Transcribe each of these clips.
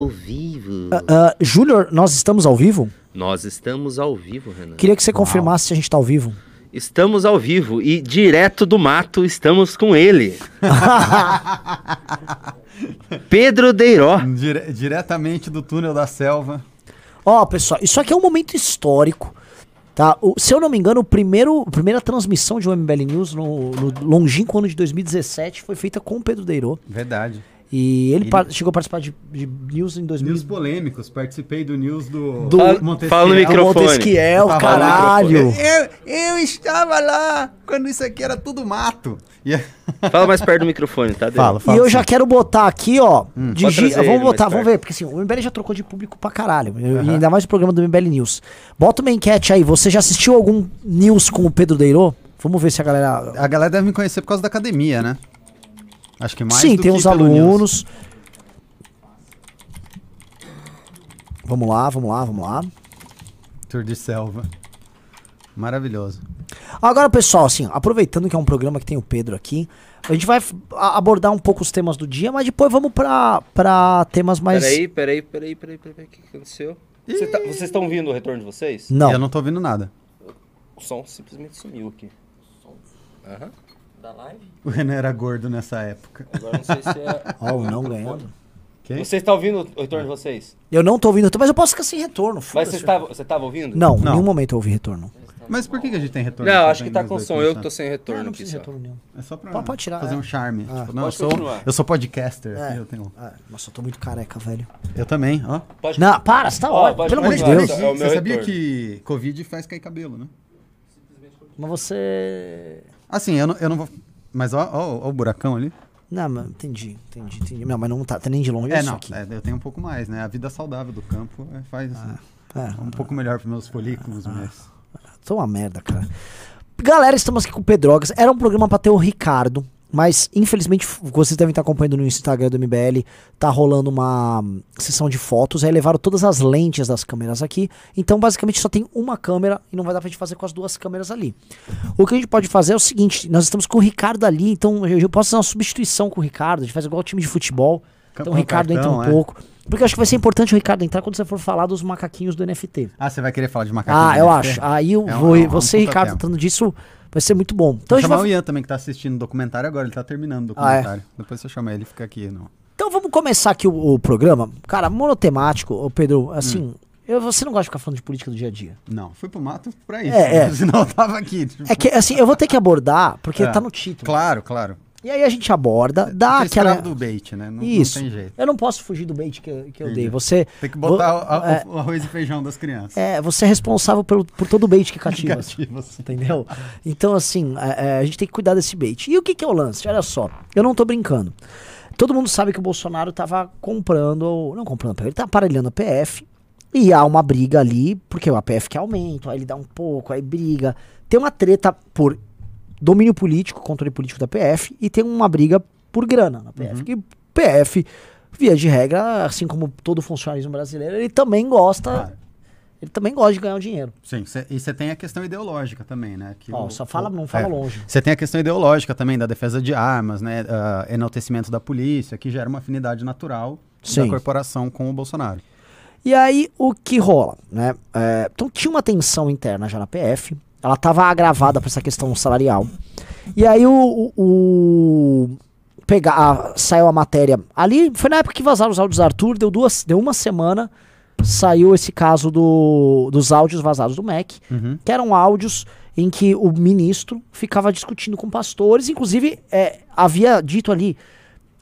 Ao vivo. Uh, Júnior, nós estamos ao vivo? Nós estamos ao vivo, Renan. Queria que você confirmasse se a gente tá ao vivo. Estamos ao vivo e direto do mato estamos com ele. Pedro Deiró. Dire- diretamente do túnel da selva. Ó, pessoal, isso aqui é um momento histórico. Tá? O- se eu não me engano, o primeiro, a primeira transmissão de um MBL News no, no longínquo ano de 2017 foi feita com o Pedro Deirô. Verdade. E ele E- par- chegou a participar de, de News em 2000. News polêmicos. Participei do news do, Do- Fala- Montesquieu. fala no É o microfone. Montesquiel, caralho. Eu, eu estava lá quando isso aqui era tudo mato. E- Fala mais perto do microfone, tá? Deiró? Fala, E fala. eu já quero botar aqui, ó. Pode digi- ele vamos botar, vamos ver, porque assim, o MBL já trocou de público pra caralho. E ainda mais o programa do MBL News. Bota uma enquete aí. Você já assistiu algum news com o Pedro Deirô? Vamos ver se a galera. A galera deve me conhecer por causa da academia, né? Acho que mais Sim, do tem que uns alunos. Vamos lá, vamos lá, vamos lá. Tour de selva. Maravilhoso. Agora, pessoal, assim, aproveitando que é um programa que tem o Pedro aqui, a gente vai abordar um pouco os temas do dia, mas depois vamos pra, pra temas mais. Peraí, peraí, peraí, peraí, peraí, peraí, o que aconteceu? Você tá- vocês estão ouvindo o retorno de vocês? Não. Eu não tô ouvindo nada. O som simplesmente sumiu aqui. Aham. Da live? O Renan era gordo nessa época. Agora não sei se é. Ó, o não ganhando. Ok? Você está ouvindo o retorno de vocês? Eu não tô ouvindo, mas eu posso ficar sem retorno. Mas foda-se. você estava, você estava ouvindo? Não, em Não. nenhum momento eu ouvi retorno. Mas por que, que a gente tem retorno? Não, acho que tá nós com som. Eu que tô conversando? sem Não, retorno não aqui precisa de só. retorno nenhum. É só pra Pode- pode tirar, fazer é. um charme. Ah. Tipo, não, eu Pode sou, continuar. eu sou podcaster. É. Eu, tenho... Ah, nossa, eu tô muito careca, velho. eu também, ó. Pode Não, para, você tá Ó, ótimo. pode Pelo amor de continuar, Deus. é o meu Você sabia retorno. que Covid faz cair cabelo, né? Mas você. Assim, eu não, eu não vou. Mas ó, ó, ó o buracão ali. Não, mas entendi, entendi, entendi. Não, mas não tá, tá nem de longe É, não. aqui. é, eu tenho um pouco mais, né? A vida saudável do campo é, faz É, um pouco melhor para meus folículos, mas. tô uma merda, cara. Galera, estamos aqui com o Pedrogas. Era um programa pra ter o Ricardo, mas infelizmente vocês devem estar acompanhando no Instagram do MBL. Tá rolando uma hum, sessão de fotos. Aí levaram todas as lentes das câmeras aqui. Então, basicamente, só tem uma câmera e não vai dar pra gente fazer com as duas câmeras ali. O que a gente pode fazer é o seguinte: nós estamos com o Ricardo ali, então eu posso fazer uma substituição com o Ricardo. A gente faz igual o time de futebol. Então o Ricardo entra cartão, um é. pouco. Porque eu acho que vai ser importante o Ricardo entrar quando você for falar dos macaquinhos do NFT. Ah, você vai querer falar de macaquinho? Ah, eu NFT? acho. Aí eu É um- vou, é um- você um Ricardo tratando disso vai ser muito bom. Então Vou chamar vai- o Ian também, que tá assistindo o documentário agora. Ele tá terminando o Ah, é? documentário. Depois você chama ele, fica aqui. Não. Então vamos começar aqui o, o programa. Cara, monotemático, ô Pedro, assim, Hum. eu, você não gosta de ficar falando de política do dia a dia. não, fui pro mato pra isso. É, é. Senão eu tava aqui. tipo, É que, assim, eu vou ter que abordar, porque É. tá no título. Claro, claro. E aí a gente aborda, dá aquela... do bait, né? Não, Isso. não tem jeito. Eu não posso fugir do bait que, eu- que eu dei. Você... Tem que botar vo- o, a- é, o arroz e feijão das crianças. é, você é responsável pelo, por todo o bait que cativa. Cativas. Entendeu? Então, assim, é, é, a gente tem que cuidar desse bait. E o que, que é o lance? Olha só, eu não tô brincando. Todo mundo sabe que o Bolsonaro tava comprando, ou- não comprando, ele tá aparelhando a PF. E há uma briga ali, porque a PF quer aumento, aí ele dá um pouco, aí briga. Tem uma treta por domínio político, controle político da PF, e tem uma briga por grana na PF. Que PF, via de regra, assim como todo funcionalismo brasileiro, ele também gosta. Claro. Ele também gosta de ganhar o dinheiro. Sim, cê- e você tem a questão ideológica também, né? Que Ó, o- só fala, não fala é. longe. Você tem a questão ideológica também da defesa de armas, né? ah, enaltecimento da polícia, que gera uma afinidade natural Sim. da corporação com o Bolsonaro. E aí, o que rola, né? É, então tinha uma tensão interna já na PF, ela estava agravada por essa questão salarial. E aí o. o, o- pega, a- saiu a matéria. Ali foi na época que vazaram os áudios do Arthur, deu duas. Deu uma semana, saiu esse caso do, dos áudios vazados do MEC, Uhum. que eram áudios em que o ministro ficava discutindo com pastores, inclusive é, havia dito ali.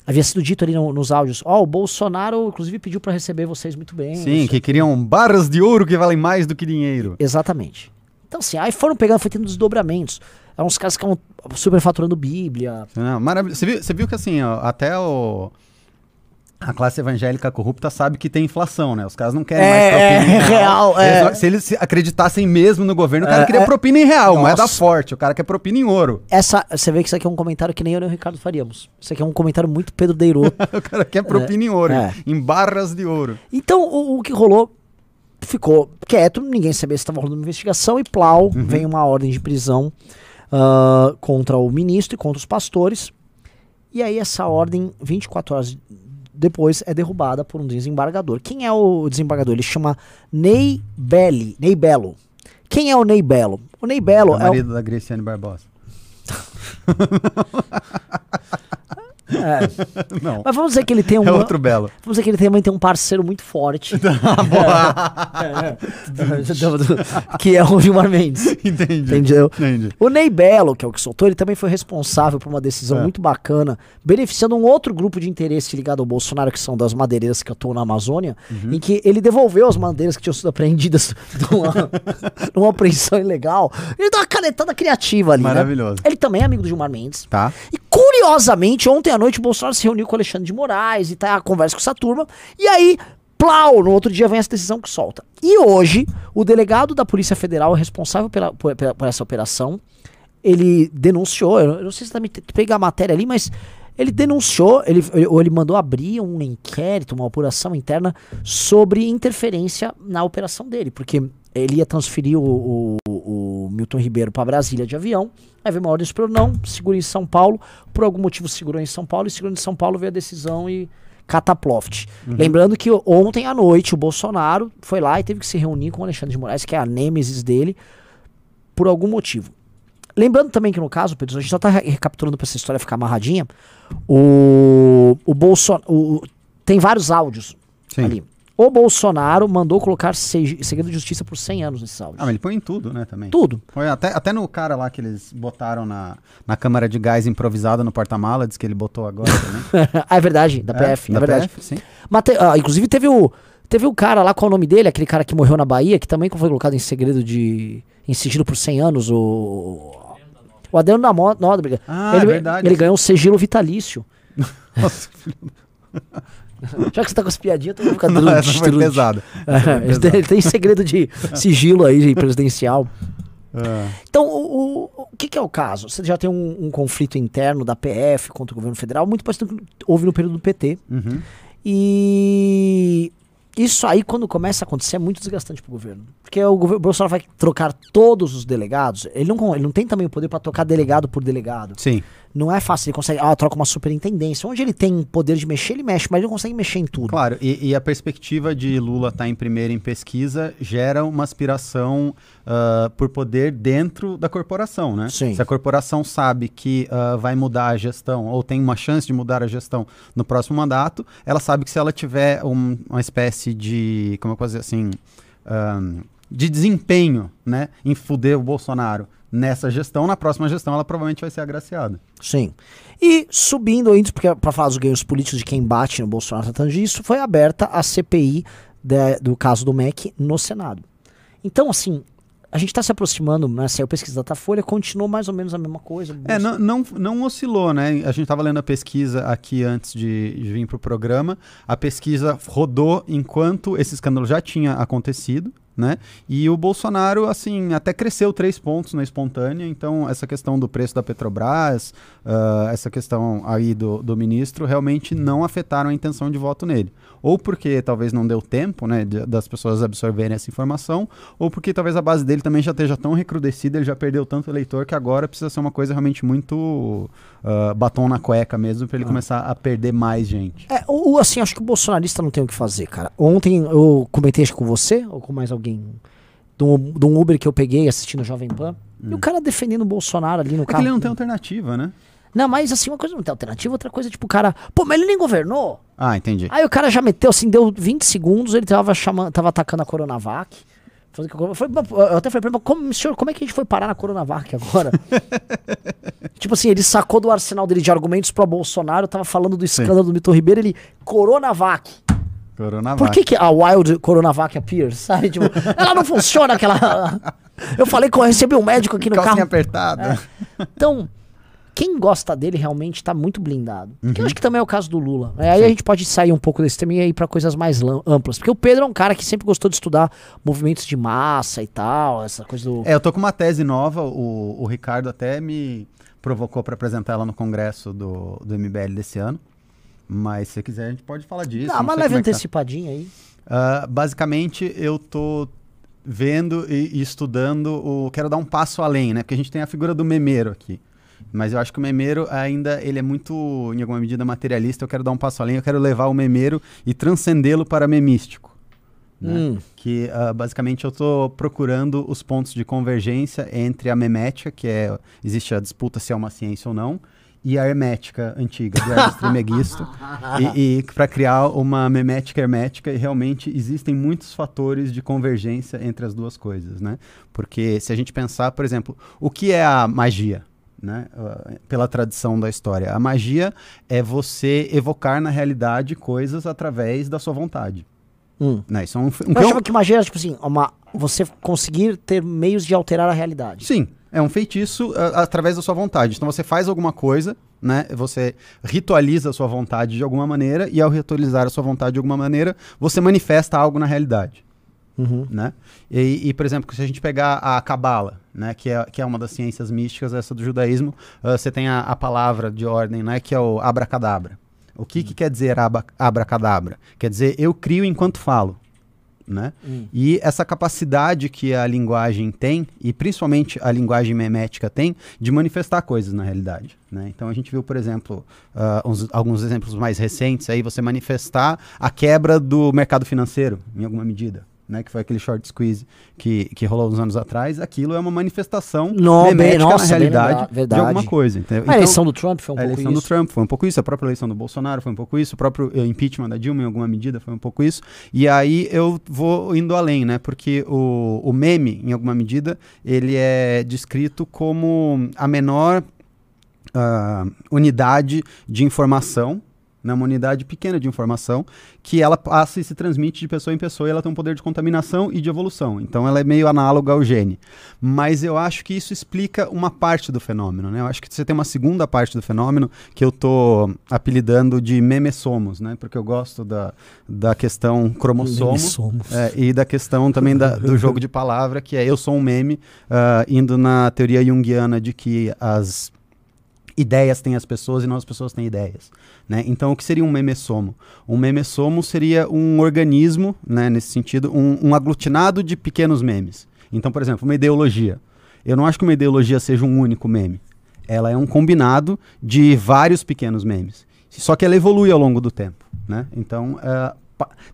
Havia sido dito ali no- nos áudios, ó, o Bolsonaro, inclusive, pediu para receber vocês muito bem. Sim, que queriam barras de ouro que valem mais do que dinheiro. Exatamente. Então, assim, aí foram pegando, foi tendo desdobramentos. Eram uns caras que estavam superfaturando Bíblia. Não, maravilhoso. Você viu, você viu que assim, ó, até o. A classe evangélica corrupta sabe que tem inflação, né? Os caras não querem É, mais propina em é real, é. Eles- se eles se acreditassem mesmo no governo, o cara É, queria é. propina em real, moeda Nossa. forte. O cara quer propina em ouro. Essa, você vê que isso aqui é um comentário que nem eu nem o Ricardo faríamos. Isso aqui é um comentário muito Pedro Deirô. O cara quer propina em ouro, é. em barras de ouro. então, o, o que rolou ficou quieto, ninguém sabia se estava rolando uma investigação, e plau, vem uma ordem de prisão ah, contra o ministro e contra os pastores. E aí, essa ordem, 24 horas depois é derrubada por um desembargador. Quem é o desembargador? Ele chama Ney Belli, Ney Belo. Quem é o Ney Belo? O Ney Belo É o é o, marido da Graciane Barbosa. é, Não. mas vamos dizer que ele tem um É outro belo. Vamos dizer que ele também tem um parceiro muito forte. que é o Gilmar Mendes. Entendi. Entendeu? Entendi. O Ney Belo, que é o que soltou, ele também foi responsável por uma decisão É. muito bacana, beneficiando um outro grupo de interesse ligado ao Bolsonaro, que são das madeireiras que atuam na Amazônia, Uhum. em que ele devolveu as madeiras que tinham sido apreendidas numa, numa apreensão ilegal. Ele deu uma canetada criativa ali. né? Maravilhoso. Ele também é amigo do Gilmar Mendes. Tá? E curiosamente, ontem à noite o Bolsonaro se reuniu com Alexandre de Moraes e tá a conversa com essa turma. E aí, plau, no outro dia vem essa decisão que solta. E hoje, o delegado da Polícia Federal responsável pela, por, por essa operação, ele denunciou, eu não sei se tá me pegar a matéria ali, mas ele denunciou, ele, ou ele mandou abrir um inquérito, uma apuração interna sobre interferência na operação dele, porque ele ia transferir o, o- o Milton Ribeiro para Brasília de avião, aí veio uma ordem superior, não, segura em São Paulo, por algum motivo segurou em São Paulo, e segurando em São Paulo veio a decisão e cataploft. Lembrando que ontem à noite o Bolsonaro foi lá e teve que se reunir com o Alexandre de Moraes, que é a nêmesis dele, por algum motivo. Lembrando também que no caso, Pedro, a gente só tá re- recapitulando pra essa história ficar amarradinha. O, o Bolsonaro. Tem vários áudios Sim. ali. O Bolsonaro mandou colocar seg- segredo de justiça por 100 anos nesses áudios. Ah, mas ele põe em tudo, né, também. Tudo. Foi até, até no cara lá que eles botaram na, na câmara de gás improvisada no porta-mala, diz que ele botou agora também. ah, é verdade, da PF, é, da verdade. PF, sim. Mate- ah, inclusive teve o. Teve o cara lá, qual é o nome dele? Aquele cara que morreu na Bahia, que também foi colocado em segredo de. em sigilo por 100 anos, o. O Adriano da Nóbrega. Ah, ele, é verdade. ele ganhou um sigilo vitalício. Nossa, Já que você tá com as piadinhas, tu vai ficar dando essa foi pesada. É, ele, tem, ele tem segredo de sigilo aí, de presidencial. Ah, Então, o, o, o que, que é o caso? Você já tem um, um conflito interno da PF contra o governo federal, muito parecido com o que houve no período do PT. uhum. E isso aí, quando começa a acontecer, é muito desgastante pro governo. Porque o, governo, o Bolsonaro vai trocar todos os delegados. Ele não, ele não tem também o poder para trocar delegado por delegado. Sim. Não é fácil. Ele consegue. Ah, troca uma superintendência. Onde ele tem poder de mexer, ele mexe, mas ele não consegue mexer em tudo. Claro, e, e a perspectiva de Lula estar em primeiro em pesquisa gera uma aspiração ah, por poder dentro da corporação, né? Sim. Se a corporação sabe que ah, vai mudar a gestão, ou tem uma chance de mudar a gestão no próximo mandato, ela sabe que se ela tiver um- uma espécie de, como eu posso dizer assim, ahn, de desempenho, né, em fuder o Bolsonaro nessa gestão, na próxima gestão ela provavelmente vai ser agraciada. Sim. E subindo ainda, porque para falar dos ganhos políticos de quem bate no Bolsonaro tratando disso, foi aberta a CPI da- do caso do MEC no Senado. Então, assim, a gente está se aproximando, né? Saiu pesquisa da Datafolha, continuou mais ou menos a mesma coisa. É, não, não, não oscilou, né? A gente estava lendo a pesquisa aqui antes de, de vir para o programa. A pesquisa rodou enquanto esse escândalo já tinha acontecido, né? E o Bolsonaro, assim, até cresceu três pontos na espontânea. Então, essa questão do preço da Petrobras, ah, essa questão aí do, do ministro, realmente não afetaram a intenção de voto nele. Ou porque talvez não deu tempo, né, de- das pessoas absorverem essa informação, ou porque talvez a base dele também já esteja tão recrudescida, ele já perdeu tanto eleitor que agora precisa ser uma coisa realmente muito ah, batom na cueca mesmo, para ele começar a perder mais gente. É, o, o- assim, acho que o bolsonarista não tem o que fazer, cara. Ontem eu comentei com você, ou com mais alguém, de um, Uber que eu peguei assistindo o Jovem Pan, e o cara defendendo o Bolsonaro ali no Hum. É carro. ele não tem alternativa, né? Não, mas assim, uma coisa não tem alternativa, outra coisa, tipo, o cara, pô, mas ele nem governou. Ah, entendi. Aí o cara já meteu, assim, deu 20 segundos, ele tava chamando, tava atacando a Coronavac. Corona- eu, falei, "Mas, eu até falei pra ele, mas como, senhor, como é que a gente foi parar na Coronavac agora? tipo assim, ele sacou do arsenal dele de argumentos pro Bolsonaro, tava falando do escândalo do Milton Ribeiro, ele, Coronavac. Coronavac. Por que, que a Wild Coronavac appears, sabe? Tipo, ela não funciona aquela... Eu falei que eu recebi um médico aqui no Calcinha carro. apertada. Então, quem gosta dele realmente tá muito blindado. Que eu Uhum. acho que também é o caso do Lula. É, aí a gente pode sair um pouco desse tema e ir pra coisas mais amplas. Porque o Pedro é um cara que sempre gostou de estudar movimentos de massa e tal, essa coisa do. É, eu tô com uma tese nova, o, o Ricardo até me provocou para apresentar ela no congresso do, do MBL desse ano. Mas se você quiser, a gente pode falar disso. Dá uma leve é tá. antecipadinha aí. Ah, basicamente, eu tô vendo e, e estudando o. Quero dar um passo além, né? Porque a gente tem a figura do memeiro aqui. Mas eu acho que o memeiro ainda ele é muito, em alguma medida, materialista. Eu quero dar um passo além, eu quero levar o memeiro e transcendê-lo para memístico. Né? Hum. Que uh, basicamente eu estou procurando os pontos de convergência entre a memética, que é existe a disputa se é uma ciência ou não, e a hermética antiga, do Trismegisto, e, e para criar uma memética hermética, e realmente existem muitos fatores de convergência entre as duas coisas, né? Porque se a gente pensar, por exemplo, o que é a magia? Né? Uh, pela tradição da história. A magia é você evocar na realidade coisas através da sua vontade. Hum. Né? Isso é um, um Eu achava que magia era, tipo assim, uma, você conseguir ter meios de alterar a realidade. Sim, é um feitiço uh, através da sua vontade. Então você faz alguma coisa, né? Você ritualiza a sua vontade de alguma maneira e ao ritualizar a sua vontade de alguma maneira, você manifesta algo na realidade. Uhum. Né? E, e, por exemplo, se a gente pegar a Cabala, né, que, é, que é uma das ciências místicas, essa do judaísmo, uh, você tem a, a, palavra de ordem, né, que é o abracadabra. O que, que quer dizer abra, abracadabra? Quer dizer, eu crio enquanto falo. Né? Hum. E essa capacidade que a linguagem tem, e principalmente a linguagem memética tem, de manifestar coisas na realidade. Né? Então a gente viu, por exemplo, uh, uns, alguns exemplos mais recentes aí, você manifestar a quebra do mercado financeiro, em alguma medida né, que foi aquele short squeeze que, que rolou uns anos atrás, aquilo é uma manifestação bem, nossa, na realidade bem, de alguma coisa. Entendeu? a eleição do Trump foi um a pouco eleição isso. do Trump foi um pouco isso, a própria eleição do Bolsonaro foi um pouco isso, o próprio uh, impeachment da Dilma em alguma medida foi um pouco isso. E aí eu vou indo além, né, porque o, o meme, em alguma medida, ele é descrito como a menor uh, unidade de informação né, uma unidade pequena de informação, que ela passa e se transmite de pessoa em pessoa e ela tem um poder de contaminação e de evolução. Então ela é meio análoga ao gene. Mas eu acho que isso explica uma parte do fenômeno. Né? Eu acho que você tem uma segunda parte do fenômeno que eu estou apelidando de memesomos, né? porque eu gosto da, da questão cromossomo é, e da questão também da, do jogo de palavra, que é eu sou um meme, uh, indo na teoria junguiana de que as ideias têm as pessoas e não as pessoas têm ideias. Né? Então, o que seria um memessomo? Um memessomo seria um organismo, né, nesse sentido, um, um aglutinado de pequenos memes. Então, por exemplo, uma ideologia. Eu não acho que uma ideologia seja um único meme. Ela é um combinado de vários pequenos memes. Só que ela evolui ao longo do tempo. Né? Então, uh,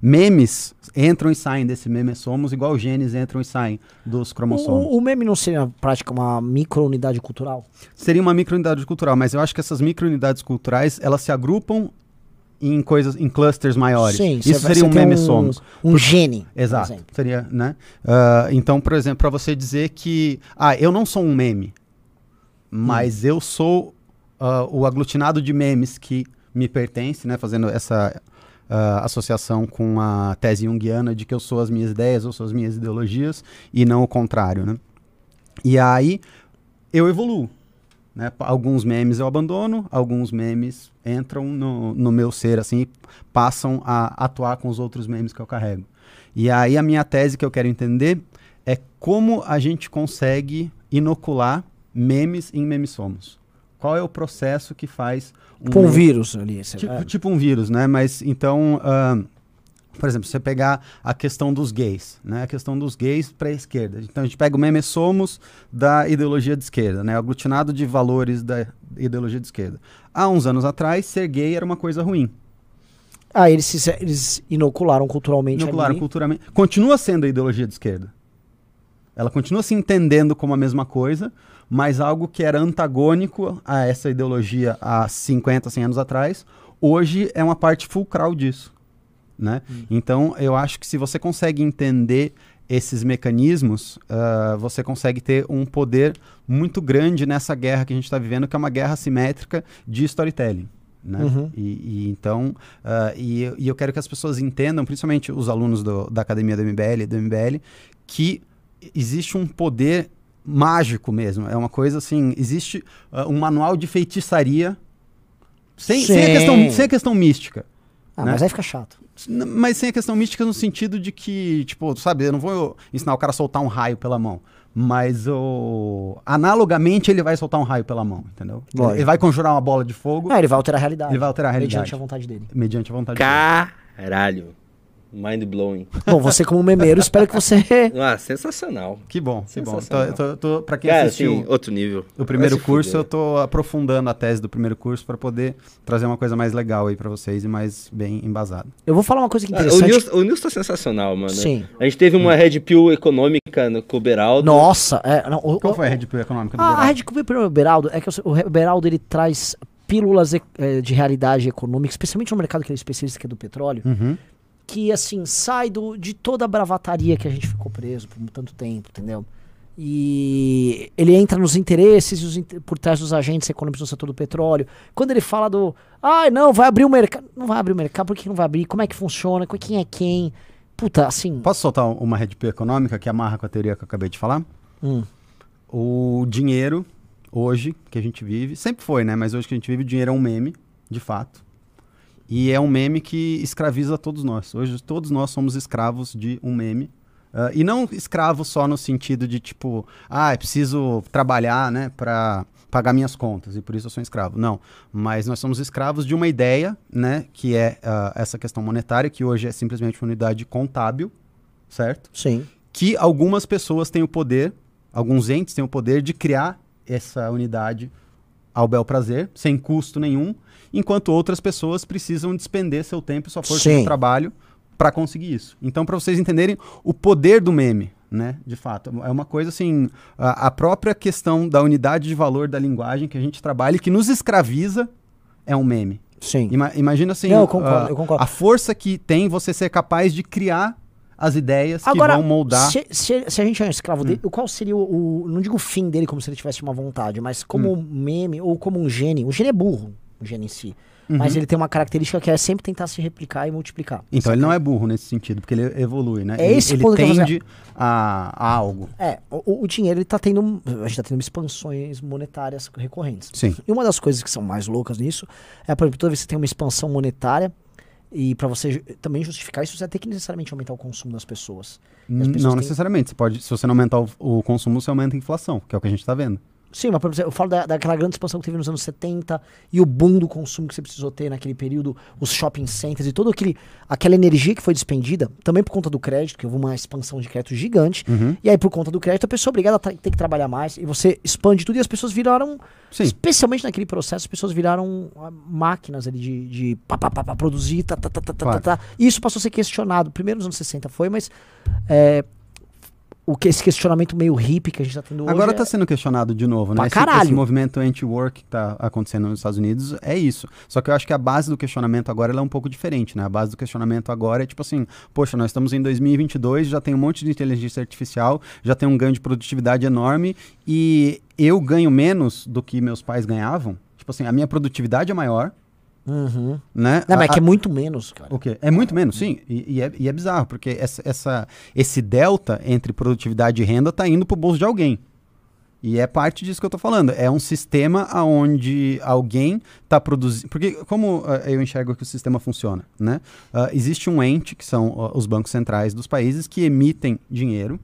memes entram e saem desse meme somos, igual genes entram e saem dos cromossomos. O, o meme não seria, na prática, uma microunidade cultural? Seria uma microunidade cultural, mas eu acho que essas microunidades culturais, elas se agrupam em coisas, em clusters maiores. Sim, Isso seria um meme somos. Um, um gene. Exato. Seria, né? Uh, então, por exemplo, para você dizer que, ah, eu não sou um meme, mas hum. eu sou uh, o aglutinado de memes que me pertence, né? Fazendo essa uh, associação com a tese junguiana de que eu sou as minhas ideias, ou sou as minhas ideologias, e não o contrário, né? E aí eu evoluo. Né? Alguns memes eu abandono, alguns memes entram no, no meu ser, assim, passam a atuar com os outros memes que eu carrego. E aí a minha tese que eu quero entender é como a gente consegue inocular memes em memes somos. Qual é o processo que faz um, tipo um vírus ali. Tipo, é. tipo, um vírus, né? Mas então, uh, por exemplo, você pegar a questão dos gays, né? A questão dos gays para a esquerda. Então a gente pega o meme somos da ideologia de esquerda, né? O aglutinado de valores da ideologia de esquerda. Há uns anos atrás, ser gay era uma coisa ruim. Ah, eles, se, eles inocularam culturalmente. Inocularam ali. culturalmente. Continua sendo a ideologia de esquerda. Ela continua se entendendo como a mesma coisa, mas algo que era antagônico a essa ideologia há 50, 100 anos atrás, hoje é uma parte fulcral disso. Né? Hum. Então, eu acho que se você consegue entender esses mecanismos, uh, você consegue ter um poder muito grande nessa guerra que a gente está vivendo, que é uma guerra simétrica de storytelling. Né? Uhum. E, e, então, uh, e, e, eu quero que as pessoas entendam, principalmente os alunos do, da academia do MBL, do MBL, que existe um poder mágico mesmo. É uma coisa assim. Existe uh, um manual de feitiçaria sem, sem, a, questão, sem a questão mística. Ah, né? mas aí fica chato. Mas sem a questão mística no sentido de que, tipo, sabe, eu não vou ensinar o cara a soltar um raio pela mão. Mas o... analogamente ele vai soltar um raio pela mão, entendeu? Lógico. Ele vai conjurar uma bola de fogo. Ah, ele vai alterar a realidade. Ele vai alterar a realidade. Mediante a vontade dele. Mediante a vontade Caralho. dele. Caralho. Mind blowing. Bom, você como memeiro, espero que você... Ah, sensacional. Que bom, que bom. Tô, tô, tô, pra quem Cara, assistiu assim, outro nível. o primeiro curso, fuder. eu tô aprofundando a tese do primeiro curso para poder trazer uma coisa mais legal aí pra vocês e mais bem embasada. Eu vou falar uma coisa Ah, o, interessante. Nils, o Nils tá sensacional, mano. Sim. A gente teve uma Red Pill econômica no, com o Beraldo. Nossa, é, não, o- Qual foi a Red Pill econômica do Ah, a? Red Pill pelo Beraldo é que o o Beraldo ele traz pílulas eh, de realidade econômica, especialmente no mercado que ele é especialista que é do petróleo, Uhum. Que assim sai do, de toda a bravataria que a gente ficou preso por tanto tempo, entendeu? E ele entra nos interesses os por trás dos agentes econômicos no setor do petróleo. Quando ele fala do, ai não, vai abrir o mercado, não vai abrir o mercado, por que não vai abrir? Como é que funciona? Quem é quem? Puta, assim, Posso soltar uma Red Pill econômica que amarra com a teoria que eu acabei de falar? hum, O dinheiro, hoje, que a gente vive, sempre foi, né? Mas hoje que a gente vive, o dinheiro é um meme, de fato. E é um meme que escraviza todos nós. Hoje todos nós somos escravos de um meme. Ah, e não escravo só no sentido de tipo, ah, é preciso trabalhar, né, para pagar minhas contas e por isso eu sou um escravo. Não, mas nós somos escravos de uma ideia, né, que é ah, essa questão monetária, que hoje é simplesmente uma unidade contábil, certo? sim. que algumas pessoas têm o poder, alguns entes têm o poder de criar essa unidade ao bel prazer, sem custo nenhum, enquanto outras pessoas precisam despender seu tempo e sua força Sim. de trabalho para conseguir isso. Então, para vocês entenderem o poder do meme, né? De fato, é uma coisa assim, a, a própria questão da unidade de valor da linguagem que a gente trabalha e que nos escraviza é um meme. Sim. Ima- imagina assim, Não, eu concordo, a, eu concordo. a força que tem você ser capaz de criar as ideias que vão moldar. Hum. Se, se- se a gente é um escravo dele, qual seria o, o- Não digo o fim dele como se ele tivesse uma vontade, mas como Hum. um meme ou como um gene. O gene é burro, o gene em si. Uhum. Mas ele tem uma característica que é sempre tentar se replicar e multiplicar. Então ele não é burro nesse sentido, porque ele evolui, né? É ele, esse ele ponto vou tende a, a algo. É, o, o dinheiro ele tá tendo. A gente tá tendo expansões monetárias recorrentes. Sim. E uma das coisas que são mais loucas nisso é, por exemplo, toda vez que você tem uma expansão monetária. E pra você também justificar isso, você vai ter que necessariamente aumentar o consumo das pessoas. Pessoas Não têm- necessariamente. Você pode, se você não aumentar o, o consumo, você aumenta a inflação, que é o que a gente está vendo. Sim, mas por exemplo, eu falo da, daquela grande expansão que teve nos anos 70 e o boom do consumo que você precisou ter naquele período, os shopping centers e toda aquele, aquela energia que foi despendida, também por conta do crédito, que houve uma expansão de crédito gigante. Uhum. E aí, por conta do crédito, a pessoa é obrigada a ter que trabalhar mais e você expande tudo e as pessoas viraram, Sim. especialmente naquele processo, as pessoas viraram ah, máquinas ali de, de pá, pá, pá, pá, produzir, tá, tá, tá, tá, tá, Claro. tá, tá. E isso passou a ser questionado. Primeiro nos anos 60 foi, mas é, o que esse questionamento meio hippie que a gente tá tendo Agora hoje está é- sendo questionado de novo, né? Esse, esse movimento anti-work que está acontecendo nos Estados Unidos é isso. Só que eu acho que a base do questionamento agora é um pouco diferente, né? A base do questionamento agora é tipo assim, poxa, nós estamos em 2022, já tem um monte de inteligência artificial, já tem um ganho de produtividade enorme e eu ganho menos do que meus pais ganhavam. Tipo assim, a minha produtividade é maior, Uhum. né? Não, mas é A- que é muito menos, cara. O quê? É muito menos, sim. E, e é, e é bizarro, porque essa, essa- esse delta entre produtividade e renda tá indo pro bolso de alguém. E é parte disso que eu tô falando. É um sistema onde alguém tá produzindo. Porque, como ah, eu enxergo que o sistema funciona, né? Ah, existe um ente, que são ah, os bancos centrais dos países, que emitem dinheiro.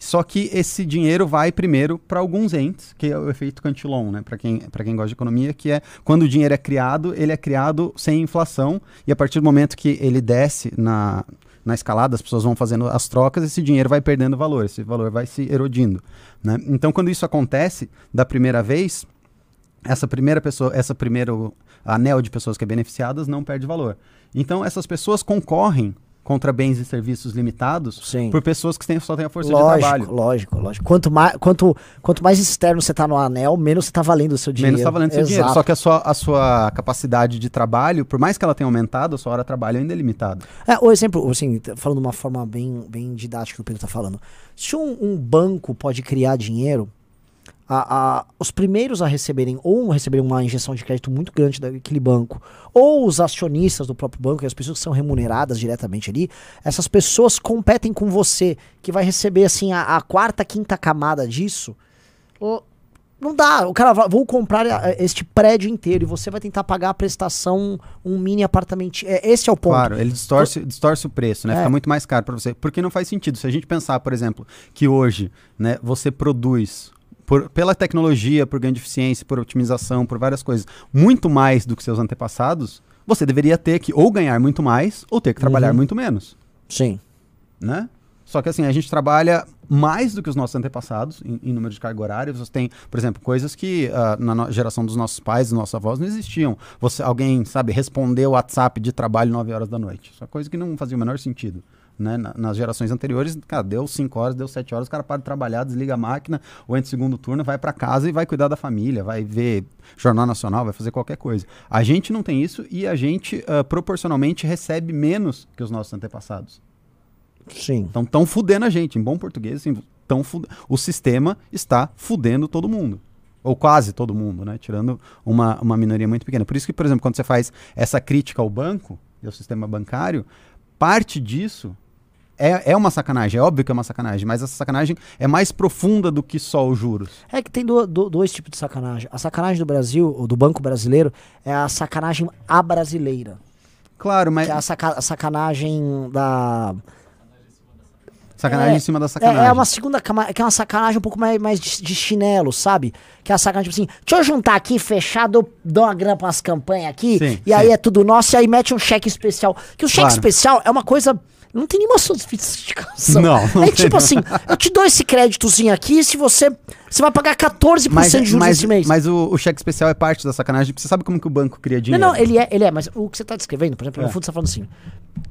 Só que esse dinheiro vai primeiro para alguns entes, que é o efeito Cantillon, né? Para quem, quem gosta de economia, que é quando o dinheiro é criado, ele é criado sem inflação, e a partir do momento que ele desce na, na escalada, as pessoas vão fazendo as trocas, esse dinheiro vai perdendo valor, esse valor vai se erodindo. Né? Então, quando isso acontece da primeira vez, essa primeira pessoa, essa primeiro anel de pessoas que é beneficiadas não perde valor. Então, essas pessoas concorrem contra bens e serviços limitados Sim. por pessoas que têm, só têm a força de Lógico, trabalho. lógico, lógico. Quanto mais, quanto, quanto mais externo você tá no anel, menos você tá valendo o seu dinheiro. Menos está valendo seu dinheiro. Exato. Só que a sua, a sua capacidade de trabalho, por mais que ela tenha aumentado, a sua hora de trabalho ainda é limitada. É, o exemplo, assim, falando de uma forma bem, bem didática que o Pedro tá falando. Se um, um banco pode criar dinheiro, a- a- os primeiros a receberem, ou receberem uma injeção de crédito muito grande daquele banco, ou os acionistas do próprio banco, e as pessoas que são remuneradas diretamente ali, essas pessoas competem com você, que vai receber, assim, a, a quarta, quinta camada disso. Não dá, o cara vai, vou comprar a- este prédio inteiro e você vai tentar pagar a prestação, um mini apartamento. É, esse é o ponto. Claro, ele distorce, distorce o preço, né? É. Fica muito mais caro para você. Porque não faz sentido. Se a gente pensar, por exemplo, que hoje né, você produz, por- pela tecnologia, por ganho de eficiência, por otimização, por várias coisas, muito mais do que seus antepassados, você deveria ter que ou ganhar muito mais ou ter que trabalhar Uhum. muito menos, Sim. né? Só que assim, a gente trabalha mais do que os nossos antepassados em, em número de carga horária. Você tem, por exemplo, coisas que ah, na geração dos nossos pais, dos nossos avós, não existiam. Você, alguém, sabe, responder o WhatsApp de trabalho 9 horas da noite. Isso é coisa que não fazia o menor sentido. Né? Na- nas gerações anteriores, cara, deu 5 horas, deu 7 horas, o cara para de trabalhar, desliga a máquina, ou entra no segundo turno, vai para casa e vai cuidar da família, vai ver Jornal Nacional, vai fazer qualquer coisa. A gente não tem isso e a gente, ah, proporcionalmente, recebe menos que os nossos antepassados. Sim. Então estão fudendo a gente, em bom português, assim, tão o sistema está fudendo todo mundo. Ou quase todo mundo, né? Tirando uma, uma minoria muito pequena. Por isso que, por exemplo, quando você faz essa crítica ao banco e ao sistema bancário, parte disso é, é uma sacanagem. É óbvio que é uma sacanagem, mas essa sacanagem é mais profunda do que só os juros. É que tem do- do- dois tipos de sacanagem. A sacanagem do Brasil, ou do Banco Brasileiro, é a sacanagem a brasileira. Claro, mas Que é a, saca- a sacanagem da. sacanagem é- em cima da É, sacanagem. é uma segunda que é uma sacanagem um pouco mais, mais de, de chinelo, sabe? Que é a sacanagem, tipo assim, deixa eu juntar aqui, fechar, dou, uma grana pra umas campanhas aqui, Sim, e aí sim. é tudo nosso, e aí mete um cheque especial. Que o cheque Claro. especial é uma coisa. Não tem nenhuma sofisticação. Não, não é tipo não. assim, eu te dou esse créditozinho aqui, se você. Você vai pagar 14% mas, de juros mas, esse mês. mas o, o cheque especial é parte da sacanagem, porque você sabe como que o banco cria Não, dinheiro. não, ele é, ele é, mas o que você está descrevendo, por exemplo, É. no fundo você tá falando assim: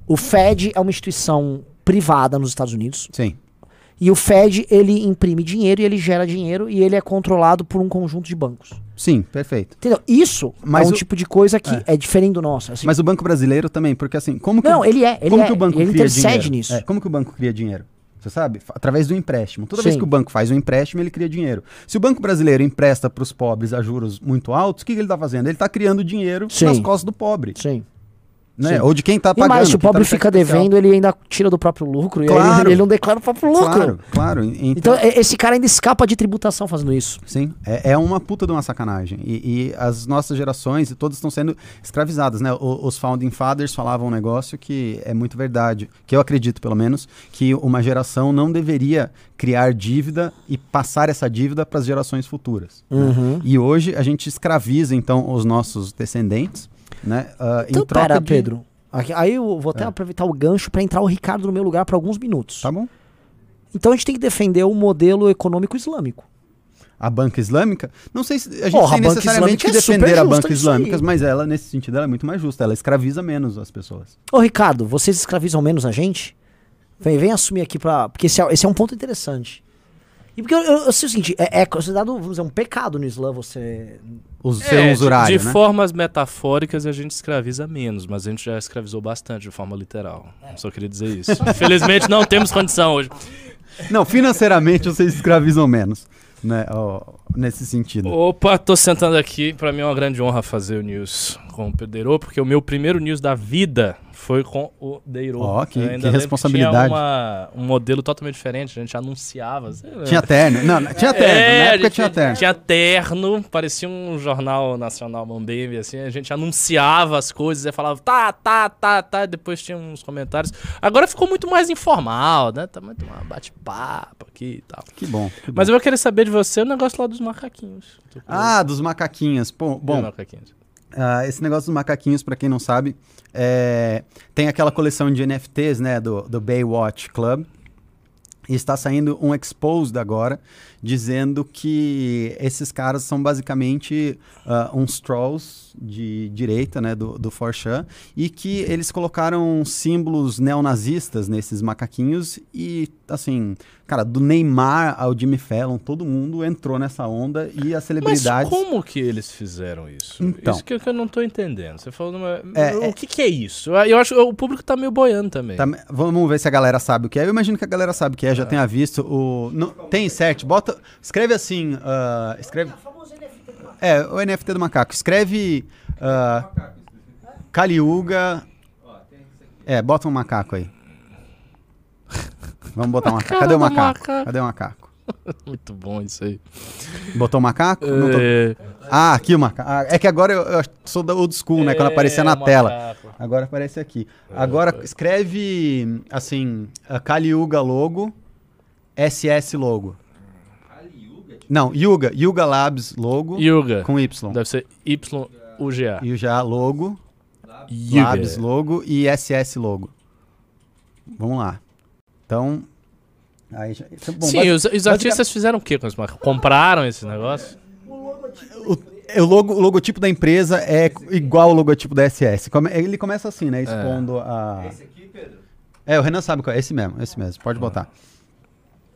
o Fed é uma instituição privada nos Estados Unidos, Sim. e o Fed ele imprime dinheiro e ele gera dinheiro e ele é controlado por um conjunto de bancos. Sim, perfeito. Entendeu? Isso Mas é um o- tipo de coisa que É. é, diferente do nosso. assim. Mas o Banco Brasileiro também, porque assim, como que não, o, ele é, ele como é, que o banco ele cria intercede dinheiro? nisso. É, como que o banco cria dinheiro? Você sabe? Através do empréstimo. Toda vez Sim. que o banco faz um empréstimo, ele cria dinheiro. Se o Banco Brasileiro empresta para os pobres a juros muito altos, o que, que ele está fazendo? Ele está criando dinheiro Sim. nas costas do pobre. Sim. Né? Sim. Ou de quem está E pagando. mais, se o tá pobre cheque fica devendo, ele ainda tira do próprio lucro. E Claro. ele, ele não declara o próprio lucro. Claro, claro. E- Então, Então, e- esse cara ainda escapa de tributação fazendo isso. sim, é, é uma puta de uma sacanagem. E, e as nossas gerações, todas estão sendo escravizadas, né? O- os Founding Fathers falavam um negócio que é muito verdade, que eu acredito, pelo menos, que uma geração não deveria criar dívida e passar essa dívida para as gerações futuras. né? Uhum. E hoje a gente escraviza, então, os nossos descendentes, né? ah, Então, em troca pera, de... Pedro. Aqui- aí eu vou até É. aproveitar o gancho para entrar o Ricardo no meu lugar por alguns minutos. Tá bom? Então a gente tem que defender o modelo econômico islâmico. A banca islâmica, não sei se a gente Porra, a tem banca necessariamente que islâmica é defender a justa banca islâmica, mas ela, nesse sentido, ela é muito mais justa. Ela escraviza menos as pessoas. Ô, Ricardo, vocês escravizam menos a gente? Vem, vem assumir aqui pra. Porque esse é, esse é um ponto interessante. E porque eu, eu, eu sei o seguinte, é, é considerado, vamos dizer, um pecado no Islã você. Os É, ser um de- usurário, de né? formas metafóricas a gente escraviza menos, mas a gente já escravizou bastante de forma literal. Só queria dizer isso. Infelizmente não temos condição hoje. Não, financeiramente vocês escravizam menos, né? ó, nesse sentido. Opa, tô sentando aqui. Pra mim é uma grande honra fazer o news com o Pedro, porque o meu primeiro news da vida foi com o Deiro. Ó, que- Eu que lembro responsabilidade. Tinha uma- um modelo totalmente diferente, a gente anunciava. Tinha terno. Não, tinha terno. É, Na época tinha terno. Tinha terno, parecia um jornal nacional Mambembe, assim, a gente anunciava as coisas e falava, tá, tá, tá, tá, depois tinha uns comentários. Agora ficou muito mais informal, né? Tá muito mais bate-papo aqui e tal. Que bom. que bom. Mas eu querer saber de você o negócio lá dos macaquinhos. Ah, dos macaquinhos. Pô, bom, macaquinhos? Ah, esse negócio dos macaquinhos, pra quem não sabe, é, tem aquela coleção de NFTs, né, do, do Baywatch Club. E está saindo um exposed agora, dizendo que esses caras são basicamente ah, uns trolls de direita, né, do, do 4chan, e que eles colocaram símbolos neonazistas nesses macaquinhos e, assim, cara, do Neymar ao Jimmy Fallon, todo mundo entrou nessa onda e as Mas celebridades... como que eles fizeram isso? Então. Isso que, eu- que eu não tô entendendo. Você falou numa... É, o é- que que é isso? Eu, eu acho que o público tá meio boiando também. Tá, vamos ver se a galera sabe o que é. Eu imagino que a galera sabe o que é, já tenha visto o. não- tem insert, bota. Escreve assim. ah, escreve. É, o NFT do macaco. Escreve. Uh, Kaliuga. É, bota um macaco aí. Vamos botar um macaco. Cadê o macaco? Cadê o macaco? Muito bom isso aí. Botou o macaco? Não tô- É, Ah, aqui o macaco. Ah, é que agora eu, eu sou da old school, né? Quando aparecia na é, tela. macaco. Agora aparece aqui. Agora escreve assim, a Kaliuga logo, SS logo. Não, Yuga, Yuga Labs logo Yuga. com Y. Deve ser YUGA. E já logo, Yuga. Labs logo e SS logo. Vamos lá. Então. Aí já, então, bom, Sim, basi- os, os artistas fizeram o quê com esse macacos? Compraram esse negócio? o, o logo, o logotipo da empresa é igual ao logotipo da SS. Come- ele começa assim, né? Expondo a. Esse aqui, Pedro? É, o Renan sabe qual é. Esse mesmo, esse mesmo. Pode botar.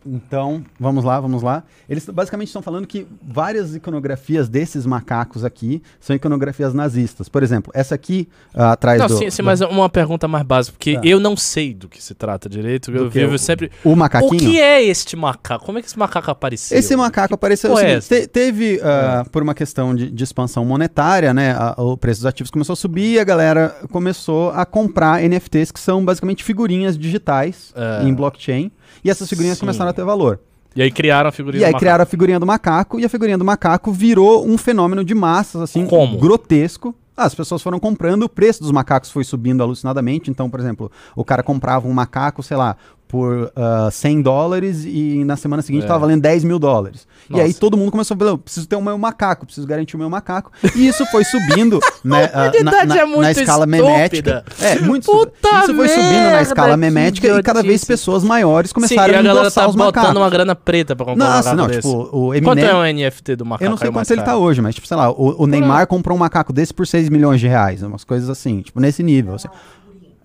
Então, vamos lá, vamos lá. Eles basicamente estão falando que várias iconografias desses macacos aqui são iconografias nazistas. Por exemplo, essa aqui ah, atrás Não, do. sim, sim, do- mas uma pergunta mais básica, porque Tá. eu não sei do que se trata direito. Eu Do que? vivo O- sempre. O O macaquinho. que é este macaco? Como é que esse macaco apareceu? Esse macaco apareceu porra é assim, te- teve, ah, por uma questão de, de expansão monetária, né, a- o preço dos ativos começou a subir e a galera começou a comprar NFTs que são basicamente figurinhas digitais É. em blockchain e essas figurinhas Sim. começaram a ter valor. E aí criaram a figurinha E aí do criaram a figurinha do macaco e a figurinha do macaco virou um fenômeno de massas assim Como? grotesco. Ah, As pessoas foram comprando, o preço dos macacos foi subindo alucinadamente. Então, por exemplo, o cara comprava um macaco, sei lá, por ah, 100 dólares e na semana seguinte É. estava valendo 10 mil dólares. E Nossa. aí todo mundo começou a falar, "Eu preciso ter o meu macaco, preciso garantir o meu macaco. E isso foi subindo né, ah, na, na- é na escala estúpida. memética. É, muito Puta. Isso foi subindo na escala memética e cada vez pessoas maiores Sim, começaram e a endossar tá os botando macacos. uma grana preta pra comprar um Nossa, macaco não, desse. tipo, o Quanto Eminem... é um NFT do macaco? Eu não sei mais quanto ele tá hoje, mas, tipo, sei lá, o, o Neymar comprou um macaco desse por 6 milhões de reais. Umas coisas assim, tipo, nesse nível. assim.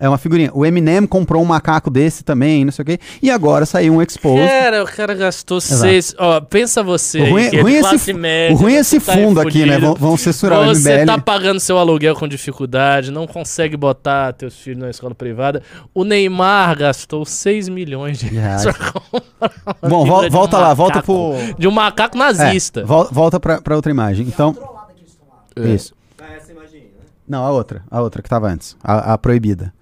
É uma figurinha. O Eminem comprou um macaco desse também, não sei o quê. E agora saiu um expose. Cara, o cara gastou seis. Ó, pensa você. O ruim, é ruim é classe esse, média, o ruim é você esse tá fundo aqui, né? Vão, vão censurar o Você MBL. tá pagando seu aluguel com dificuldade, não consegue botar teus filhos na escola privada. O Neymar gastou 6 milhões de reais Bom, figura vol- de um volta lá, volta pro. De um macaco É, nazista. vol- volta pra, pra outra imagem. Então. É. Isso. Essa imagem, né? Não, a outra. A outra que tava antes. A, a proibida.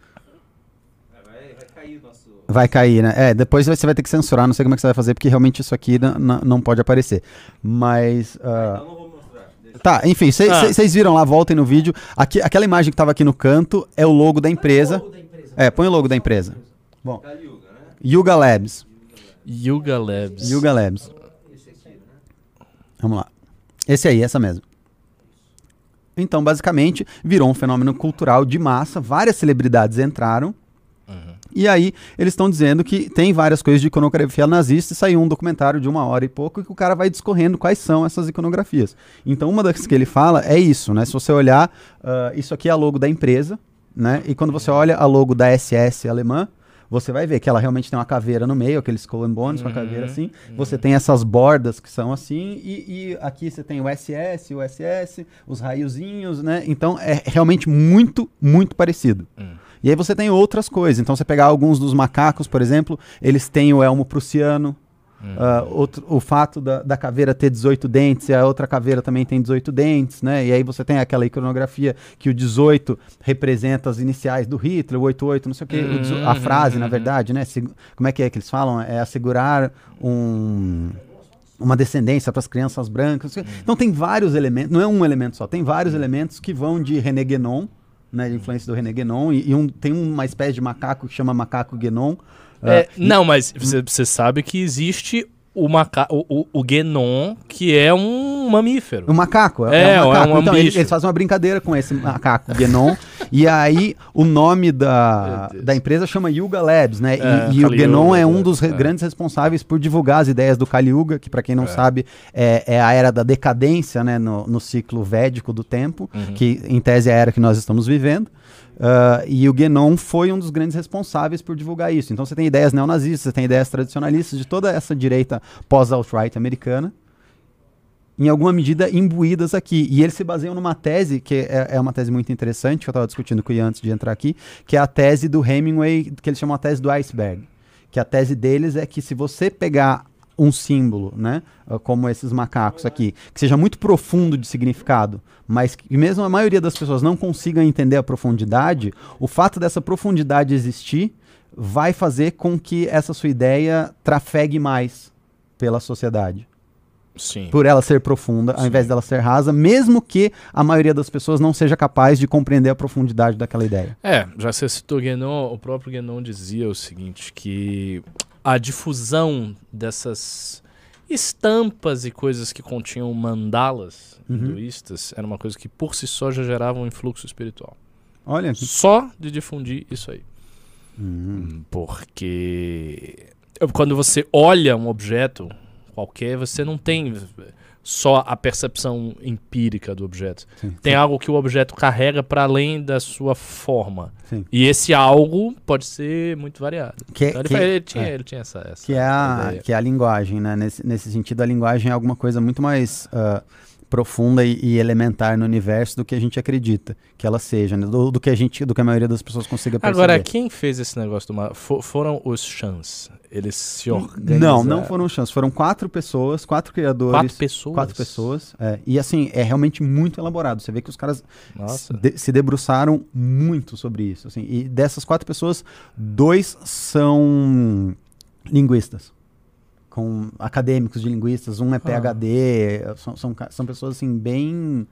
É, Vai, vai cair o nosso... Vai cair, né? É, depois você vai ter que censurar, não sei como é que você vai fazer, porque realmente isso aqui não pode aparecer. Mas. ah, Então não. Tá, enfim, Ah. vocês viram lá, voltem no vídeo. Aqui, aquela imagem que tava aqui no canto é o logo da empresa. É, põe o logo da empresa. Bom, Caliuga, né? Yuga Labs. Yuga Labs. Yuga Labs. Vamos lá. Esse aí, essa mesmo. Então, basicamente, virou um fenômeno cultural de massa. Várias celebridades entraram. E aí, eles estão dizendo que tem várias coisas de iconografia nazista. E saiu um documentário de uma hora e pouco que o cara vai discorrendo quais são essas iconografias. Então, uma das que ele fala é isso, né? Se você olhar, ah, isso aqui é a logo da empresa, né? E quando você olha a logo da SS alemã, você vai ver que ela realmente tem uma caveira no meio, aquele skull and bones, uma caveira assim. Você tem essas bordas que são assim, e, e aqui você tem o SS, o SS, os raiozinhos, né? Então é realmente muito, muito parecido. E aí você tem outras coisas. Então você pegar alguns dos macacos, por exemplo, eles têm o elmo prussiano. ah, outro, o fato da, da caveira ter 18 dentes e a outra caveira também tem 18 dentes, né? E aí você tem aquela iconografia que o 18 representa as iniciais do Hitler, o 88, não sei o dezo- a Uhum, frase, na uhum. verdade, né? Segu- como é que é que eles falam? É assegurar um uma descendência para as crianças brancas. Então tem vários elementos, não é um elemento só, tem vários elementos que vão de René Guénon, né, de influência do René Guénon, e, e um- tem uma espécie de macaco que chama macaco Guénon. É, ah, não, mas você sabe que existe o, maca o, o, o Genon, que é um mamífero. Um macaco, é, É, é um macaco. é um então, eles, fazem uma brincadeira com esse macaco Genon. e aí, o nome da, da empresa chama Yuga Labs, né? E- É, e, o Kali Genon é um dos re- é. grandes responsáveis por divulgar as ideias do Kali Yuga, que para quem não sabe, é, é a era da decadência, né? No, no ciclo védico do tempo, Uhum. que em tese é a era que nós estamos vivendo. Ah, e o Guénon foi um dos grandes responsáveis por divulgar isso. Então você tem ideias neonazistas, você tem ideias tradicionalistas de toda essa direita pós-alt-right americana, em alguma medida imbuídas aqui. E eles se baseiam numa tese, que é, é uma tese muito interessante, que eu estava discutindo com o Ian antes de entrar aqui, que é a tese do Hemingway, que eles chamam a tese do iceberg. Que a tese deles é que se você pegar um símbolo, né, ah, como esses macacos aqui, que seja muito profundo de significado, mas que mesmo a maioria das pessoas não consigam entender a profundidade, o fato dessa profundidade existir vai fazer com que essa sua ideia trafegue mais pela sociedade Sim. por ela ser profunda, ao Sim. invés dela ser rasa, mesmo que a maioria das pessoas não seja capaz de compreender a profundidade daquela ideia. É, já você citou Guénon, o próprio Guénon dizia o seguinte, que a difusão dessas estampas e coisas que continham mandalas Uhum. hinduístas era uma coisa que por si só já gerava um influxo espiritual. Olha. Só de difundir isso aí. Hum. Porque quando você olha um objeto qualquer, você não tem só a percepção empírica do objeto. Sim. Tem algo que o objeto carrega para além da sua forma. Sim. E esse algo pode ser muito variado. Que, Então ele, que- ele tinha, é. ele tinha essa, essa que é a, ideia. que é a linguagem, né? Nesse, nesse sentido, a linguagem é alguma coisa muito mais ah, profunda e, e elementar no universo do que a gente acredita que ela seja, né? do, do que a gente, do que a maioria das pessoas consiga perceber. Agora, quem fez esse negócio do ma- fo- foram os chans. Eles se organizaram. não, não foram chances, foram quatro pessoas, quatro criadores, Quatro pessoas. quatro pessoas, é, e assim é realmente muito elaborado. Você vê que os caras de- se debruçaram muito sobre isso. Assim, e dessas quatro pessoas, dois são linguistas. Com acadêmicos de linguistas, um é PhD, são, são, ca- são pessoas assim bem,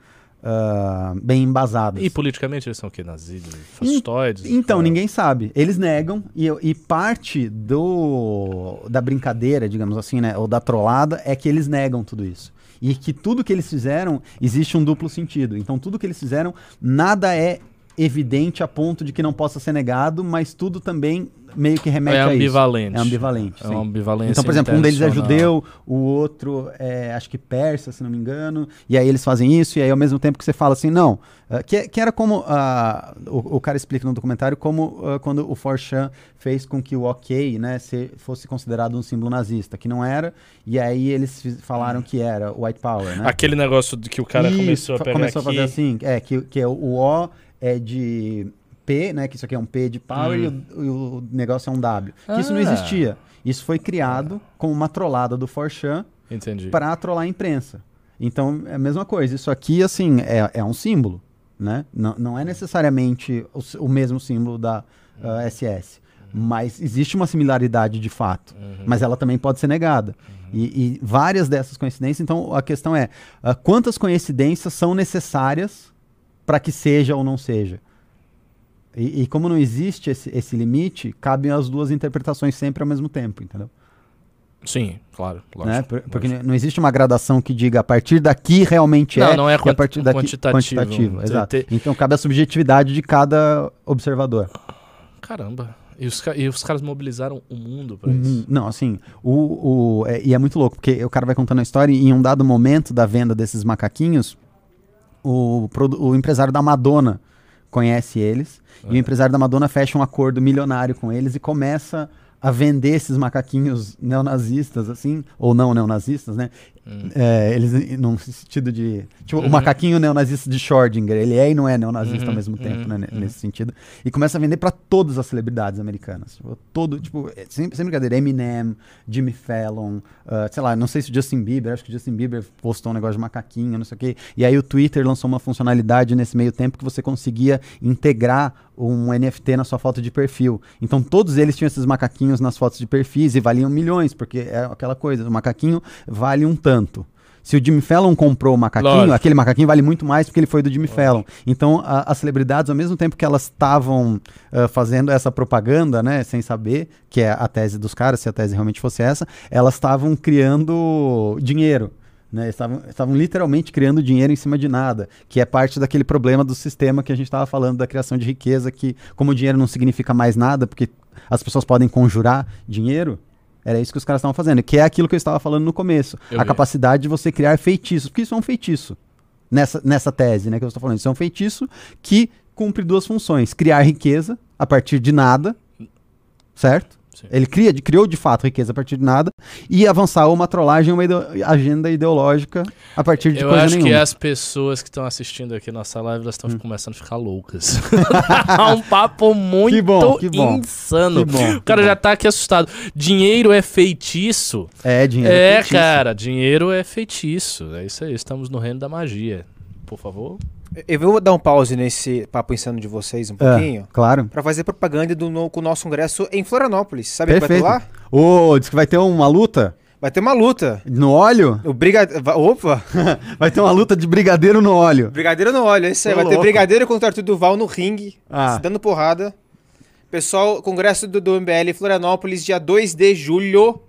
ah, bem embasadas. E politicamente eles são o quê? Nazistas? Fascistoides? Então, Ah, ninguém sabe. Eles negam e, e parte do da brincadeira, digamos assim, né, ou da trollada é que eles negam tudo isso. E que tudo que eles fizeram existe um duplo sentido. Então, tudo que eles fizeram, nada é evidente a ponto de que não possa ser negado, mas tudo também meio que remete É a isso. ambivalente. É ambivalente. É sim. uma ambivalência Então, por exemplo, um deles é judeu, o outro é, acho que persa, se não me engano, e aí eles fazem isso, e aí ao mesmo tempo que você fala assim, não, ah, que, que era como, ah, o, o cara explica no documentário, como ah, quando o Forchan fez com que o ok, né, se, fosse considerado um símbolo nazista, que não era, e aí eles fiz- falaram que era white power, né? Aquele negócio de que o cara Isso, começou a pegar começou aqui. a fazer assim, é, que, que é o, o O é de P, né, que isso aqui é um P de power, e, o, e o negócio é um W. Que isso não Ah. existia. Isso foi criado como uma trollada do Forchan, para trollar a imprensa. Então, é a mesma coisa. Isso aqui, assim, é, é um símbolo, né? Não, não é necessariamente o, o mesmo símbolo da ah, SS. Mas existe uma similaridade de fato. Mas ela também pode ser negada. E, e várias dessas coincidências. Então, a questão é, ah, quantas coincidências são necessárias para que seja ou não seja? E, e como não existe esse, esse limite, cabem as duas interpretações sempre ao mesmo tempo, entendeu? Sim, claro. Lógico, né? Por- Porque lógico. não existe uma gradação que diga a partir daqui realmente Não, é. não é a partir daqui quantitativo. Te- exato. te- Então cabe a subjetividade de cada observador. Caramba. E os, e os caras mobilizaram o mundo pra Uhum. isso. Não, assim, o, o- é- e é muito louco, porque o cara vai contando a história e em um dado momento da venda desses macaquinhos, o, o empresário da Madonna conhece eles, e o empresário da Madonna fecha um acordo milionário com eles e começa a vender esses macaquinhos neonazistas, assim, ou não neonazistas, né? É, eles, num sentido de. Tipo, o macaquinho neonazista de Schrödinger, ele é e não é neonazista Uhum, ao mesmo tempo, uhum, né? uhum. Nesse sentido. E começa a vender pra todas as celebridades americanas. Tipo, todo, tipo, é, sem, sem brincadeira, Eminem, Jimmy Fallon, ah, sei lá, não sei se o Justin Bieber, acho que o Justin Bieber postou um negócio de macaquinho, não sei o quê. E aí o Twitter lançou uma funcionalidade nesse meio tempo que você conseguia integrar um NFT na sua foto de perfil. Então todos eles tinham esses macaquinhos nas fotos de perfis e valiam milhões, porque é aquela coisa, o macaquinho vale um tanto. Se o Jimmy Fallon comprou o macaquinho, Lógico. aquele macaquinho vale muito mais porque ele foi do Jimmy Fallon. Então, a- as celebridades, ao mesmo tempo que elas estavam ah, fazendo essa propaganda, né, sem saber que é a tese dos caras, se a tese realmente fosse essa, elas estavam criando dinheiro. Né, estavam, estavam literalmente criando dinheiro em cima de nada, que é parte daquele problema do sistema que a gente estava falando da criação de riqueza, que como o dinheiro não significa mais nada, porque as pessoas podem conjurar dinheiro, era isso que os caras estavam fazendo, que é aquilo que eu estava falando no começo, Eu a vi. capacidade de você criar feitiços, porque isso é um feitiço, nessa, nessa tese né, que eu estou falando, isso é um feitiço que cumpre duas funções, criar riqueza a partir de nada, certo? Sim. Ele cria, criou de fato riqueza a partir de nada e avançar uma trollagem, uma ideo- agenda ideológica a partir de Eu coisa acho que nenhuma. as pessoas que estão assistindo aqui nossa live, elas estão Hum. começando a ficar loucas. um papo muito Que bom, que bom. insano. Que bom, o cara que já tá aqui assustado. Dinheiro é feitiço? É, dinheiro. é, feitiço. cara, dinheiro é feitiço. É isso aí, estamos no reino da magia. Por favor. Eu vou dar um pause nesse papo insano de vocês um Ah, pouquinho. claro. Pra fazer propaganda do no, com o nosso congresso em Florianópolis. Sabe o que vai ter Perfeito. lá? Ô, diz que vai ter uma luta Vai ter uma luta. no óleo? O brigade... va- Opa! Vai ter uma luta de brigadeiro no óleo. Brigadeiro no óleo, é isso aí. Vai ter louco. Brigadeiro contra Arthur Duval no ringue, Ah. se dando porrada. Pessoal, congresso do, do MBL em Florianópolis, dia 2 de julho.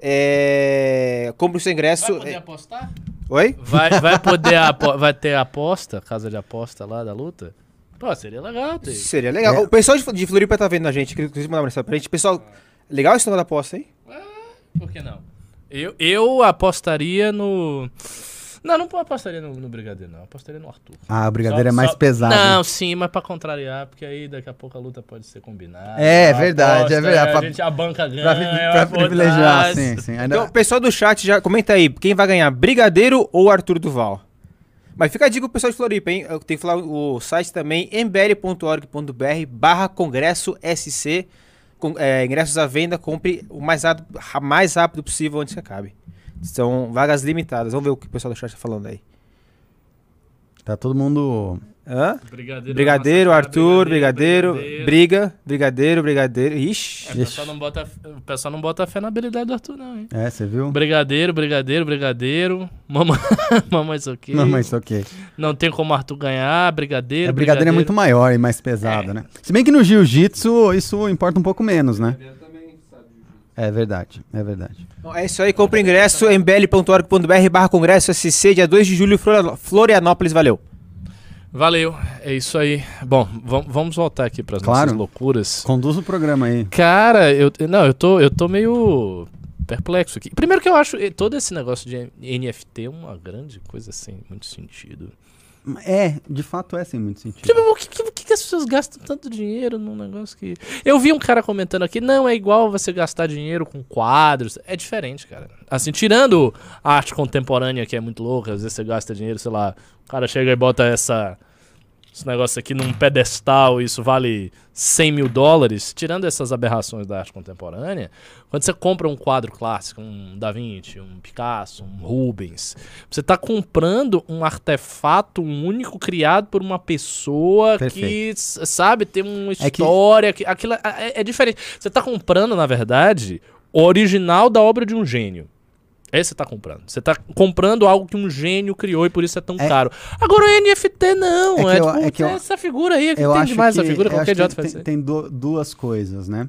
É... Compre o seu ingresso. É- apostar? Oi? Vai, vai poder apo- vai ter aposta, casa de aposta lá da luta? Pô, seria legal ter. Seria legal. É. O pessoal de, de Floripa tá vendo a gente, que inclusive mandar uma mensagem pra gente. Pessoal, legal esse negócio da aposta, hein? Por que não? Eu, eu apostaria no. Não, não apostaria no, no Brigadeiro, não. Apostaria no Arthur. Ah, o brigadeiro Só- é mais só- pesado. Não, sim, mas pra contrariar, porque aí daqui a pouco a luta pode ser combinada. É, verdade, aposta, é verdade. A, Pra- gente, a banca ganha. Pra, pri- vai pra por privilegiar, sim, sim. Ainda- Então, o pessoal do chat já comenta aí, quem vai ganhar, Brigadeiro ou Arthur Duval? Mas fica a dica pro pessoal de Floripa, hein? Eu tenho que falar o site também, mbl.org.br barra congresso SC. Com, é, ingressos à venda, compre o mais rápido, mais rápido possível antes que acabe. São vagas limitadas. Vamos ver o que o pessoal do chat tá falando aí. Tá todo mundo. Hã? Brigadeiro, Brigadeiro, Arthur, brigadeiro, brigadeiro. briga, brigadeiro, brigadeiro. Ixi. É, o, pessoal não bota, o pessoal não bota fé na habilidade do Arthur, não, hein? É, você viu? Brigadeiro, brigadeiro, brigadeiro. Mamãe, mamãe, isso aqui. Não, mas ok. Não tem como Arthur ganhar, brigadeiro. A brigadeiro é muito maior e mais pesado, né? Se bem que no jiu-jitsu isso importa um pouco menos, né? É verdade, é verdade. Bom, é isso aí, compra o ingresso, mbl.org.br barra congresso SC, dia 2 de julho, Florianó- Florianópolis, valeu. Valeu, é isso aí. Bom, vam- vamos voltar aqui pras Claro. nossas loucuras. Conduz o programa aí. Cara, eu não, eu tô, eu tô meio perplexo aqui. Primeiro que eu acho todo esse negócio de NFT uma grande coisa sem muito sentido. É, de fato é sem muito sentido. Tipo, por que, que, que as pessoas gastam tanto dinheiro num negócio que. Eu vi um cara comentando aqui, não, é igual você gastar dinheiro com quadros. É diferente, cara. Assim, tirando a arte contemporânea, que é muito louca, às vezes você gasta dinheiro, sei lá, o cara chega e bota essa. Esse negócio aqui num pedestal, isso vale 100 mil dólares. Tirando essas aberrações da arte contemporânea, quando você compra um quadro clássico, um Da Vinci, um Picasso, um Rubens, você está comprando um artefato único criado por uma pessoa que, Perfeito. s- sabe, tem uma É que- história. que... Aquilo é, é- é diferente. Você está comprando, na verdade, o original da obra de um gênio. É isso que você tá comprando. Você tá comprando algo que um gênio criou e por isso é tão É- caro. Agora o NFT não. É É, eu- tipo, é que eu- essa figura aí, que Eu tem demais que, essa figura, qualquer idiota faz tem, tem du- duas coisas, né?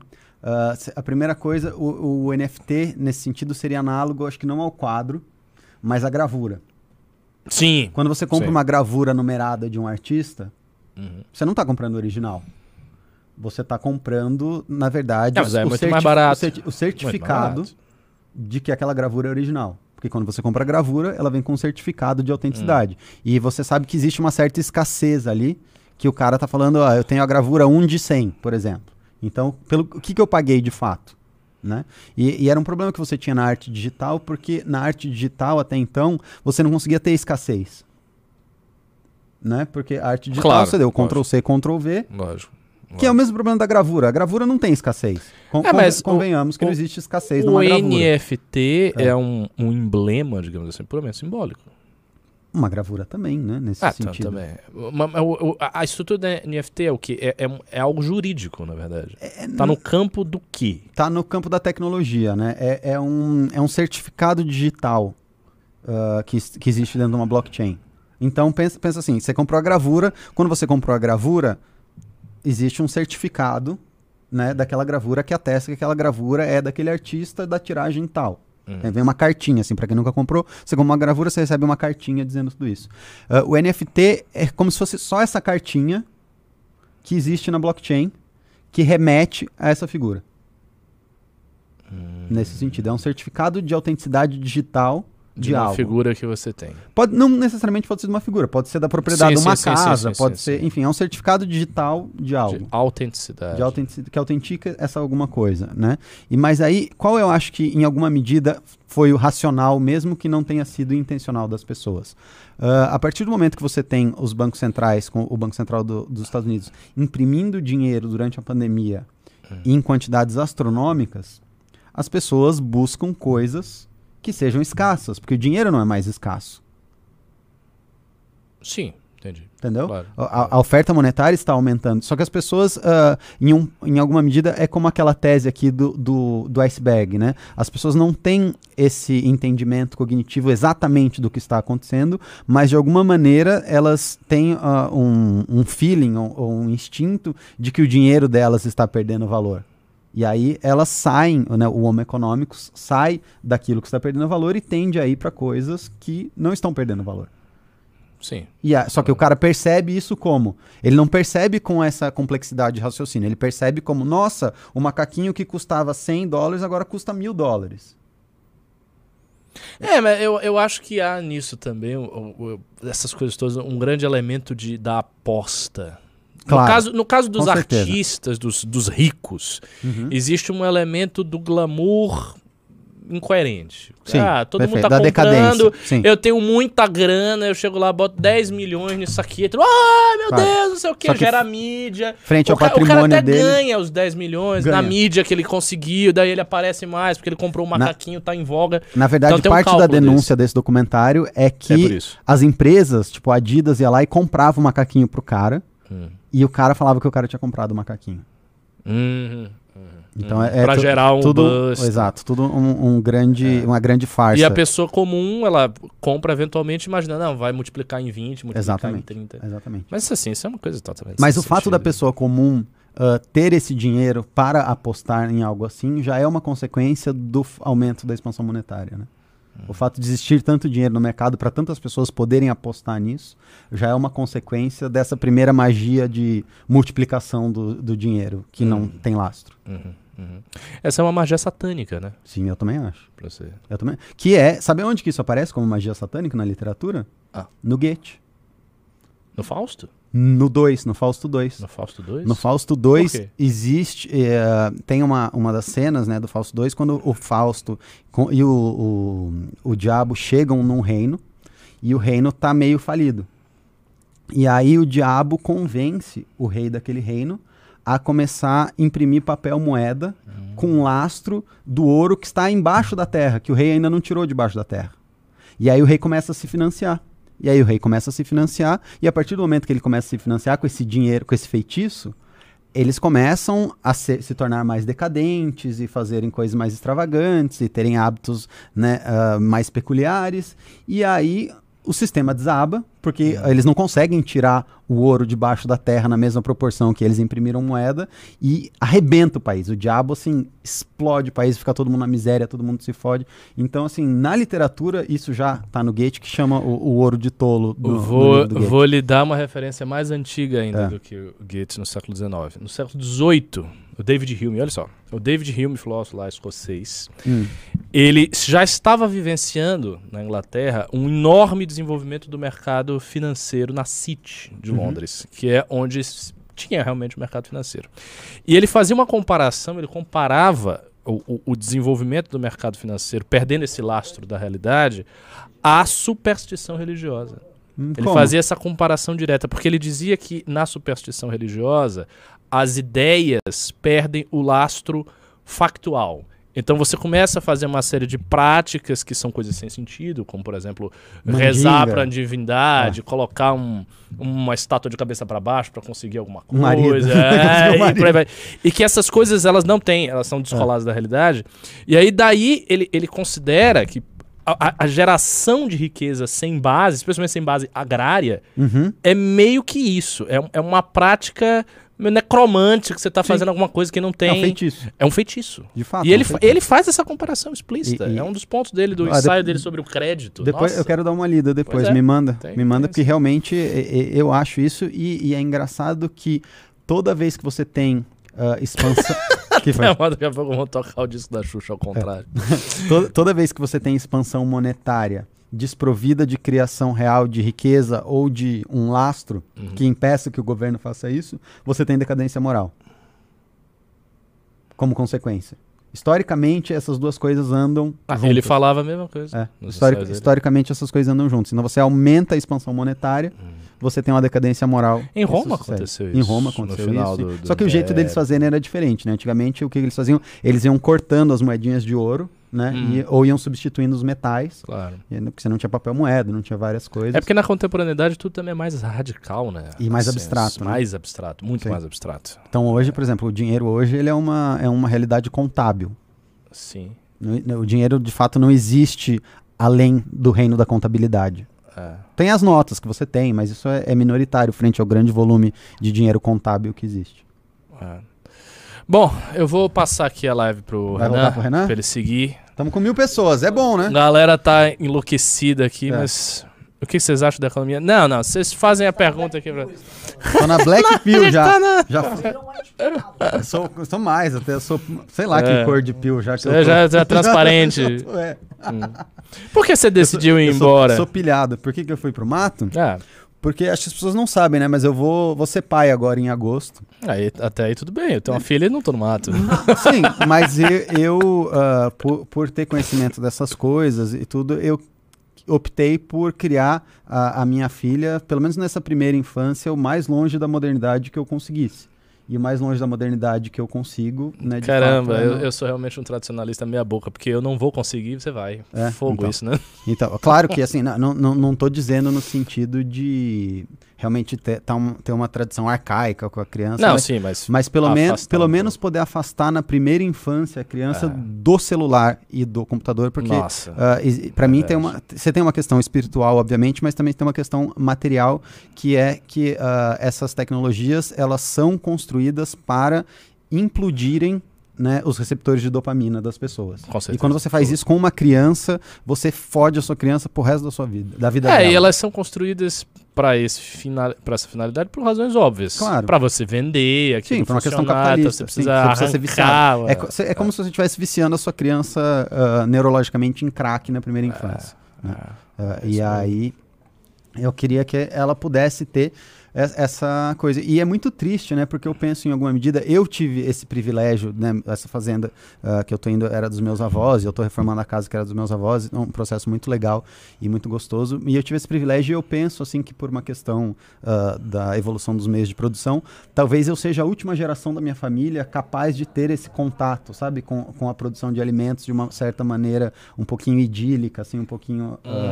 Se- a primeira coisa, o, o NFT, nesse sentido, seria análogo, acho que não ao quadro, mas à gravura. Sim. Quando você compra Sim. uma gravura numerada de um artista, Uhum. você não está comprando o original. Você está comprando, na verdade, Não, mas é o, certi- o o certificado. De que aquela gravura é original. Porque quando você compra a gravura, ela vem com um certificado de autenticidade. Hum. E você sabe que existe uma certa escassez ali, que o cara tá falando, ó, eu tenho a gravura 1 de 100, por exemplo. Então, pelo o que, que eu paguei de fato? Né? E, e era um problema que você tinha na arte digital, porque na arte digital, até então, você não conseguia ter escassez. Né? Porque a arte digital, Claro, você deu lógico. Ctrl-C, Ctrl-V, Lógico. Que é o mesmo problema da gravura. A gravura não tem escassez. Con- É, mas conven- convenhamos que o- não existe escassez O numa gravura. NFT é, É. um, um emblema, digamos assim, puramente simbólico. Uma gravura também, né? Nesse Ah, tá, sentido. também. O- o- a a estrutura da NFT é o quê? É, é, é algo jurídico, na verdade. tá no campo do quê? Tá no campo da tecnologia, né? É, é um, é um certificado digital ah, que, que existe dentro de uma blockchain. Então pensa, pensa assim, você comprou a gravura, quando você comprou a gravura, existe um certificado né, daquela gravura que atesta que aquela gravura é daquele artista da tiragem tal. Hum. Aí vem uma cartinha, assim, pra quem nunca comprou, você compra uma gravura, você recebe uma cartinha dizendo tudo isso. Ah, o NFT é como se fosse só essa cartinha que existe na blockchain que remete a essa figura. Nesse sentido, é um certificado de autenticidade digital de, De uma algo. figura que você tem. Pode, não necessariamente pode ser de uma figura, pode ser da propriedade Sim, de uma sim, casa, sim, pode ser, enfim, é um certificado digital de algo. De autenticidade. De autentici- que autentica essa alguma coisa, né? E mas aí, qual eu acho que em alguma medida foi o racional, mesmo que não tenha sido intencional das pessoas? Ah, a partir do momento que você tem os bancos centrais, com o Banco Central do- dos Estados Unidos, imprimindo dinheiro durante a pandemia em quantidades astronômicas, as pessoas buscam coisas que sejam escassas, porque o dinheiro não é mais escasso. Sim, entendi. Entendeu? Claro. A, a oferta monetária está aumentando. Só que as pessoas, ah, em, um- em alguma medida, é como aquela tese aqui do, do, do iceberg, né? As pessoas não têm esse entendimento cognitivo exatamente do que está acontecendo, mas de alguma maneira elas têm ah, um, um feeling ou, ou um instinto de que o dinheiro delas está perdendo valor. E aí elas saem, né, o homo econômicos sai daquilo que está perdendo valor e tende a ir para coisas que não estão perdendo valor. Sim. E a- só que o cara percebe isso como? Ele não percebe com essa complexidade de raciocínio. Ele percebe como, nossa, o macaquinho que custava 100 dólares agora custa mil dólares. É, mas eu, eu acho que há nisso também, o- o- essas coisas todas, um grande elemento de, da aposta. Claro, no, caso, no caso dos artistas, dos, dos ricos, Uhum. existe um elemento do glamour incoerente. Sim, ah, todo perfeito. mundo tá Da comprando, eu tenho muita grana, eu chego lá, boto 10 milhões nisso aqui, tudo, ah, meu Claro. Deus, não sei o que, Só que gera mídia. Frente o, ao ca- o cara patrimônio até dele. ganha os 10 milhões na Ganha. mídia que ele conseguiu, daí ele aparece mais, porque ele comprou um Na- macaquinho, tá em voga. Na verdade, Então tem um parte da denúncia desse documentário é É que isso. as empresas, tipo a Adidas, ia lá e comprava o macaquinho pro cara. Hum. E o cara falava que o cara tinha comprado o macaquinho. Uhum. Então é, é pra tu- gerar um tudo, buzz. exato, tudo um, um grande, uma grande farsa. E a pessoa comum, ela compra eventualmente imaginando, não, vai multiplicar em 20, multiplicar Exatamente. em 30. Exatamente. Mas assim, isso é uma coisa totalmente Mas o sem fato da sentido. pessoa comum ah, ter esse dinheiro para apostar em algo assim já é uma consequência do aumento da expansão monetária, né? O fato de existir tanto dinheiro no mercado para tantas pessoas poderem apostar nisso já é uma consequência dessa primeira magia de multiplicação do, do dinheiro, que não Hum. tem lastro. Uhum, uhum. Essa é uma magia satânica, né? Sim, eu também acho. Pra você. Eu também. Que é, sabe onde que isso aparece como magia satânica na literatura? Ah. No Goethe. No Fausto? No 2, no Fausto 2. No Fausto 2? No Fausto 2 Por quê? existe. eh, tem uma, uma das cenas né, do Fausto 2 quando o Fausto com- e o, o, o diabo chegam num reino e o reino tá meio falido. E aí o diabo convence o rei daquele reino a começar a imprimir papel moeda com lastro do ouro que está embaixo da terra, que o rei ainda não tirou debaixo da terra. E aí o rei começa a se financiar. E aí o rei começa a se financiar, e a partir do momento que ele começa a se financiar com esse dinheiro, com esse feitiço, eles começam a se, se tornar mais decadentes e fazerem coisas mais extravagantes e terem hábitos né, ah, mais peculiares. E aí o sistema desaba, porque eles não conseguem tirar o ouro debaixo da terra na mesma proporção que eles imprimiram moeda e arrebenta o país. O diabo, assim, explode o país, fica todo mundo na miséria, todo mundo se fode. Então, assim, na literatura, isso já tá no Goethe, que chama o, o ouro de tolo do, do vou, do Goethe. vou lhe dar uma referência mais antiga ainda É. do que o Goethe no século XIX. No século XVIII, o David Hume, olha só, o David Hume, filósofo lá escocês, Hum. Ele já estava vivenciando na Inglaterra um enorme desenvolvimento do mercado financeiro na City de Uhum. Londres, que é onde tinha realmente o mercado financeiro. E ele fazia uma comparação, ele comparava o, o- desenvolvimento do mercado financeiro, perdendo esse lastro da realidade, à superstição religiosa. Hum, Ele como? fazia essa comparação direta, porque ele dizia que na superstição religiosa as ideias perdem o lastro factual. Então você começa a fazer uma série de práticas que são coisas sem sentido, como por exemplo rezar para a divindade, colocar um- uma estátua de cabeça para baixo para conseguir alguma Um marido. coisa, Conseguir é, um e, por aí marido. vai. E que essas coisas elas não têm, elas são descoladas da realidade. E aí daí ele, ele considera que a, a- geração de riqueza sem base, especialmente sem base agrária, Uhum. é meio que isso. É, é uma prática meio necromante que você está fazendo alguma coisa que não tem. É um feitiço, É um feitiço. de fato. e é um ele, fa- ele faz essa comparação explícita. E- e- é um dos pontos dele, do Ah, ensaio de- dele sobre o crédito. Depois Nossa. eu quero dar uma lida depois, Pois é. me manda, Tem- me manda tem porque sim. realmente eu acho isso e, e é engraçado que toda vez que você tem ah, expansão, que foi? Não, daqui a pouco vamos tocar o disco da Xuxa ao contrário. toda, toda vez que você tem expansão monetária desprovida de criação real de riqueza ou de um lastro Uhum. que impeça que o governo faça isso, você tem decadência moral. Como consequência. Historicamente, essas duas coisas andam Ah, juntas. ele falava a mesma coisa. É, historicamente essas coisas andam juntas. Então você aumenta a expansão monetária, você tem uma decadência moral. Hum. Em Isso Roma sucede. aconteceu Em isso, Roma no aconteceu isso. do- do Só que o jeito deles Império. fazerem era diferente, né? Antigamente o que eles faziam? Eles iam cortando as moedinhas de ouro, né? Hum. E- ou iam substituindo os metais, Claro. e- porque você não tinha papel moeda, não tinha várias coisas. É porque na contemporaneidade tudo também é mais radical, né? E mais Assim, abstrato, né? Mais abstrato, muito mais abstrato. Então hoje, por exemplo, o dinheiro hoje ele é uma, é uma realidade contábil. Sim. No- O dinheiro de fato não existe além do reino da contabilidade. É. Tem as notas que você tem, mas isso é, é minoritário frente ao grande volume de dinheiro contábil que existe. É. Bom, eu vou passar aqui a live pro Vai Renan, pro Renan? pra ele seguir. Estamos com mil pessoas, é bom, A né? galera tá enlouquecida aqui, É. mas O que vocês acham da economia? Não, não, vocês fazem a pergunta aqui pra... Tô na Black Pill já. Tá na- já eu sou, eu sou mais, até eu sou, sei lá que É. cor de pill já. Que Você já é transparente. Já tô, é. Por que você decidiu ir Eu sou- embora? Sou, pilhado. Por que, que eu fui pro mato? Ah, Porque acho que as pessoas não sabem, né? Mas eu vou, vou ser pai agora em agosto. aí, até aí tudo bem. Eu tenho uma filha e não tô no mato. Sim, mas eu, eu, ah, por, por ter conhecimento dessas coisas e tudo, eu optei por criar a, a minha filha, pelo menos nessa primeira infância, o mais longe da modernidade que eu conseguisse. E o mais longe da modernidade que eu consigo, né? Caramba, fato, é eu, eu sou realmente um tradicionalista meia boca, porque eu não vou conseguir, você vai. É, Fogo então. isso, né? Então, claro que assim, não, não, não tô dizendo no sentido de realmente ter, tá um- ter uma tradição arcaica com a criança. Não, mas, sim, mas... mas pelo, menos afastar pelo menos poder afastar na primeira infância a criança É. do celular e do computador, porque Nossa. Uh, e- pra mim tem uma você tem uma questão espiritual obviamente mas também tem uma questão material que é que uh, essas tecnologias elas são construídas para implodirem né, os receptores de dopamina das pessoas e quando você faz isso com uma criança você fode a sua criança pro resto da sua vida da vida É, dela e elas são construídas para esse final, para essa finalidade por razões óbvias. Claro. Para você vender, aquilo Sim, por uma questão funcionar, capitalista. então você sim, precisa você precisa ser viciado. É, cê- é como se você estivesse viciando a sua criança ah, neurologicamente em crack na primeira infância. né? Ah, e aí eu queria que ela pudesse ter essa coisa. E é muito triste, né? Porque eu penso em alguma medida, eu tive esse privilégio, né? Essa fazenda ah, que eu tô indo era dos meus avós, e eu tô reformando a casa que era dos meus avós, é um processo muito legal e muito gostoso. E eu tive esse privilégio e eu penso, assim, que por uma questão ah, da evolução dos meios de produção, talvez eu seja a última geração da minha família capaz de ter esse contato, sabe? Com, com a produção de alimentos de uma certa maneira um pouquinho idílica, assim, um pouquinho... ah,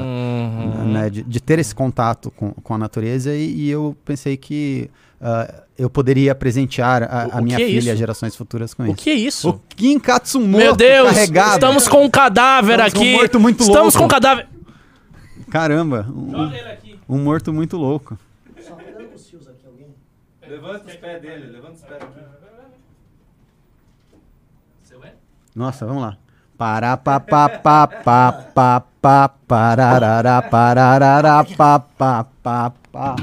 Uhum. né, de, de ter esse contato com, com a natureza e, e eu pensei que ah, eu poderia presentear a, O- a o minha é filha e isso? gerações futuras com O isso. que é isso? O Kim Katsumoto Meu Deus, carregado. estamos com um cadáver Estamos com um aqui. morto muito estamos louco. com um cadáver. Caramba, um, um morto muito louco. Só com os fios aqui, alguém. Levanta os pés dele, levanta os pés aqui. Nossa, vamos lá. Pará, pá, pá, pá, pá, pá, pá, pararará, pararará, pá, pá, pá, pá.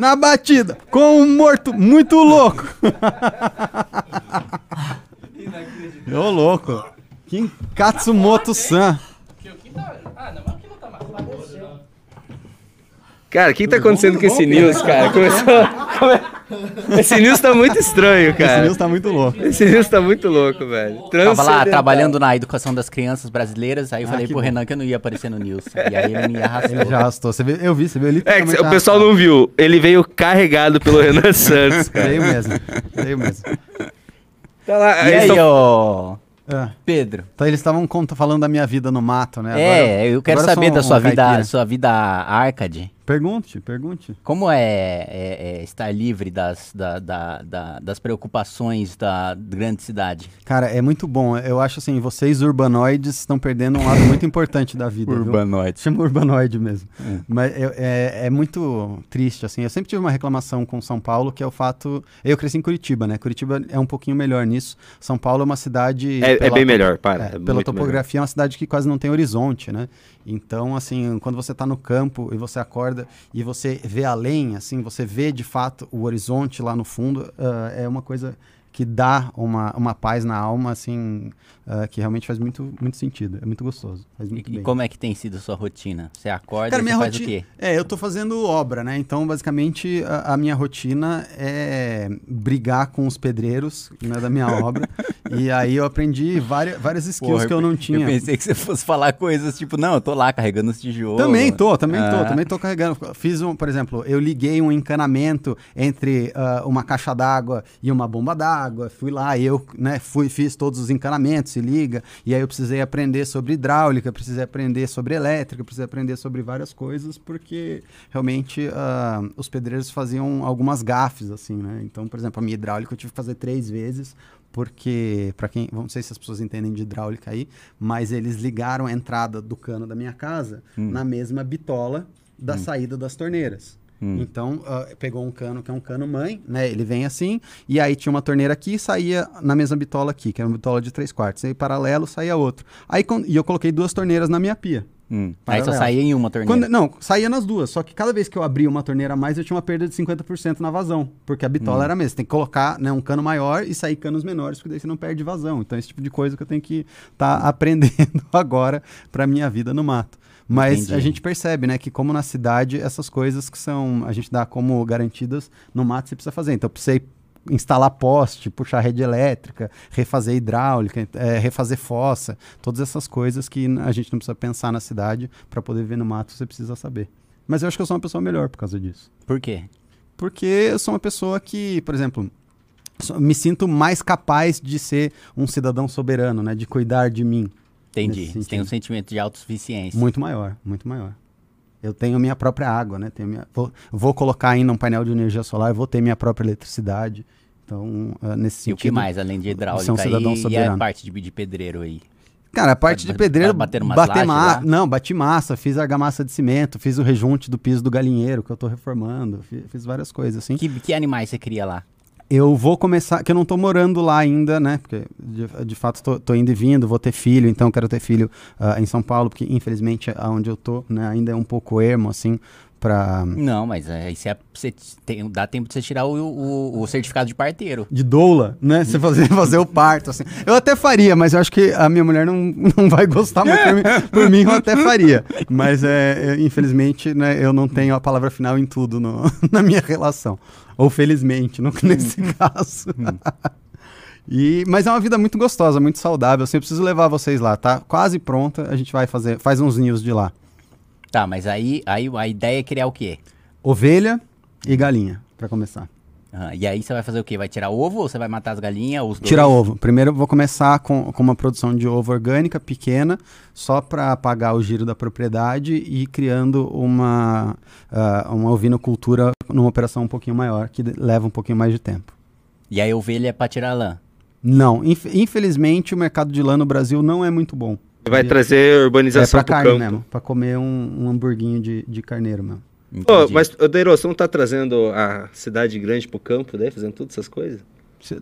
Na batida, com um morto muito louco. Ô, louco. Kim Katsumoto-san. Cara, o que, que tá acontecendo com esse news, cara? Começou. Esse news tá muito estranho, Esse cara. news tá muito louco. Esse news tá muito louco, velho. Tava lá Transcendental. trabalhando na educação das crianças brasileiras, aí eu Ah, falei pro bom. Renan que eu não ia aparecer no News. E aí ele me arrastou. Ele já arrastou. Você viu? Eu vi, você viu? É, literalmente que o pessoal não viu. Ele veio carregado pelo Renan Santos, cara. Veio mesmo. Veio mesmo. Tá lá, E aí, tão- ô É. Pedro? Então eles estavam falando da minha vida no mato, né? é, Agora eu quero saber da um sua vida, caipira. sua vida arcade. Pergunte, pergunte. Como é, é- é estar livre das, da- da- da- das preocupações da grande cidade? Cara, é muito bom. Eu acho assim, vocês urbanoides estão perdendo um lado muito importante da vida. viu? Urbanoide. Chama urbanoide mesmo. É. Mas é, é- é muito triste, assim. Eu sempre tive uma reclamação com São Paulo, que é o fato... Eu cresci em Curitiba, né? Curitiba é um pouquinho melhor nisso. São Paulo é uma cidade... É, é pela bem melhor, para. é, é pela topografia, é uma cidade que quase não tem horizonte, né? Então, assim, quando você tá no campo e você acorda e você vê além, assim, você vê de fato o horizonte lá no fundo, ah, é uma coisa que dá uma, uma paz na alma, assim, ah, que realmente faz muito, muito sentido. É muito gostoso. Faz E, muito e bem. como é que tem sido a sua rotina? Você acorda Cara, e minha faz rotina. o quê? É, eu tô fazendo obra, né? Então, basicamente, a, a minha rotina é brigar com os pedreiros né, da minha obra. e aí eu aprendi várias, várias skills Porra, que eu não tinha. Eu pensei que você fosse falar coisas tipo, não, eu tô lá carregando os tijolos. Também tô, também Ah. tô, também tô carregando. Fiz um, por exemplo, eu liguei um encanamento entre ah, uma caixa d'água e uma bomba d'água. Fui lá, eu, né, fui, fiz todos os encanamentos, se liga. E aí eu precisei aprender sobre hidráulica, precisei aprender sobre elétrica, precisei aprender sobre várias coisas, porque realmente ah, os pedreiros faziam algumas gafes, assim, né? Então, por exemplo, a minha hidráulica eu tive que fazer três vezes, porque, para quem, não sei se as pessoas entendem de hidráulica aí, mas eles ligaram a entrada do cano da minha casa na mesma bitola da saída das torneiras. Então, ah, pegou um cano que é um cano mãe, né? Ele vem assim, e aí tinha uma torneira aqui e saía na mesma bitola aqui, que era uma bitola de 3 quartos. Aí paralelo saía outro. Aí, con- e eu coloquei duas torneiras na minha pia. Hum. Aí só saía em uma torneira. Quando- não, saía nas duas. Só que cada vez que eu abria uma torneira a mais, eu tinha uma perda de 50% na vazão. Porque a bitola era a mesma. Você tem que colocar né, um cano maior e sair canos menores, porque daí você não perde vazão. Então, esse tipo de coisa que eu tenho que estar aprendendo agora pra minha vida no mato. Mas Entendi. a gente percebe, né, que como na cidade, essas coisas que são, a gente dá como garantidas, no mato você precisa fazer. Então, eu precisei instalar poste, puxar rede elétrica, refazer hidráulica, eh, refazer fossa, todas essas coisas que a gente não precisa pensar na cidade para poder viver no mato, você precisa saber. Mas eu acho que eu sou uma pessoa melhor por causa disso. Por quê? Porque eu sou uma pessoa que, por exemplo, me sinto mais capaz de ser um cidadão soberano, né, de cuidar de mim. Entendi. Você tem um sentimento de autossuficiência. Muito maior, muito maior. Eu tenho minha própria água, né? Tenho minha, vou, vou colocar ainda um painel de energia solar, vou ter minha própria eletricidade. Então, ah, nesse E sentido. o que mais, além de hidráulica um cidadão aí, e a soberano. parte de, de pedreiro aí? Cara, a parte Ba- de pedreiro, ba- bater umas bater ma não, bati massa, fiz argamassa de cimento, fiz o rejunte do piso do galinheiro que eu tô reformando, fi- fiz, várias coisas assim. Que, que animais você cria lá? Eu vou começar, que eu não tô morando lá ainda, né? Porque de, de fato tô indo e vindo, vou ter filho, então quero ter filho ah, em São Paulo, porque infelizmente aonde eu tô, né, ainda é um pouco ermo assim para Não, mas aí você, você tem- dá tempo de você tirar o, o- o certificado de parteiro. de doula, né? Você fazer, fazer o parto, assim. Eu até faria, mas eu acho que a minha mulher não, não vai gostar muito por mim. Por mim, eu até faria. Mas, é, é, infelizmente, né, eu não tenho a palavra final em tudo no- na minha relação. Ou felizmente, no, nesse caso. E, mas é uma vida muito gostosa, muito saudável. Assim, eu preciso levar vocês lá, tá? Quase pronta. A gente vai fazer, faz uns ninhos de lá. Tá, mas aí, aí a ideia é criar o quê? Ovelha e galinha, pra começar. E aí você vai fazer o quê? Vai tirar ovo ou você vai matar as galinhas? Os dois? Tirar ovo. Primeiro eu vou começar com, com uma produção de ovo orgânica pequena, só para pagar o giro da propriedade e criando uma, ah, uma ovinocultura numa operação um pouquinho maior, que leva um pouquinho mais de tempo. E aí ovelha é pra tirar lã. Não, inf- infelizmente o mercado de lã no Brasil não é muito bom. Vai trazer É urbanização pra pro carne campo. mesmo, pra comer um, um hamburguinho de, de carneiro mesmo. Ô, Entendi. mas, ô, Deiro, você não tá trazendo a cidade grande pro campo, daí, fazendo todas essas coisas?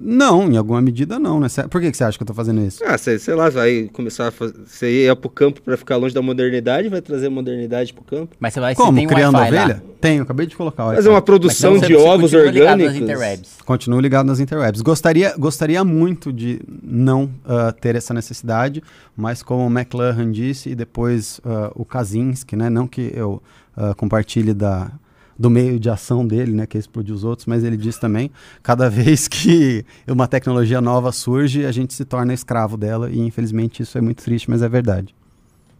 Não, em alguma medida não, né? Por que, que você acha que eu tô fazendo isso? Ah, sei, sei lá, vai começar a fazer. Você ia pro campo pra ficar longe da modernidade, vai trazer modernidade pro campo. Mas você vai você Como? tem um Criando lá. ovelha? Tenho, acabei de colocar. Fazer Wi-Fi. uma produção então de ovos continua ligado nas orgânicos. interwebs. Continuo ligado nas interwebs. Gostaria, gostaria muito de não ah, ter essa necessidade, mas como o McLaren disse e depois ah, o Kaczynski, né? Não que eu ah, compartilhe da, do meio de ação dele, né? Que é explodir os outros, mas ele disse também, cada vez que uma tecnologia nova surge, a gente se torna escravo dela e infelizmente isso é muito triste, mas é verdade.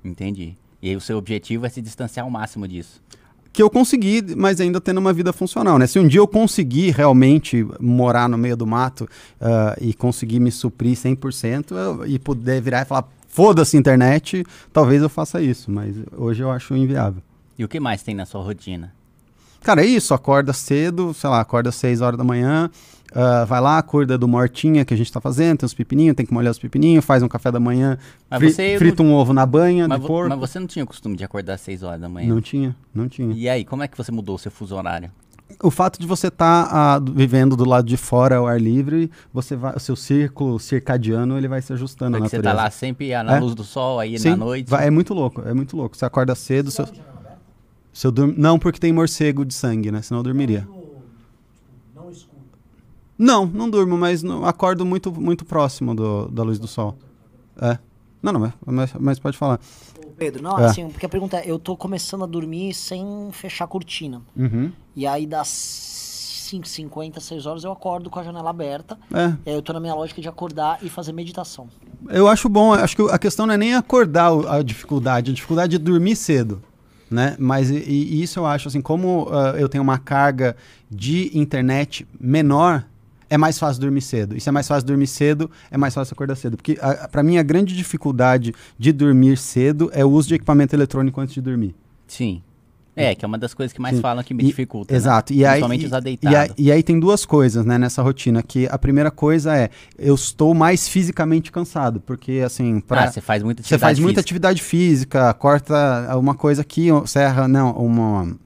Entendi. E o seu objetivo é se distanciar ao máximo disso. que eu consegui, mas ainda tendo uma vida funcional, né? Se um dia eu conseguir realmente morar no meio do mato ah, e conseguir me suprir 100% eu, e poder virar e falar foda-se internet, talvez eu faça isso, mas hoje eu acho inviável. E o que mais tem na sua rotina? Cara, é isso, acorda cedo, sei lá, acorda às 6 horas da manhã, ah, vai lá, cuida do mortinha que a gente tá fazendo, tem os pepininhos, tem que molhar os pepininhos, faz um café da manhã, fri- você frita um ovo na banha Mas, de vo- porco. mas você não tinha o costume de acordar às 6 horas da manhã? Não tinha, não tinha. E aí, como é que você mudou o seu fuso horário? o fato de você estar vivendo do lado de fora ao ar livre, você vai, o seu círculo circadiano ele vai se ajustando Porque você natureza. tá lá sempre ah, na É. luz do sol, aí Sim, na noite. vai- é muito louco, é muito louco. Você acorda cedo, seu, seu dur- não porque tem morcego de sangue, né? Senão eu dormiria. Não, não durmo, mas não- acordo muito, muito próximo do- da luz do sol. É. Não, não, mas, mas, pode falar. Pedro, não, É. assim, porque a pergunta é, eu tô começando a dormir sem fechar a cortina. Uhum. E aí das 5h50, 6 horas eu acordo com a janela aberta. É. E aí eu tô na minha lógica de acordar e fazer meditação. Eu acho bom, acho que a questão não é nem acordar a dificuldade, a dificuldade é dormir cedo, né? Mas e, e isso eu acho assim, como ah, eu tenho uma carga de internet menor, é mais fácil dormir cedo. E se é mais fácil dormir cedo, é mais fácil acordar cedo, porque a- a- pra mim a grande dificuldade de dormir cedo é o uso de equipamento eletrônico antes de dormir. Sim. É, que é uma das coisas que mais Sim. falam que me E- dificulta. né? Exato. E aí, Principalmente e, usar e, deitado. aí, e aí tem duas coisas, né, nessa rotina, que a primeira coisa é, eu estou mais fisicamente cansado, porque assim, pra... Ah, você faz muita Você atividade faz muita física. atividade física, corta uma coisa aqui, serra, não, uma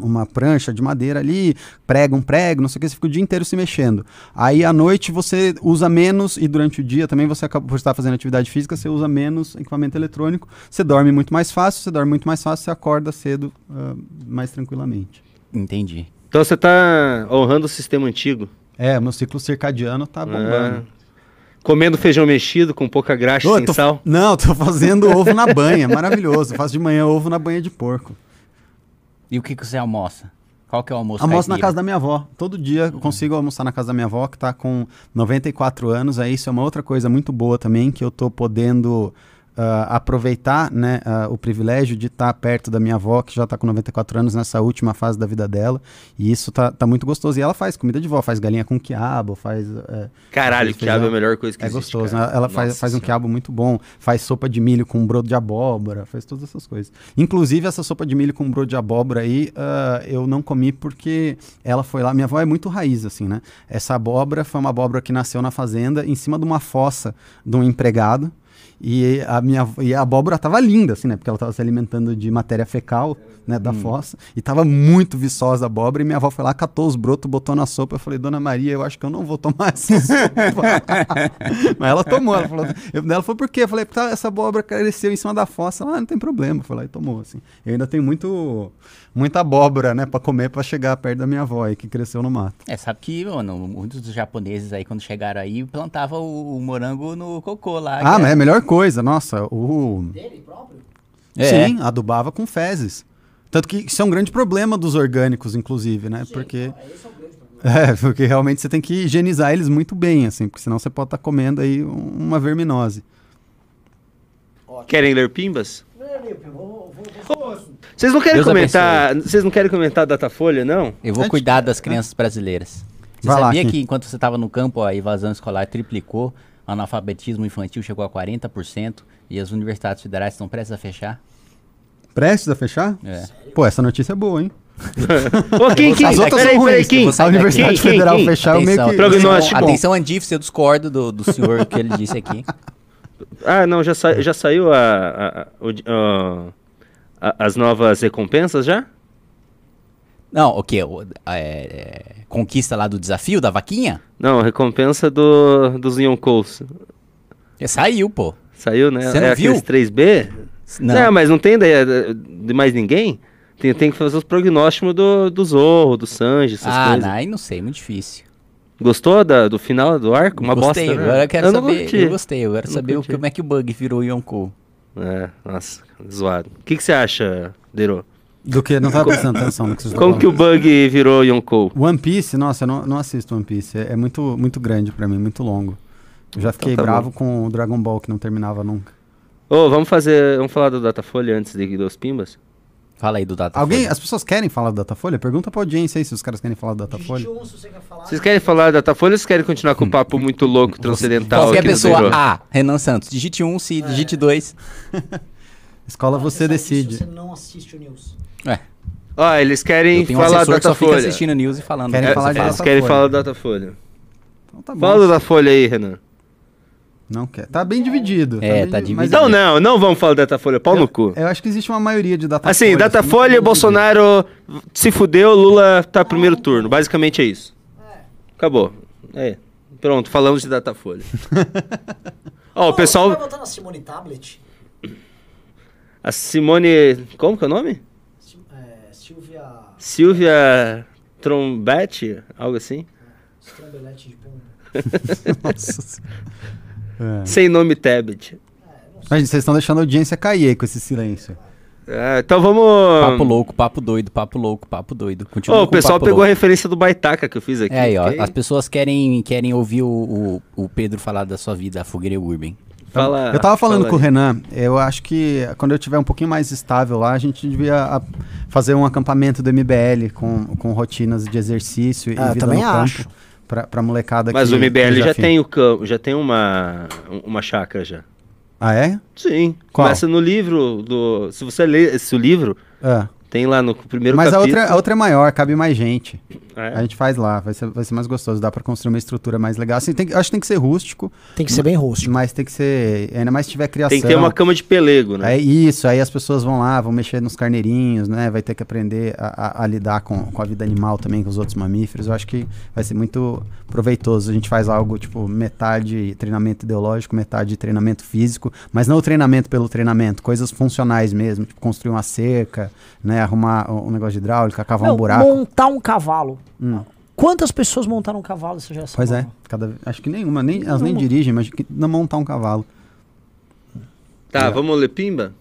uma prancha de madeira ali, prega um prego, não sei o que, você fica o dia inteiro se mexendo. Aí à noite você usa menos e durante o dia também você acaba por estar fazendo atividade física, você usa menos equipamento eletrônico, você dorme muito mais fácil, você dorme muito mais fácil, você acorda cedo ah, mais tranquilamente. Entendi. Então você tá honrando o sistema antigo. É, meu ciclo circadiano tá bombando. Ah. Comendo feijão mexido com pouca graxa Ô, sem tô- sal. Não, tô fazendo ovo na banha, maravilhoso. Faço de manhã ovo na banha de porco. E o que, que você almoça? Qual que é o almoço Almoço na caipira? casa da minha avó. Todo dia eu consigo almoçar na casa da minha avó, que tá com 94 anos. Aí isso é uma outra coisa muito boa também, que eu tô podendo ah, aproveitar né, ah, o privilégio de estar perto da minha avó, que já tá com 94 anos nessa última fase da vida dela. E isso tá, tá muito gostoso. E ela faz comida de vó, faz galinha com quiabo, faz. eh, Caralho, Faz quiabo é a melhor coisa que é existe. gostoso. cara. né? Ela faz, Nossa faz um quiabo muito bom, faz sopa de milho com brodo de abóbora, faz todas essas coisas. Inclusive, essa sopa de milho com brodo de abóbora aí, ah, eu não comi porque ela foi lá. Minha avó é muito raiz, assim, né? Essa abóbora foi uma abóbora que nasceu na fazenda, em cima de uma fossa de um empregado. E a, minha, e a abóbora tava linda, assim, né? Porque ela tava se alimentando de matéria fecal, né? Da fossa. E tava muito viçosa a abóbora. E minha avó foi lá, catou os brotos, botou na sopa. Eu falei, Dona Maria, eu acho que eu não vou tomar essa sopa. Mas ela tomou. Ela falou, eu, ela falou, por quê? Eu falei, porque essa abóbora cresceu em cima da fossa. Ah, não tem problema. Foi lá e tomou, assim. Eu ainda tenho muito, muita abóbora, né? Pra comer, pra chegar perto da minha avó aí, que cresceu no mato. É, sabe que, mano, muitos dos japoneses aí, quando chegaram aí, plantavam o, o morango no cocô lá. Ah, mas é a melhor coisa. Nossa, o... Dele próprio? É. Sim, adubava com fezes. Tanto que isso é um grande problema dos orgânicos, inclusive, né? Porque. É, porque realmente você tem que higienizar eles muito bem, assim, porque senão você pode estar comendo aí um- uma verminose. Querem ler pimbas? Vou, vou, vou, Vocês não querem Deus comentar. Vocês não querem comentar a Datafolha, não? Eu vou Antes- cuidar das crianças brasileiras. Você Vai lá, sabia Kim. que enquanto você estava no campo, a evasão escolar triplicou, o analfabetismo infantil chegou a 40% e as universidades federais estão prestes a fechar? Prestes a fechar? É. Pô, essa notícia é boa, hein? Ô, Kim, Kim, As outras peraí, são peraí, ruins. Kim. A Universidade Kim, Federal Kim. fechar, eu meio Atenção, que. Prognóstico. atenção Andif, eu discordo do, do senhor que ele disse aqui. Ah, não, já, sa- já saiu a, a- a- ó, a- as novas recompensas já? Não, o quê? O- é, é, conquista lá do desafio da vaquinha? Não, recompensa do, dos Yonkous. Já saiu, pô. Saiu, né? Você não é viu? aqueles 3B? Não. mas não tem ideia de, mais ninguém? Tem, tem que fazer os prognósticos do, do Zorro, do Sanji, essas ah, coisas. não, aí não sei, muito difícil. Gostou da- do final do arco? Uma gostei, bosta, né? agora eu quero Eu não saber. curti. Eu gostei, eu quero Não saber curti. como é que o Bug virou Yonkou. É, nossa, zoado. O que, que você acha, Dero? Do que? Não tava prestando atenção no que vocês Como que o Bug virou Yonkou? One Piece, nossa, eu não, não assisto One Piece. É, é muito, muito grande pra mim, muito longo. Eu já fiquei tá bravo bom. com o Dragon Ball, que não terminava nunca. Ô, vamos fazer. Vamos falar do Datafolha antes de dos Pimbas? Fala aí do Data. Alguém, as pessoas querem falar do Datafolha? Pergunta pra audiência aí se os caras querem falar do Datafolha. Digite um se você quer falar. Vocês querem falar do Datafolha ou vocês querem continuar com o papo muito louco, transcendental? Qualquer pessoa? A, Renan Santos. Digite um, se digite dois. Escola você disso decide. Você não assiste o News. Ué, Ó, eles querem um falar do que só fica Datafolha. assistindo news e falando. Querem É, falar você de. Eles querem Datafolha. falar do Datafolha. Então tá bom. Fala do Datafolha aí, Renan. Não quer. Tá bem dividido. É, bem tá divi- dividido. Não, não, não vamos falar do Datafolha, pau no cu. Eu acho que existe uma maioria de Datafolha. Assim, Datafolha, Bolsonaro se fudeu, Lula tá primeiro turno. Basicamente é isso. Acabou. É. Pronto, falamos de Datafolha. Ó, o Você vai pessoal. votar na Simone Tablet? A Simone. Como que é o nome? Sil- é, Silvia Silvia Trombete? Algo assim? Strambelete de Pombo. Nossa. É. Sem nome Tablet. Mas vocês estão deixando a audiência cair aí com esse silêncio. É, então vamos. Papo louco, papo doido, papo louco, papo doido. Continua Ô, o pessoal papo pegou a louco. referência do Baitaca que eu fiz aqui. É aí, ó. As pessoas querem, querem ouvir o, o, o Pedro falar da sua vida, a fogueira urban. Fala, eu tava falando fala com o. Renan, eu acho que quando eu tiver um pouquinho mais estável lá, a gente devia a, fazer um acampamento do MBL com, com rotinas de exercício e Ah, eu vida também no campo pra molecada Mas que- o MBL já tem o campo, já tem uma, uma chácara já. Ah, é? Sim. Qual? Começa no livro do. Se você ler esse livro, Ah, Tem lá no primeiro Mas a capítulo. outra, a outra é maior, cabe mais gente. É. A gente faz lá, vai ser, vai ser mais gostoso, dá pra construir uma estrutura mais legal. Assim, tem acho que tem que ser rústico, Tem que ser bem rústico. mas tem que ser. Ainda mais se tiver criação. Tem que ter uma cama de pelego, né? É isso, aí as pessoas vão lá, vão mexer nos carneirinhos, né? Vai ter que aprender a, a- a lidar com, com a vida animal também, com os outros mamíferos. Eu acho que vai ser muito proveitoso. A gente faz algo, tipo, metade treinamento ideológico, metade treinamento físico, mas não o treinamento pelo treinamento, coisas funcionais mesmo, tipo, construir uma cerca, né? Arrumar um negócio de hidráulica, cavar Não, um buraco. montar um cavalo. Hum. Quantas pessoas montaram um cavalo essa geração? Pois é, cada, acho que nenhuma, nem, elas nem dirigem, mas que não montar um cavalo. Tá, vamos ler Pimba?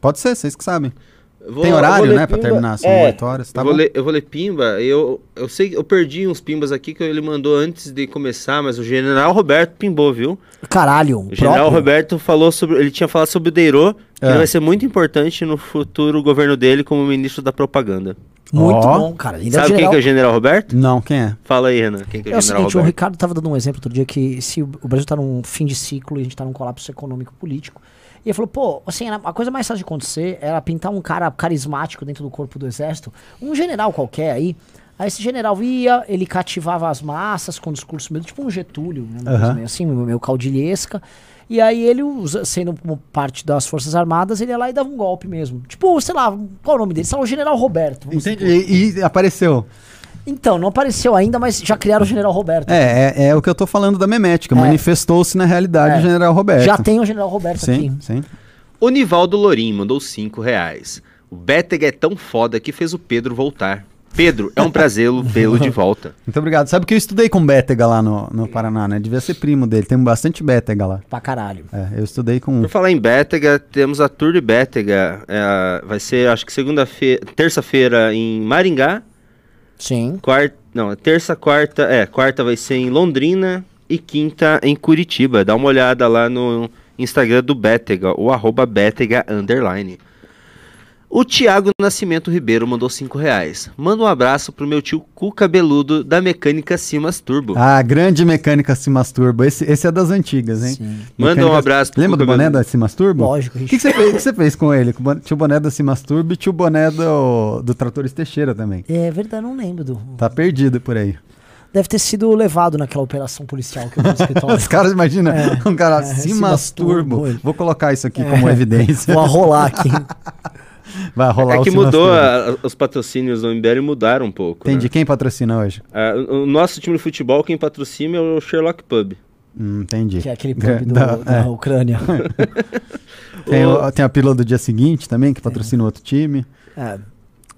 Pode ser, vocês que sabem. Vou- Tem horário, né, pra Pimba. terminar, são É, oito horas, tá eu, vou bom. ler, eu vou ler Pimba. Eu, eu sei, eu perdi uns Pimbas aqui que ele mandou antes de começar, mas o General Roberto pimbou, viu? Caralho, O General próprio? Roberto falou sobre. Ele tinha falado sobre o Deirô, que É. vai ser muito importante no futuro governo dele como ministro da propaganda. Muito Ó. bom, cara. Ele é o Sabe quem general... que é o General Roberto? Não, quem é? Fala aí, Renan. Quem que é o É o General seguinte, o Roberto? Ricardo estava dando um exemplo outro dia que se o o Brasil está num fim de ciclo e a gente está num colapso econômico político. E ele falou, pô, assim, a coisa mais fácil de acontecer era pintar um cara carismático dentro do corpo do exército, um general qualquer aí. Aí esse general ia, ele cativava as massas com discurso meio tipo um Getúlio, né, meio assim, meio caudilhesca. E aí ele, sendo parte das Forças Armadas, ele ia lá e dava um golpe mesmo. Tipo, sei lá, qual é o nome dele? Sei lá, o General Roberto. Entendi. E, e apareceu. Então, não apareceu ainda, mas já criaram o General Roberto. É, é, é o que eu tô falando da memética. É. Manifestou-se na realidade É. o general Roberto. Já tem o General Roberto Sim, aqui. sim. O Nivaldo Lorim mandou 5 reais. O Beteg é tão foda que fez o Pedro voltar. Pedro, é um prazer vê-lo de volta. Muito obrigado. Sabe que eu estudei com Bétega lá no, no Paraná, né? Devia ser primo dele. Tem bastante Bétega lá. Pra caralho. É, eu estudei com. Por falar em Bétega, temos a Tour de Bétega. é, vai ser, acho que segunda-feira, terça-feira em Maringá. Sim. Quarta, não, terça, quarta, é, quarta vai ser em Londrina e quinta em Curitiba. Dá uma olhada lá no Instagram do Bétega, o arroba Bétega underline. O Thiago Nascimento Ribeiro mandou 5 reais. Manda um abraço pro meu tio Cu Cabeludo da Mecânica Simas Turbo. Ah, grande mecânica se masturba. Esse, esse é das antigas, hein? Sim. Manda um abraço pro Lembra do Cuca boné Beludo. da se masturba? Lógico, O que, que você fez, o que você fez com ele? Com o bon- Tinha o boné da se masturba e tinha o boné do, do Tratores Teixeira também. É verdade, não lembro do. Tá perdido por aí. Deve ter sido levado naquela operação policial que eu fiz no escritório. Os caras, imagina, um cara é, se masturba. masturba. Vou colocar isso aqui como evidência. Vou arrolar aqui. Vai rolar É o que mudou, a- os patrocínios do MBL mudaram um pouco. Entendi. né? Quem patrocina hoje? Ah, o nosso time de futebol, quem patrocina é o Sherlock Pub. Hum, entendi. Que é aquele pub do- Da- da é. Ucrânia. Tem, o- tem a pílula do dia seguinte também, que patrocina o outro time. É.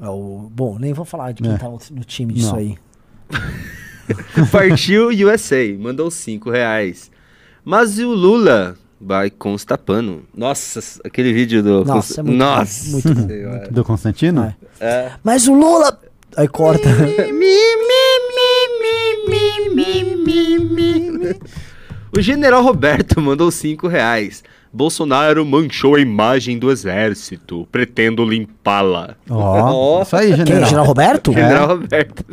É o, bom, nem vou falar de quem É. tá no, no time disso Não. aí. Partiu USA, mandou 5 reais. Mas e o Lula? Vai Constapano. Nossa, aquele vídeo do. Nossa, é muito Nossa bom, muito bom. Senhora. Do Constantino? É. É. Mas o Lula. Aí corta. O general Roberto mandou 5 reais. Bolsonaro manchou a imagem do exército. Pretendo limpá-la. Ó, isso aí, Quem? general. General Roberto? General Roberto.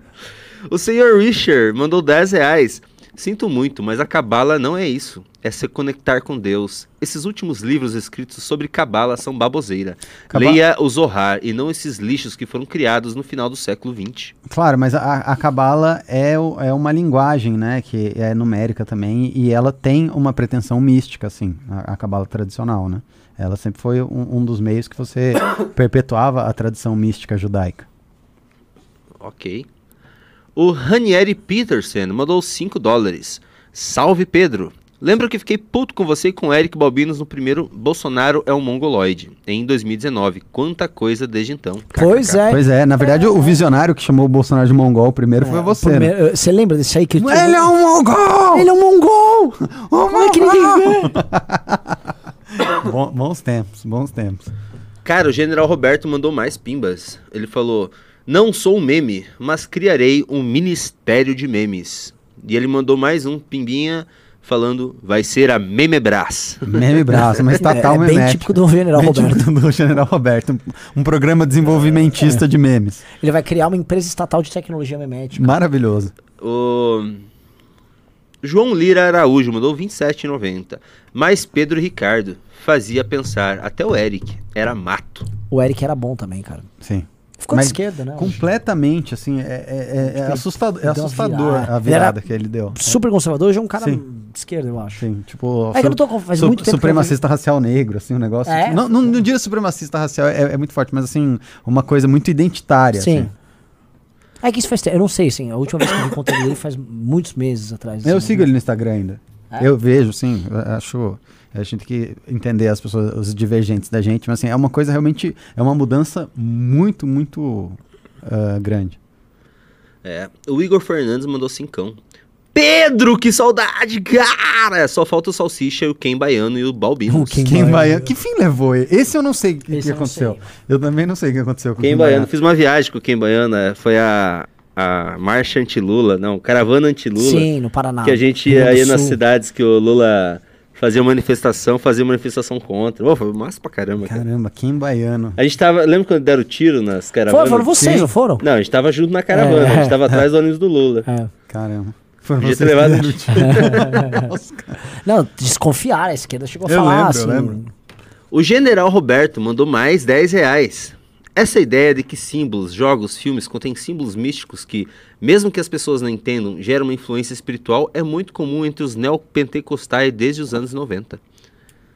o senhor Richard mandou 10 reais. Sinto muito, mas a cabala não é isso. É se conectar com Deus. Esses últimos livros escritos sobre cabala são baboseira. Caba- Leia o Zohar e não esses lixos que foram criados no final do século XX. Claro, mas a, cabala é, o- é uma linguagem, né, que é numérica também, e ela tem uma pretensão mística, assim, a, a cabala tradicional, né? Ela sempre foi um, um dos meios que você perpetuava a tradição mística judaica. Ok. O Ranieri Peterson mandou 5 dólares. Salve, Pedro. Lembro que fiquei puto com você e com o Eric Balbinos no primeiro Bolsonaro é um mongoloide, em 2019. Quanta coisa desde então. Pois é. Pois é, na verdade, o visionário que chamou o Bolsonaro de mongol primeiro foi você, né? Primeiro- Você lembra desse aí que ele Ele é um mongol! Ele é um mongol! Como é que ninguém vê? Bom- bons tempos, bons tempos. Cara, o General Roberto mandou mais pimbas. Ele falou: Não sou um meme, mas criarei um ministério de memes. E ele mandou mais um pimbinha falando: Vai ser a Memebras. Meme braço, mas estatal é, é bem típico do General Bem Roberto. do General Roberto. Um, um programa desenvolvimentista de memes. Ele vai criar uma empresa estatal de tecnologia memética. Maravilhoso. O João Lira Araújo mandou 27,90. Mas Pedro Ricardo fazia pensar, até o Eric, era mato. O Eric era bom também, cara. Sim. Ficou Mas de esquerda, né? Completamente, assim, é, é- é- é assustador, é Ele uma assustador virada. a Ele virada que ele deu. Super conservador, hoje é um cara Sim. de esquerda, eu acho. Sim, tipo, É que eu não tô com- faz muito tempo que eu supremacista racial negro, assim, um negócio. É? Não, não, não diria supremacista racial, é, é muito forte, mas assim, uma coisa muito identitária. Sim. assim. É que isso faz tempo. Eu não sei, assim. A última vez que eu vi conteúdo dele faz muitos meses atrás. Eu assim, sigo né? ele no Instagram ainda. É? Eu vejo, sim. eu acho. A gente tem que entender as pessoas, os divergentes da gente, mas assim, é uma coisa realmente. É uma mudança muito, muito ah, grande. É. O Igor Fernandes mandou cincão. Pedro, que saudade, cara! Só falta o Salsicha, o Ken Baiano e o Balbino. O Ken Quem Baiano. Baiano. Que fim levou? Esse eu não sei o que, que eu aconteceu. sei. Eu também não sei o que aconteceu com Ken o Baiano. Fiz uma viagem com o Ken Baiano, é, foi a, a Marcha Anti-Lula, não, Caravana Anti-Lula. Sim, no Paraná. Que a gente ia do nas cidades que o Lula fazia manifestação, fazia manifestação contra. Ô, foi massa pra caramba, cara. Caramba, Kim Baiano. A gente tava. Lembra quando deram tiro nas caravanas? foram vocês, não foram? Não, a gente tava junto na caravana, É. a gente tava atrás do ônibus do Lula. É. Caramba. Foram Podia vocês ter levado- que deram o tiro. Não, desconfiar, a esquerda chegou a Eu falar lembro, assim. eu lembro. O General Roberto mandou mais 10 reais. Essa ideia de que símbolos, jogos, filmes contêm símbolos místicos que, mesmo que as pessoas não entendam, geram uma influência espiritual é muito comum entre os neopentecostais desde os anos 90.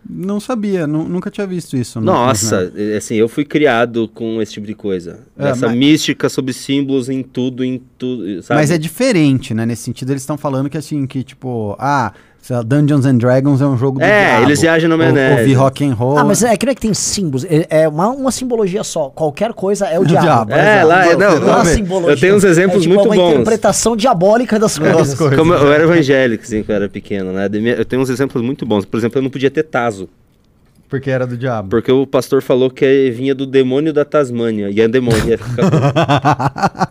Não sabia, nu- nunca tinha visto isso. no- Nossa, é, assim, eu fui criado com esse tipo de coisa. É, Essa mas- mística sobre símbolos em tudo, em tudo, sabe? Mas é diferente, né? Nesse sentido, eles estão falando que assim, que tipo, ah, lá, Dungeons and Dragons é um jogo do É, diabo. eles viajam na Ou- maionese. Ouvir rock and roll. Ah, mas é que não é que tem símbolos, é é uma, uma simbologia só. Qualquer coisa é o O diabo. diabo, É, exato. lá, é, não, Não é simbologia. Eu tenho uns exemplos é, tipo, muito uma bons. interpretação diabólica das coisas. Das coisas. Como eu era evangélico, assim, quando eu era pequeno, né? Eu tenho uns exemplos muito bons. Por exemplo, eu não podia ter taso. Porque era do diabo. Porque o pastor falou que vinha do demônio da Tasmânia. E a demônio ia ficar.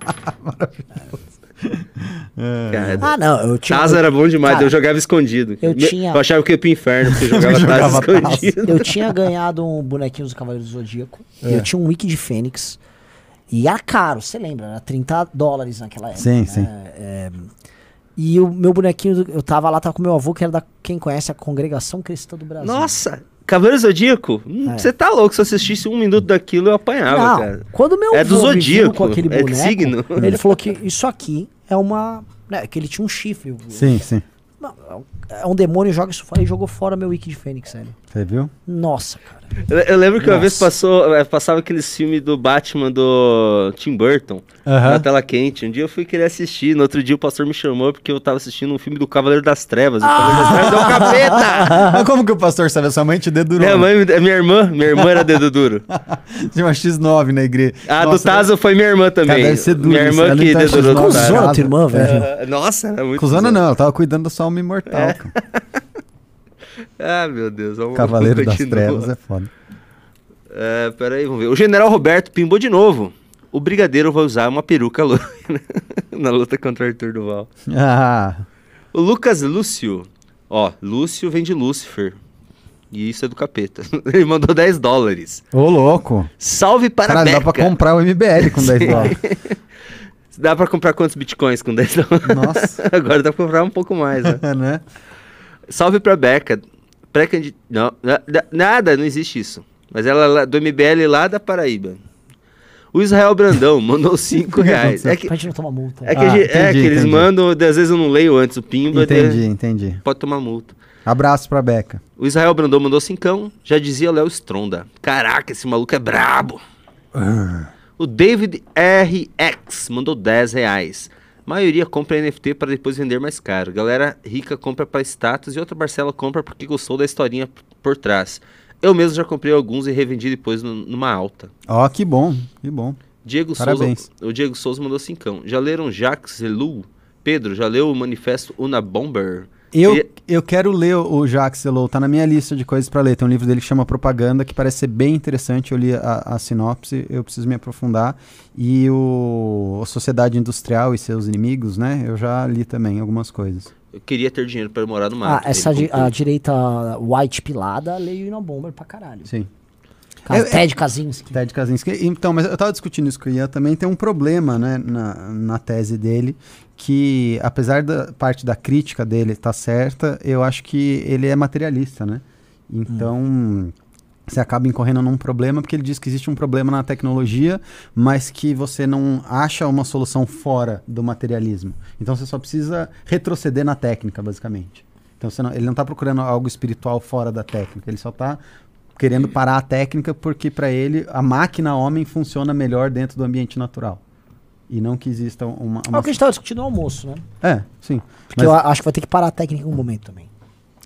Cara, Ah, não, eu tinha. Tazo era bom demais, Cara, eu jogava escondido. eu tinha- Eu achava que ia pro inferno, porque eu jogava jogava escondido. Eu tinha ganhado um bonequinho do Cavaleiro do Zodíaco. E eu tinha um wiki de Fênix. E era caro, você lembra? Era 30 dólares naquela época. Sim, né? sim. É, e o meu bonequinho, eu tava lá, tava com meu avô, que era da. Quem conhece a Congregação Cristã do Brasil. Nossa, Cavaleiro Zodíaco? Hum, É. Você tá louco, se eu assistisse um minuto daquilo eu apanhava, Não, cara. quando meu É do avô me viu Zodíaco, com aquele é boneco, signo. ele falou que isso aqui é uma. Né, que ele tinha um chifre. Sim, sim. É um- é um demônio, joga isso fora e jogou fora meu wiki de Fênix, sério. Você viu? Nossa, cara. Eu, eu lembro que uma Nossa. vez passou, eh, passava aqueles filmes do Batman do Tim Burton Aham. na tela quente. Um dia eu fui querer assistir, no outro dia o pastor me chamou porque eu tava assistindo um filme do Cavaleiro das Trevas. O Cavaleiro das Trevas é o capeta! Mas como que o pastor sabe? Sua mãe te dedurou. Minha mãe, minha irmã, minha irmã era dedo duro. Tinha uma X9 na igreja. A do Nossa, Tazo foi minha irmã também. Cara, deve ser duro minha irmã ela que tá dedurou X9, do né? Tazo. Cusona tua irmã, velho. Ah, Nossa, era muito Cusona não, ela tava cuidando da sua alma imortal. Ah, meu Deus. Vamos, Cavaleiro das continua. Trevas é foda. É, peraí, vamos ver. O General Roberto pimbou de novo. O Brigadeiro vai usar uma peruca loira na luta contra o Arthur Duval. Ah, O Lucas Lúcio. Ó, Lúcio vem de Lúcifer. E isso é do capeta. Ele mandou 10 dólares. ô louco. Salve para Caralho, dá pra comprar o MBL com 10 dólares. Dá pra comprar quantos bitcoins com 10 dólares? Nossa. Agora dá pra comprar um pouco mais, né? né? Salve pra Beca. Pré-candid... Não, na- na- nada, não existe isso. Mas ela é do MBL lá da Paraíba. O Israel Brandão mandou 5 reais. É que, Pra gente não tomar multa. é que, Ah, gente- é entendi, que eles entendi. mandam, às vezes eu não leio antes o pimba. Entendi, de- entendi. Pode tomar multa. Abraço pra Beca. O Israel Brandão mandou cincão, já dizia Léo Stronda. Caraca, esse maluco é brabo. O David RX mandou 10 reais. Maioria compra NFT para depois vender mais caro. Galera rica compra para status e outra parcela compra porque gostou da historinha por trás. Eu mesmo já comprei alguns e revendi depois nu- numa alta. Ó, que bom, que bom. Diego Parabéns. Souza, o Diego Souza mandou cincão. Já leram Jacques Zelou? Pedro, já leu o manifesto Una Bomber? Eu, Queria- eu quero ler o o Jacques Ellul, tá na minha lista de coisas pra ler. Tem um livro dele que chama Propaganda, que parece ser bem interessante. Eu li a, a sinopse, eu preciso me aprofundar. E o a Sociedade Industrial e seus inimigos, né? Eu já li também algumas coisas. Eu queria ter dinheiro para morar no Ah, mato. essa di- a direita white pilada leio na bomber pra caralho. Sim. É- Ted Kaczynski. Ted Kaczynski. Então, mas eu tava discutindo isso com o Ian também. Tem um problema, né, na, na tese dele, que apesar da parte da crítica dele estar certa, eu acho que ele é materialista, né? Então, você acaba incorrendo num problema, porque ele diz que existe um problema na tecnologia, mas que você não acha uma solução fora do materialismo. Então você só precisa retroceder na técnica, basicamente. Então não- ele não está procurando algo espiritual fora da técnica, ele só está querendo parar a técnica porque para ele a máquina homem funciona melhor dentro do ambiente natural. E não que exista uma. É uma... o que a gente tava discutindo no almoço, né? É, sim. Porque Mas- eu acho que vai ter que parar a técnica em algum momento também.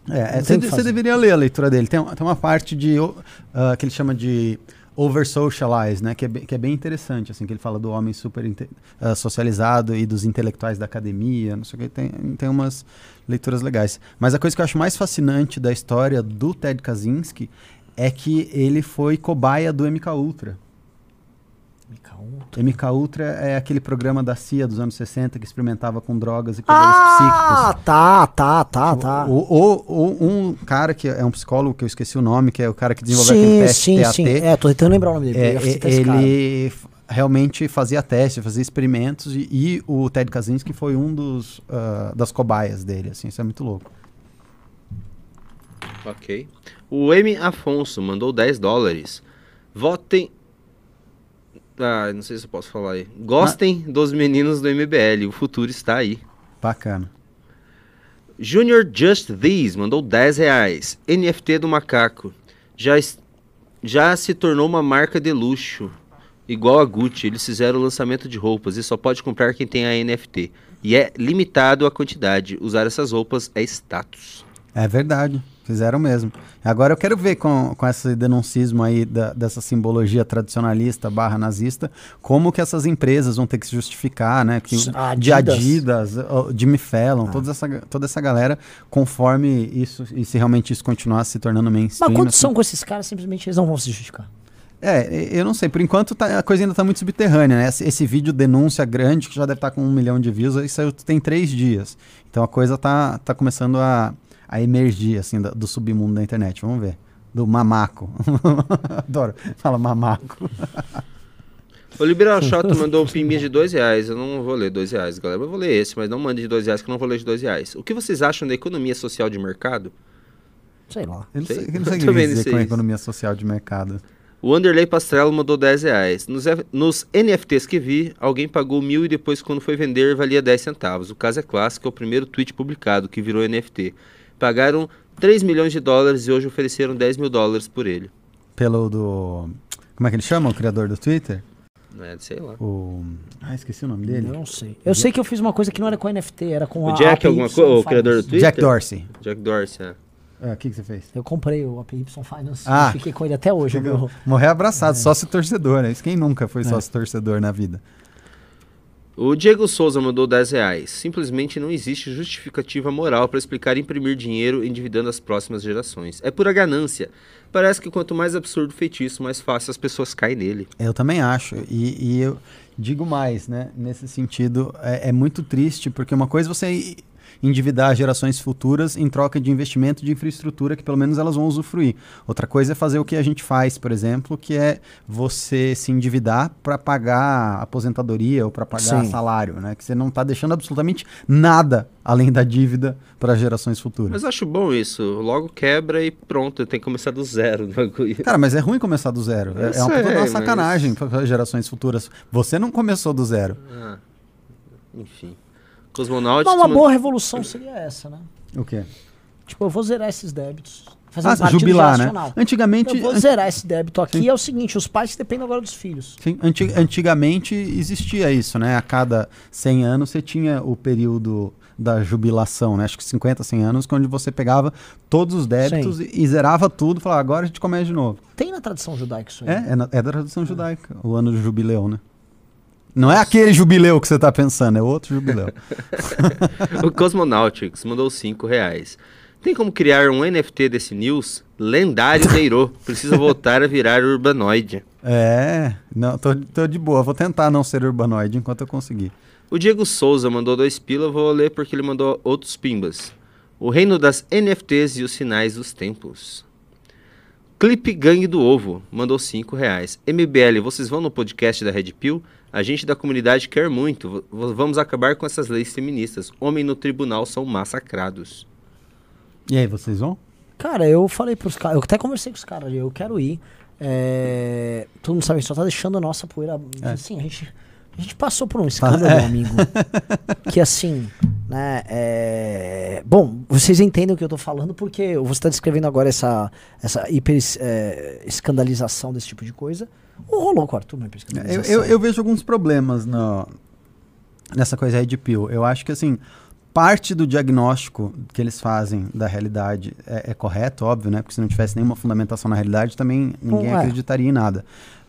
É, é, você, você deveria ler a leitura dele. Tem, uma- tem uma parte de ah, que ele chama de over socialize, né? Que é, bem, que é bem interessante, assim, que ele fala do homem super ah, socializado e dos intelectuais da academia, não sei o que. Tem, tem umas leituras legais. Mas a coisa que eu acho mais fascinante da história do Ted Kaczynski é que ele foi cobaia do MK Ultra. MK Ultra é aquele programa da CIA dos anos 60 que experimentava com drogas e poderes psíquicos. Ah, tá, tá, tá, tá. O, o- o- um cara que é um psicólogo que eu esqueci o nome, que é o cara que desenvolveu aquele Sim, teste sim, TAT. sim. É, tô tentando lembrar o nome dele. é, esse cara. ele realmente fazia testes, fazia experimentos e, e o Ted Kaczynski foi um dos ah, das cobaias dele, assim, isso é muito louco. Ok. O M. Afonso mandou 10 dólares. Votem. Ah, não sei se eu posso falar aí. Gostem dos meninos do MBL. O futuro está aí. Bacana. Junior Just These mandou 10 reais. NFT do macaco. Já, já se tornou uma marca de luxo. Igual a Gucci. Eles fizeram o lançamento de roupas e só pode comprar quem tem a NFT. E é limitado a quantidade. Usar essas roupas é status. É verdade, fizeram mesmo. Agora eu quero ver com, com esse denuncismo aí da- dessa simbologia tradicionalista barra nazista, como que essas empresas vão ter que se justificar, né? Que, A de Adidas. Adidas, Jimmy Fallon, toda, essa, toda essa galera, conforme isso, e se realmente isso continuar se tornando mainstream. Mas quando assim, são com esses caras, simplesmente eles não vão se justificar. É, eu não sei, por enquanto tá- a coisa ainda tá muito subterrânea, né? Esse, esse vídeo denúncia grande, que já deve estar com um milhão de views, isso tem três dias. Então a coisa tá, tá começando a, a emergir, assim, do, do submundo da internet. Vamos ver. Do mamaco. Adoro. Fala mamaco. O Liberal Shot mandou um pimbinha de dois reais. Eu não vou ler dois reais, galera. Eu vou ler esse, mas não mande de dois reais, que eu não vou ler de dois reais. O que vocês acham da economia social de mercado? Sei lá. Eu não Sei. sei, eu não sei o que dizer com a economia social de mercado. O Anderley Pastrello mandou 10 reais. Nos, nos NFTs que vi, alguém pagou mil e depois, quando foi vender, valia 10 centavos. O caso é clássico, é o primeiro tweet publicado que virou NFT. Pagaram 3 milhões de dólares e hoje ofereceram 10 mil dólares por ele. Pelo do. Como é que ele chama, o criador do Twitter? É, sei lá. O. Ah, esqueci o nome dele. Eu não sei. Eu sei que eu fiz uma coisa que não era com NFT, era com a O Jack APY alguma coisa? O criador do Twitter? Jack Dorsey. Jack Dorsey, é. Ah, O que, que você fez? Eu comprei o APY Finance Ah. e fiquei com ele até hoje. Meu. Morrer abraçado, sócio torcedor, né? Isso quem nunca foi É. sócio torcedor na vida. O Diego Souza mandou 10 reais. Simplesmente não existe justificativa moral para explicar imprimir dinheiro endividando as próximas gerações. É pura ganância. Parece que quanto mais absurdo o feitiço, mais fácil as pessoas caem nele. Eu também acho. E, e eu digo mais, né? Nesse sentido, é, é muito triste, porque uma coisa é você endividar gerações futuras em troca de investimento de infraestrutura que pelo menos elas vão usufruir. Outra coisa é fazer o que a gente faz, por exemplo, que é você se endividar para pagar aposentadoria ou para pagar Sim. salário, né? Que você não está deixando absolutamente nada além da dívida para gerações futuras. Mas eu acho bom isso. Logo quebra e pronto, tem que começar do zero. Cara, mas é ruim começar do zero. Eu É, é uma puta sei, uma mas- sacanagem para gerações futuras. Você não começou do zero. Ah, enfim. Cosmonaut. Mas uma boa revolução seria essa, né? O quê? Tipo, eu vou zerar esses débitos. Fazer Ah, um partido jubilar, né? Antigamente, Eu vou an- zerar esse débito aqui. Sim. É o seguinte, os pais dependem agora dos filhos. sim, anti- antigamente existia isso, né? A cada 100 anos você tinha o período da jubilação, né? Acho que 50, 100 anos, onde você pegava todos os débitos e, e zerava tudo e falava, agora a gente começa de novo. Tem na tradição judaica isso aí. É, é, na- é da tradição judaica, o ano do jubileu, né? Não é aquele jubileu que você tá pensando, é outro jubileu. O Cosmonautics mandou 5 reais. Tem como criar um NFT desse news? Lendário Deiro. Precisa voltar a virar urbanoide. é, não, tô, tô de boa, vou tentar não ser urbanoide enquanto eu conseguir. O Diego Souza mandou dois pila, vou ler porque ele mandou outros pimbas. O reino das NFTs e os sinais dos tempos. Clipe Gangue do Ovo mandou 5 reais. MBL, vocês vão no podcast da Red Pill? A gente da comunidade quer muito. Vamos acabar com essas leis feministas. Homem no tribunal são massacrados. E aí, vocês vão? Cara, eu falei pros caras, eu até conversei com os caras ali, eu quero ir. É, todo mundo sabe, a gente só tá deixando a nossa poeira. Assim, a gente, a gente passou por um escândalo, É. amigo. que assim, né? é, Bom, vocês entendem o que eu tô falando, porque você tá descrevendo agora essa, essa hiper é, escandalização desse tipo de coisa. Rolou o uma hiper Eu, eu, eu vejo alguns problemas no- nessa coisa aí de Pill. Eu acho que, assim, parte do diagnóstico que eles fazem da realidade é, é correto, óbvio, né? Porque se não tivesse nenhuma fundamentação na realidade, também ninguém Não é. acreditaria em nada.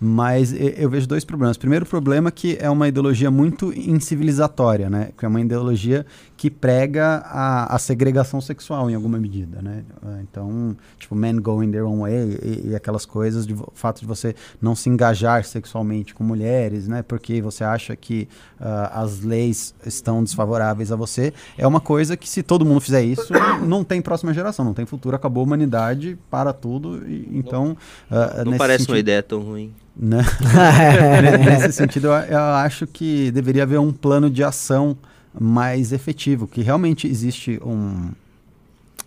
Mas eu vejo dois problemas. Primeiro problema é que é uma ideologia muito incivilizatória, né? Que é uma ideologia que prega a, a segregação sexual em alguma medida, né? Então, tipo, men going their own way e, e aquelas coisas, de, o fato de você não se engajar sexualmente com mulheres, né? Porque você acha que ah, as leis estão desfavoráveis a você, é uma coisa que se todo mundo fizer isso, não tem próxima geração, não tem futuro, acabou a humanidade, para tudo. e- então, ah, Não nesse parece sentido- uma ideia tão ruim. Né? Nesse sentido, eu, eu acho que deveria haver um plano de ação mais efetivo, que realmente existe um,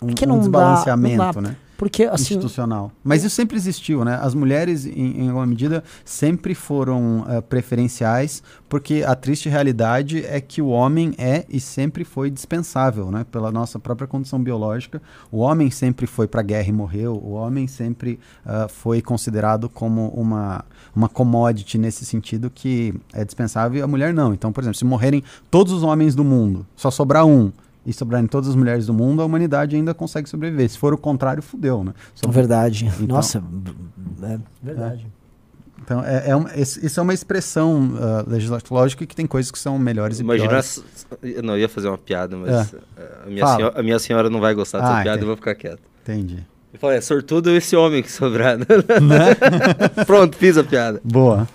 um, Que um não dá- desbalanceamento, não dá- né? Porque, assim, institucional. Mas isso sempre existiu, né? As mulheres, em, em alguma medida, sempre foram eh, preferenciais, porque a triste realidade é que o homem é e sempre foi dispensável, né? Pela nossa própria condição biológica. O homem sempre foi para a guerra e morreu. O homem sempre ah, foi considerado como uma, uma commodity nesse sentido que é dispensável e a mulher não. Então, por exemplo, se morrerem todos os homens do mundo, só sobrar um, e sobrarem todas as mulheres do mundo, a humanidade ainda consegue sobreviver. Se for o contrário, fudeu, né? Sobre- verdade. Então- Nossa, é verdade. Então, é, é uma- esse- isso é uma expressão uh, legislativa. Lógico que tem coisas que são melhores e Imagina. piores. as- Eu não eu ia fazer uma piada, mas eh, a, minha senhora, a minha senhora não vai gostar dessa Ah, piada, entendi. eu vou ficar quieto. Entendi. Eu falei, é sortudo esse homem que sobrar. né? Pronto, fiz a piada. Boa.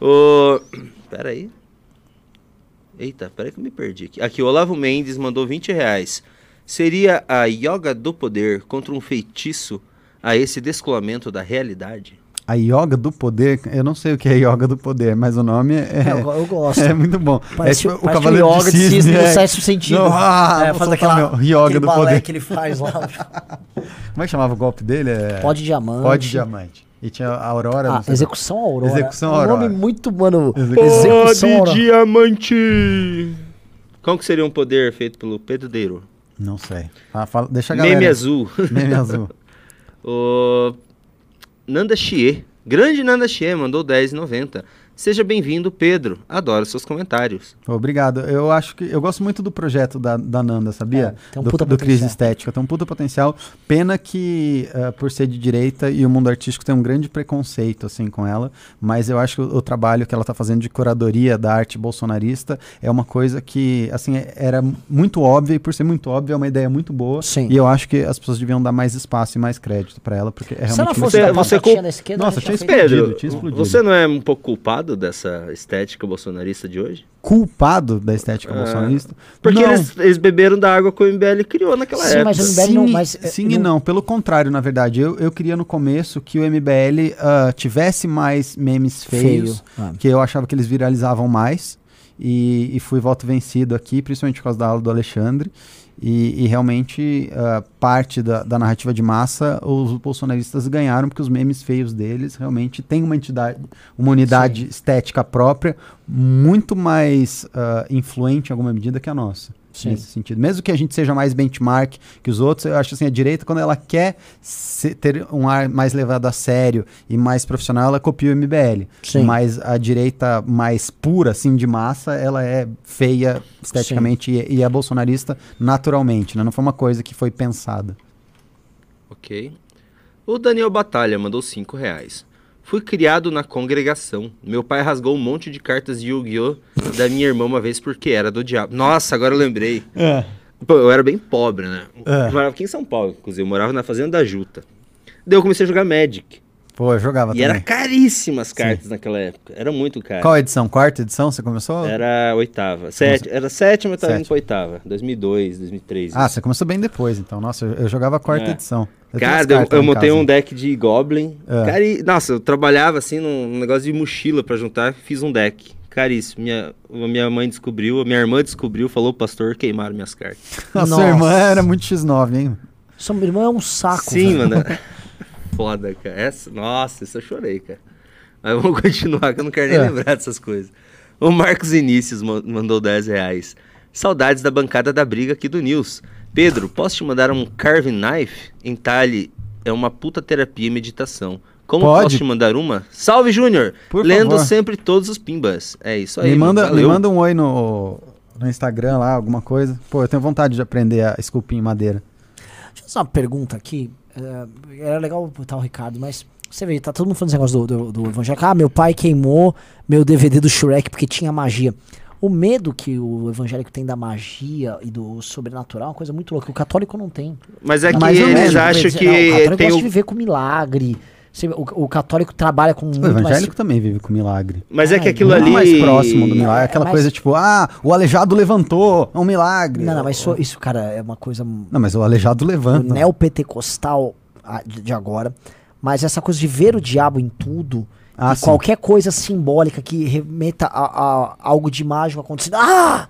Ô. Pera aí. Eita, pera aí que eu me perdi aqui. Aqui, o Olavo Mendes mandou 20 reais. Seria a yoga do poder contra um feitiço a esse descolamento da realidade? A yoga do poder, eu não sei o que é yoga do poder, mas o nome é, É, eu, eu gosto. é muito bom. Parece, é tipo parece o yoga de cisne no é. sexto sentido. Não, ah, é, faz aquela, meu yoga do balé poder. que ele faz lá. Como é que chamava o golpe dele? É... Pó de diamante. Pó de diamante. E tinha a Aurora. Ah, não sei execução Aurora. Execução É um nome Aurora. muito, mano. Execução- Execução Aurora. diamante! Qual que seria um poder feito pelo pedreiro? Não sei. Ah, fala- deixa a galera. Meme azul. Meme azul. O Nanda Chie. Grande Nanda Chie mandou 10,90. Seja bem-vindo, Pedro. Adoro seus comentários. Obrigado. Eu acho que eu gosto muito do projeto da, da Nanda, sabia? É, tem um do, puta do Crise potencial. Estética, tem um puta potencial. Pena que, eh, por ser de direita e o mundo artístico tem um grande preconceito assim com ela, mas eu acho que o, o trabalho que ela tá fazendo de curadoria da arte bolsonarista é uma coisa que, assim, é- era muito óbvia e por ser muito óbvia é uma ideia muito boa. Sim. E eu acho que as pessoas deviam dar mais espaço e mais crédito para ela, porque é Se ela realmente fosse Você- da você batatinha com- da esquerda, Nossa, tinha explodido, Pedro, tinha explodido. você não é um pouco culpado dessa estética bolsonarista de hoje? culpado da estética É. bolsonarista. Porque eles, eles beberam da água que o MBL criou naquela Sim, época. mas o MBL não- mas, sim e não- não, pelo contrário, na verdade. Eu, eu queria no começo que o MBL ah, tivesse mais memes feios, Feio. Ah. que eu achava que eles viralizavam mais. E, e fui voto vencido aqui, principalmente por causa da aula do Alexandre. E, e realmente, ah, parte da, da narrativa de massa, os bolsonaristas ganharam, porque os memes feios deles realmente têm uma entidade, uma unidade estética própria, muito mais ah, influente em alguma medida que a nossa Sim. nesse sentido. Mesmo que a gente seja mais benchmark que os outros, eu acho assim, a direita, quando ela quer se- ter um ar mais levado a sério e mais profissional, ela copia o MBL. Sim. Mas a direita mais pura, assim, de massa, ela é feia esteticamente e, e é bolsonarista naturalmente, né? Não foi uma coisa que foi pensada. Ok. O Daniel Batalha mandou 5 reais. Fui criado na congregação. Meu pai rasgou um monte de cartas de Yu-Gi-Oh! da minha irmã uma vez porque era do diabo. Nossa, agora eu lembrei. Pô, eu era bem pobre, né? É. Eu morava aqui em São Paulo, inclusive. Eu morava na fazenda da Juta. Daí eu comecei a jogar Magic. Pô, eu jogava E também. era caríssimas as cartas naquela época. Era muito caro. Qual edição? Quarta edição você começou? Era oitava. Sete, era sétima, eu tava indo pra oitava. 2002, 2003. Ah, você começou bem depois, então. Nossa, eu, eu jogava a quarta É. edição. Eu Cara, eu, eu montei casa. um deck de Goblin. É. Cari... Nossa, eu trabalhava assim num negócio de mochila pra juntar, fiz um deck. Caríssimo. Minha, a minha mãe descobriu, a minha irmã descobriu, falou, pastor, queimaram minhas cartas. A Nossa. sua irmã era muito X9, hein? Sua irmã é um saco. Sim, velho. mano. Foda, cara. Essa, nossa, isso eu chorei, cara. Mas vamos continuar, que eu não quero nem É. lembrar dessas coisas. O Marcos Inícios ma- mandou 10 reais. Saudades da bancada da briga aqui do News. Pedro, posso te mandar um carving knife? Entalhe é uma puta terapia e meditação. Como Pode. posso te mandar uma? Salve, Júnior! Lendo favor. sempre todos os pimbas. É isso aí. me, manda, me manda um oi no, no Instagram lá, alguma coisa. Pô, eu tenho vontade de aprender a esculpir em madeira. Deixa eu fazer uma pergunta aqui. É, era legal botar o Ricardo, mas você vê, tá todo mundo falando esse negócio do, do, do evangélico. Ah, meu pai queimou meu DVD do Shrek porque tinha magia. O medo que o evangélico tem da magia e do sobrenatural é uma coisa muito louca. O católico não tem. Mas é que Mais ou eles menos, acham Mas, que não, o católico tem gosta o de viver com milagre. O, o católico trabalha com O muito mais... evangélico também vive com milagre. Mas é que aquilo Muito ali. mais próximo do milagre. É, Aquela mas- coisa tipo, ah, o aleijado levantou, é um milagre. Não, não, mas isso, isso, cara, é uma coisa Não, mas o aleijado do levanta. neopentecostal ah, de de agora. Mas essa coisa de ver o diabo em tudo, Ah, e qualquer coisa simbólica que remeta a, a algo de mágico acontecendo. Ah!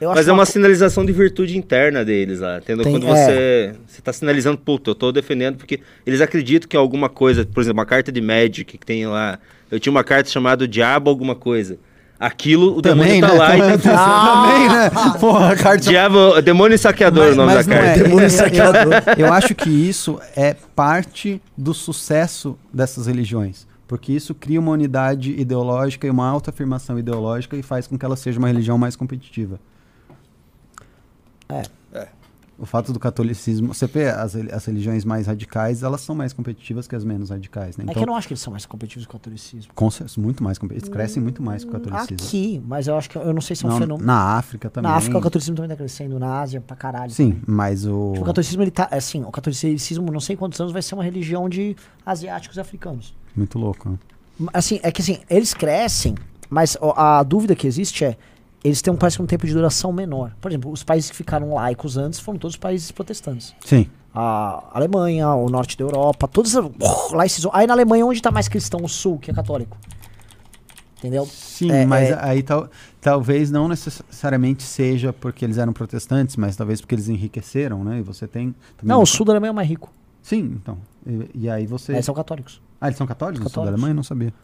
Mas é uma uma co- sinalização de virtude interna deles lá, entendeu? Tem- Quando é. você, você tá sinalizando, puta, eu tô defendendo porque eles acreditam que alguma coisa, por exemplo, uma carta de Magic que tem lá, eu tinha uma carta chamada Diabo alguma coisa. Aquilo, o Também, demônio tá né? lá Também, e tá... também, né? Porra, carta... Diabo, demônio saqueador Mas- o nome da carta. é. Demônio Eu- saqueador. Eu, eu acho que isso é parte do sucesso dessas religiões. Porque isso cria uma unidade ideológica e uma autoafirmação ideológica e faz com que ela seja uma religião mais competitiva. É. O fato do catolicismo. Você vê as, as religiões mais radicais, elas são mais competitivas que as menos radicais, né? É que Então, eu não acho que eles são mais competitivos que o catolicismo. com certeza, muito mais competitivos. Eles crescem muito mais que o catolicismo. Aqui, mas eu acho que eu não sei se é um Não, fenômeno. na África também. Na África o catolicismo também tá crescendo, na Ásia pra caralho. Sim, mas o. Tipo, o catolicismo, ele tá. Assim, o catolicismo, não sei quantos anos, vai ser uma religião de asiáticos e africanos. Muito louco. né? Assim, é que assim, eles crescem, mas a dúvida que existe é. Eles têm um, parece que um tempo de duração menor. Por exemplo, os países que ficaram laicos antes foram todos países protestantes. Sim. A Alemanha, o norte da Europa, todos lá esses, Aí na Alemanha, onde tá mais cristão? O sul, que é católico. Entendeu? Sim, É, mas é- aí tal, talvez não necessariamente seja porque eles eram protestantes, mas talvez porque eles enriqueceram, né? E você tem. também Não, o sul da Alemanha é mais rico. Sim, então. E, e aí você. Eles são católicos. Ah, eles são católicos? no sul da Católicos. Alemanha? Eu não sabia.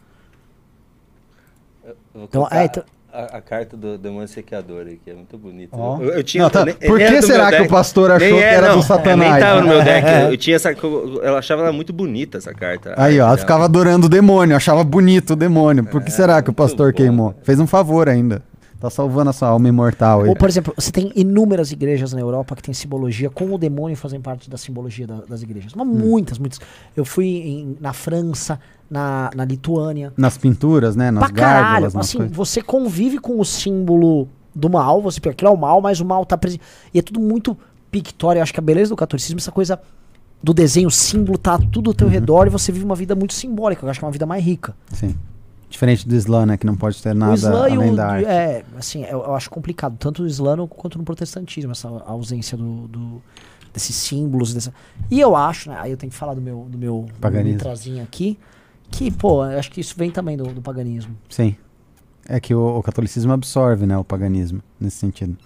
Vou Então, é, então- a, a carta do demônio saqueador aí, que é muito bonita. Ó. Eu, eu tinha. Não, tá. nem- Por que do será que deck. o pastor achou Nem que é, era não, do Satanás? Nem tava no meu deck. É. Eu, eu tinha essa. Eu achava ela muito bonita, essa carta. Aí, ó, ela ficava adorando o demônio, achava bonito o demônio. Por que será que o pastor bom, queimou? cara. Fez um favor ainda. Tá salvando a sua alma imortal aí. Ou, por exemplo, você tem inúmeras igrejas na Europa que tem simbologia com o demônio fazem parte da simbologia da- das igrejas. Mas muitas, muitas. Eu fui em- na França, na, na Lituânia. Nas pinturas, né? Nas pra caralho. gárgulas, nas Assim, coisas. você convive com o símbolo do mal, você pensa, aquilo é o mal, mas o mal tá presente. E é tudo muito pictório. Eu acho que a beleza do catolicismo é essa coisa do desenho, o símbolo, tá tudo ao Uhum. teu redor e você vive uma vida muito simbólica. Eu acho que é uma vida mais rica. Sim. Diferente do Islã, né? Que não pode ter nada o Islã além o. da arte. É, assim, eu, eu acho complicado, tanto no Islã quanto no protestantismo, essa ausência do, do- desses símbolos. Dessa... E eu acho, né? Aí eu tenho que falar do meu, do meu Paganismo. trazinho aqui, que, pô, acho que isso vem também do, do paganismo. Sim. É que o, o catolicismo absorve, né? O paganismo, nesse sentido.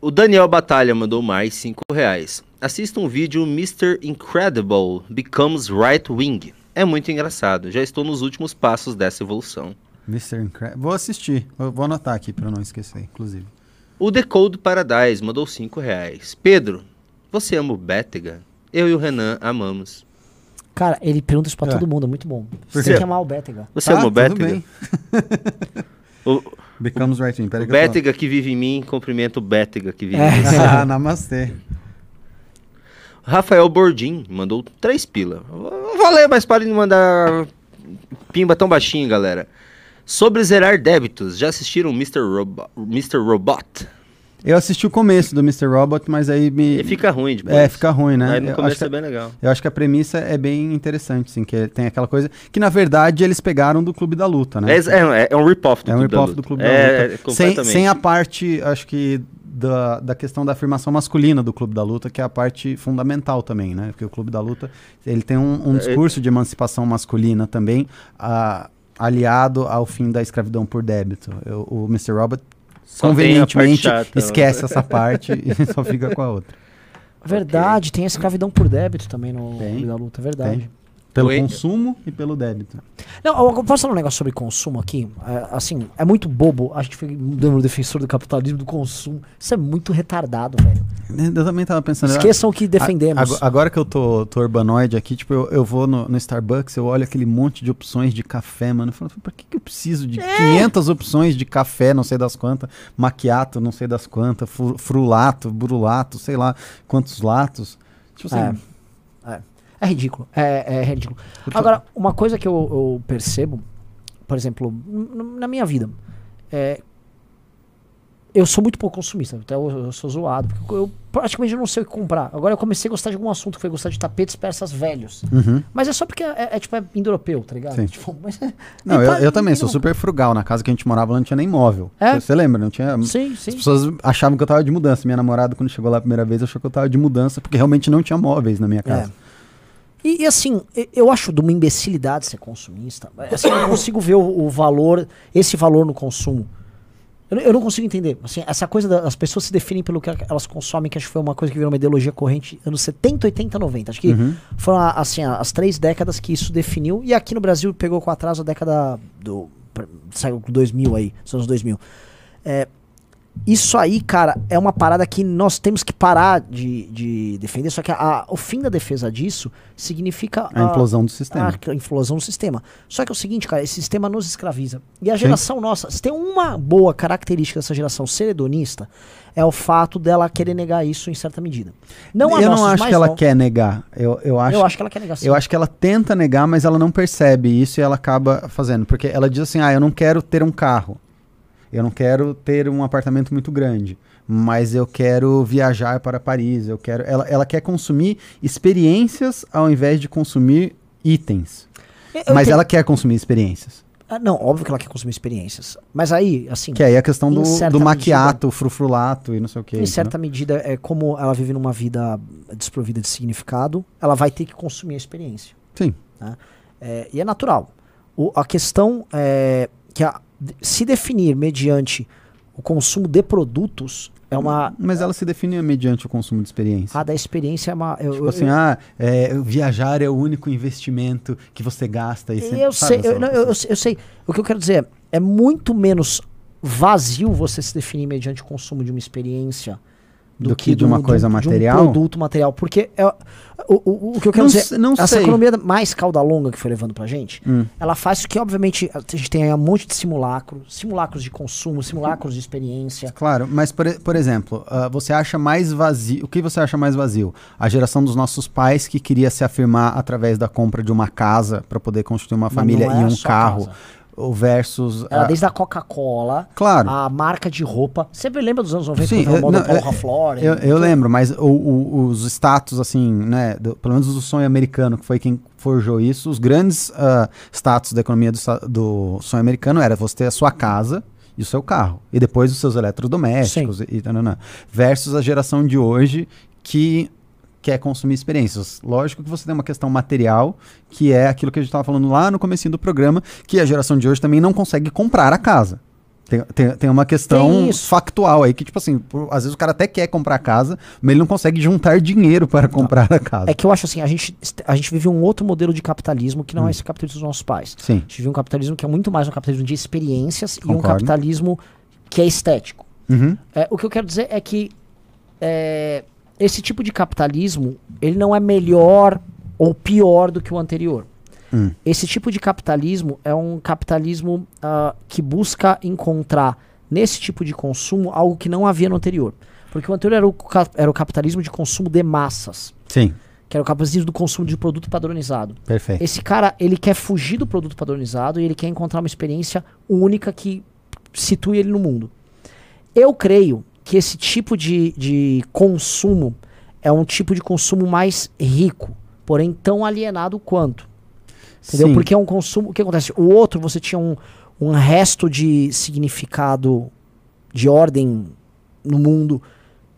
O Daniel Batalha mandou mais 5 reais. Assista um vídeo Mr. Incredible Becomes Right Wing. É muito engraçado. Já estou nos últimos passos dessa evolução. Mr. Incredible. Vou assistir. Eu vou anotar aqui pra não esquecer, inclusive. O Decode Paradise mandou 5 reais. Pedro, você ama o Bétega? Eu e o Renan amamos. Cara, ele pergunta isso pra É. todo mundo, é muito bom. Você tem que amar o Bétega. Você Tá, ama o Bétega? O, Becomes right wing. Peraí o Bétega que vive em mim, cumprimenta o Bétega que vive É. em mim. ah, namastê. Rafael Bordim mandou 3 pila. Vou ler, mas parem de mandar pimba tão baixinho, galera. Sobre zerar débitos, já assistiram Mr. Robo Mr. Robot? Eu assisti o começo do Mr. Robot, mas aí me. E fica ruim depois. É, fica ruim, né? Aí no Eu começo que- é bem legal. Eu acho que a premissa é bem interessante, assim, que tem aquela coisa que, na verdade, eles pegaram do Clube da Luta, né? É, é, é um rip-off do É um Luta. do Clube da É, Luta. é, sem, sem a parte, acho que, da, da questão da afirmação masculina do Clube da Luta, que é a parte fundamental também, né? Porque o Clube da Luta, ele tem um, um É, discurso de emancipação masculina também, a- aliado ao fim da escravidão por débito. Eu- o Mr. Robot, Só convenientemente, chata, né? esquece essa parte e só fica com a outra. Verdade, tem a escravidão por débito também no Tem. Da Luta, é verdade. Tem. Pelo Oi? consumo e pelo débito. Não, eu posso falar um negócio sobre consumo aqui? É, assim, é muito bobo. A gente foi dando defensor do capitalismo do consumo. Isso é muito retardado, velho. Eu também tava pensando. Esqueçam o que defendemos. Ag- Agora que eu tô, tô urbanoide aqui, tipo, eu, eu vou no, no Starbucks, eu olho aquele monte de opções de café, mano. Eu falo, pra que, que eu preciso de É. 500 opções de café, não sei das quantas, maquiato, não sei das quantas, fru- frulato, burulato, sei lá quantos latos. Tipo assim, É. É ridículo. É, é ridículo. Agora, uma coisa que eu, eu percebo, por exemplo, na minha vida, é. Eu sou muito pouco consumista, até eu, eu sou zoado, porque eu praticamente não sei o que comprar. Agora eu comecei a gostar de algum assunto, que foi gostar de tapetes persas velhos. uhum. Mas é só porque é, é, tipo, é indo-europeu, tá ligado? Sim. Tipo, mas é- Não, é eu, eu também sou super frugal. Na casa que a gente morava não tinha nem móvel. É? Você lembra? Não tinha. Sim, As sim. pessoas achavam que eu tava de mudança. Minha namorada, quando chegou lá a primeira vez, achou que eu tava de mudança, porque realmente não tinha móveis na minha casa. E, e, assim, eu acho de uma imbecilidade ser consumista. Assim, eu não consigo ver o, o valor, esse valor no consumo. Eu, não- eu não consigo entender. Assim, essa coisa das pessoas se definem pelo que elas consomem, que acho que foi uma coisa que virou uma ideologia corrente anos 70, 80, 90. Acho que Uhum. foram assim, as três décadas que isso definiu. E aqui no Brasil pegou com atraso a década do. Saiu com 2000 aí, os anos 2000. É, isso aí, cara, é uma parada que nós temos que parar de, de defender. Só que a- o fim da defesa disso significa A implosão do sistema. a implosão do sistema. Só que é o seguinte, cara, esse sistema nos escraviza. E a geração nossa, se tem uma boa característica dessa geração ser hedonista, é o fato dela querer negar isso em certa medida. Não a eu não acho que ela novos. quer negar. Eu, eu, acho, Eu acho que ela quer negar sim. eu acho que ela tenta negar, mas ela não percebe isso e ela acaba fazendo. Porque ela diz assim: ah, eu não quero ter um carro. Eu não quero ter um apartamento muito grande. Mas eu quero viajar para Paris. Eu quero. Ela, ela quer consumir experiências ao invés de consumir itens. Eu- mas entendo- ela quer consumir experiências. Ah, não, óbvio que ela quer consumir experiências. Mas aí, assim, Que aí é a questão do, do maquiato, frufrulato e não sei o que. em certa medida, é como ela vive numa vida desprovida de significado, ela vai ter que consumir a experiência. Sim. É, e é natural. O- a questão é que a- se definir mediante o consumo de produtos é uma. Mas ela se define mediante o consumo de experiência. A da experiência é uma. Eu, Tipo eu- assim, ah, é, viajar é o único investimento que você gasta. E você, eu, sei, eu, não, eu, eu sei- eu sei. O que eu quero dizer é, é muito menos vazio você se definir mediante o consumo de uma experiência Do que de uma coisa material? De um produto material. Porque é, o, o, o que eu quero Não dizer, não essa sei. economia mais cauda longa que foi levando pra gente, Hum. ela faz que, obviamente, a gente tem aí um monte de simulacro, simulacros de consumo, simulacros de experiência. Claro, mas por, por exemplo, ah, você acha mais vazio. O que você acha mais vazio? A geração dos nossos pais que queria se afirmar através da compra de uma casa para poder construir uma Mas família é e um carro. casa. Ou versus. Era ah, desde a Coca-Cola, Claro. a marca de roupa. Você lembra dos anos 90 Sim, eu- moda não, Paul eu-? Eu, eu lembro, mas o- o- os status, assim, né, do- pelo menos do sonho americano, que foi quem forjou isso, os grandes ah, status da economia do, do sonho americano era você ter a sua casa e o seu carro, e depois os seus eletrodomésticos, e, e tananã. versus a geração de hoje que quer consumir experiências. Lógico que você tem uma questão material, que é aquilo que a gente estava falando lá no comecinho do programa, que a geração de hoje também não consegue comprar a casa. Tem, tem, tem uma questão Tem factual aí, que tipo assim, por- às vezes o cara até quer comprar a casa, mas ele não consegue juntar dinheiro para comprar a casa. É que eu acho assim, a gente, a gente vive um outro modelo de capitalismo que não Hum. é esse capitalismo dos nossos pais. Sim, A gente vive um capitalismo que é muito mais um capitalismo de experiências e um Concordo. capitalismo que é estético. Uhum. É, o que eu quero dizer é que é, esse tipo de capitalismo ele não é melhor ou pior do que o anterior. Hum. Esse tipo de capitalismo é um capitalismo ah, que busca encontrar nesse tipo de consumo algo que não havia no anterior. Porque o anterior era o, era o capitalismo de consumo de massas, sim, que era o capitalismo do consumo de produto padronizado. perfeito. Esse cara, ele quer fugir do produto padronizado e ele quer encontrar uma experiência única que situe ele no mundo. Eu creio que esse tipo de, de consumo é um tipo de consumo mais rico, porém tão alienado quanto. Entendeu? Sim. Porque é um consumo. O que acontece? O outro, você tinha um, um resto de significado, de ordem no mundo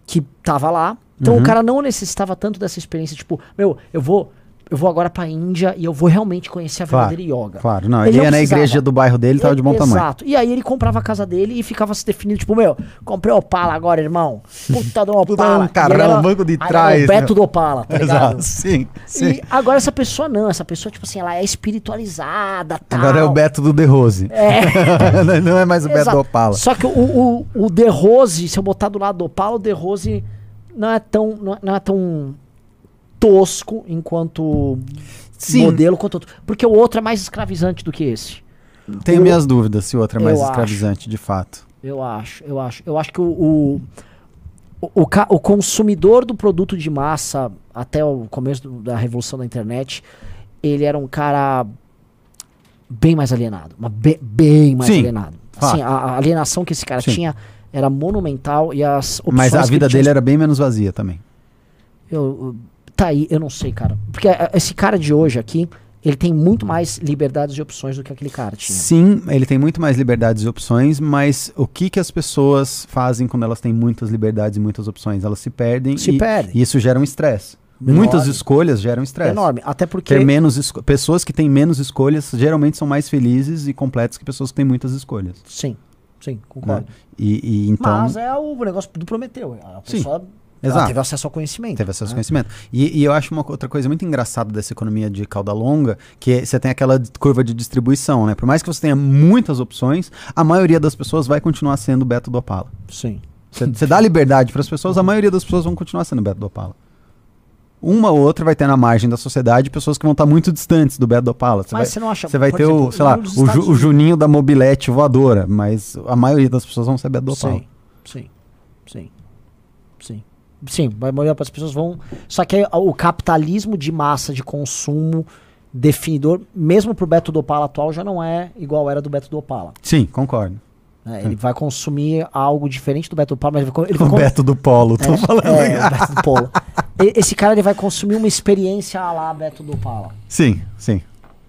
que tava lá. Então Uhum. o cara não necessitava tanto dessa experiência, tipo, meu, eu vou eu vou agora pra Índia e eu vou realmente conhecer a Claro, verdadeira yoga. Claro, não. Ele Ele, ia na igreja do bairro dele, tava de bom tamanho. Exato. E aí ele comprava a casa dele e ficava se definindo, tipo, meu, comprei Opala agora, irmão. Puta do Opala. um carrão, banco de trás, O Beto né? do Opala, tá ligado? Exato, sim. sim. E agora essa pessoa não, essa pessoa, tipo assim, ela é espiritualizada, tal. Agora é o Beto do The Rose. É. não é mais o Beto Exato. do Opala. Só que o, o, o The Rose, se eu botar do lado do Opala, o The Rose não é tão, não é, não é tão tosco enquanto Sim. modelo quanto outro. Porque o outro é mais escravizante do que esse. Tenho o- minhas dúvidas se o outro é mais Eu acho. escravizante, de fato. Eu acho, eu acho. Eu acho que o, o, o, o consumidor do produto de massa, até o começo do- da revolução da internet, ele era um cara bem mais alienado. Mas be- bem mais Sim, alienado. Assim, a, a alienação que esse cara Sim. tinha era monumental e as opções Mas a vida tinha- dele era bem menos vazia também. eu- tá aí, eu não sei, cara. Porque eh, esse cara de hoje aqui, ele tem muito mais liberdades e opções do que aquele cara tinha. Sim, ele tem muito mais liberdades e opções, mas o que, que as pessoas fazem quando elas têm muitas liberdades e muitas opções? Elas se perdem Se e, perdem. e isso gera um estresse. Enorme. Muitas escolhas geram estresse. Enorme. Até porque. Ter menos pessoas que têm menos escolhas geralmente são mais felizes e completas que pessoas que têm muitas escolhas. Sim, sim, concordo. E, e então Mas é o negócio do Prometeu. A Sim, pessoa ela exato. teve acesso ao conhecimento. teve acesso ao né? conhecimento. E, e eu acho uma outra coisa muito engraçada dessa economia de cauda longa, que é- você tem aquela curva de distribuição, né? Por mais que você tenha muitas opções, a maioria das pessoas vai continuar sendo Beto do Opala. Sim. Você dá liberdade para as pessoas, a maioria das pessoas vão continuar sendo Beto do Opala. Uma ou outra vai ter na margem da sociedade pessoas que vão estar muito distantes do Beto do Opala. Você Mas vai, você não acha. você vai ter exemplo, o, sei lá, o, Ju- o Juninho da mobilete voadora, mas a maioria das pessoas vão ser Beto do Opala. Sim, sim, sim, sim. Sim, vai molhar para as pessoas vão. Só que o capitalismo de massa de consumo definidor, mesmo pro Beto do Opala atual, já não é igual era do Beto do Opala. Sim, concordo. né? Ele vai consumir algo diferente do Beto do Opala, mas ele vai, ele O vai Beto do Polo, tô é, falando. é, o Beto do Polo. Esse cara ele vai consumir uma experiência lá Beto do Opala. Sim, sim.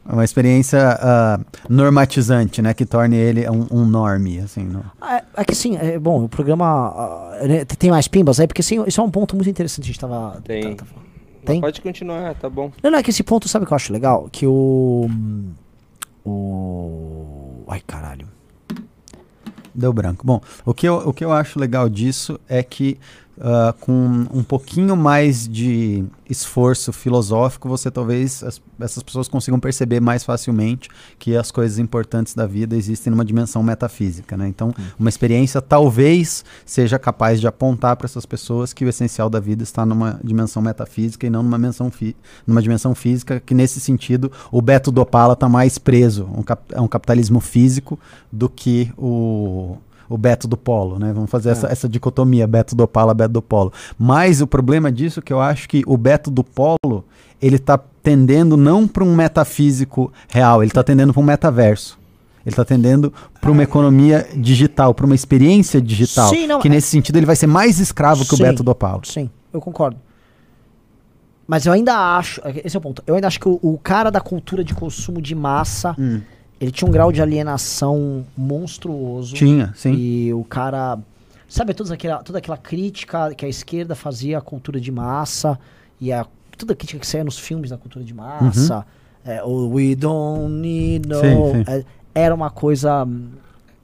É Uma experiência ah, normatizante, né? Que torne ele um, um norme, assim. não- É, é que sim, é, bom, o programa. ah, né, tem mais pimbas aí, porque sim, isso é um ponto muito interessante que a gente tava. Tem. tá- tá. Tem? Pode continuar, tá bom. Não, não, é que esse ponto, sabe o que eu acho legal? Que o. O. Ai, caralho. Deu branco. Bom, o que eu, o que eu acho legal disso é que ah, com um pouquinho mais de esforço filosófico, você talvez as- essas pessoas consigam perceber mais facilmente que as coisas importantes da vida existem numa dimensão metafísica, né? Então, uma experiência talvez seja capaz de apontar para essas pessoas que o essencial da vida está numa dimensão metafísica e não numa dimensão, fi- numa dimensão física, que nesse sentido o Beto do Opala está mais preso um cap- a um capitalismo físico do que o o Beto do Polo, né? Vamos fazer essa, essa dicotomia, Beto do Opala, Beto do Polo. Mas o problema disso é que eu acho que o Beto do Polo, ele tá tendendo não para um metafísico real, ele tá tendendo para um metaverso. Ele tá tendendo para uma economia digital, para uma experiência digital, Sim, não, que é- nesse sentido ele vai ser mais escravo que o Sim. Beto do Opala. Sim, eu concordo. Mas eu ainda acho. Esse é o ponto. Eu ainda acho que o, o cara da cultura de consumo de massa. Hum. Ele tinha um grau de alienação monstruoso. Tinha, sim. E o cara. Sabe toda aquela, toda aquela crítica que a esquerda fazia à cultura de massa e a, toda a crítica que saía nos filmes da cultura de massa. É, o We Don't Need No. Uhum. Sim, sim. é, era uma coisa.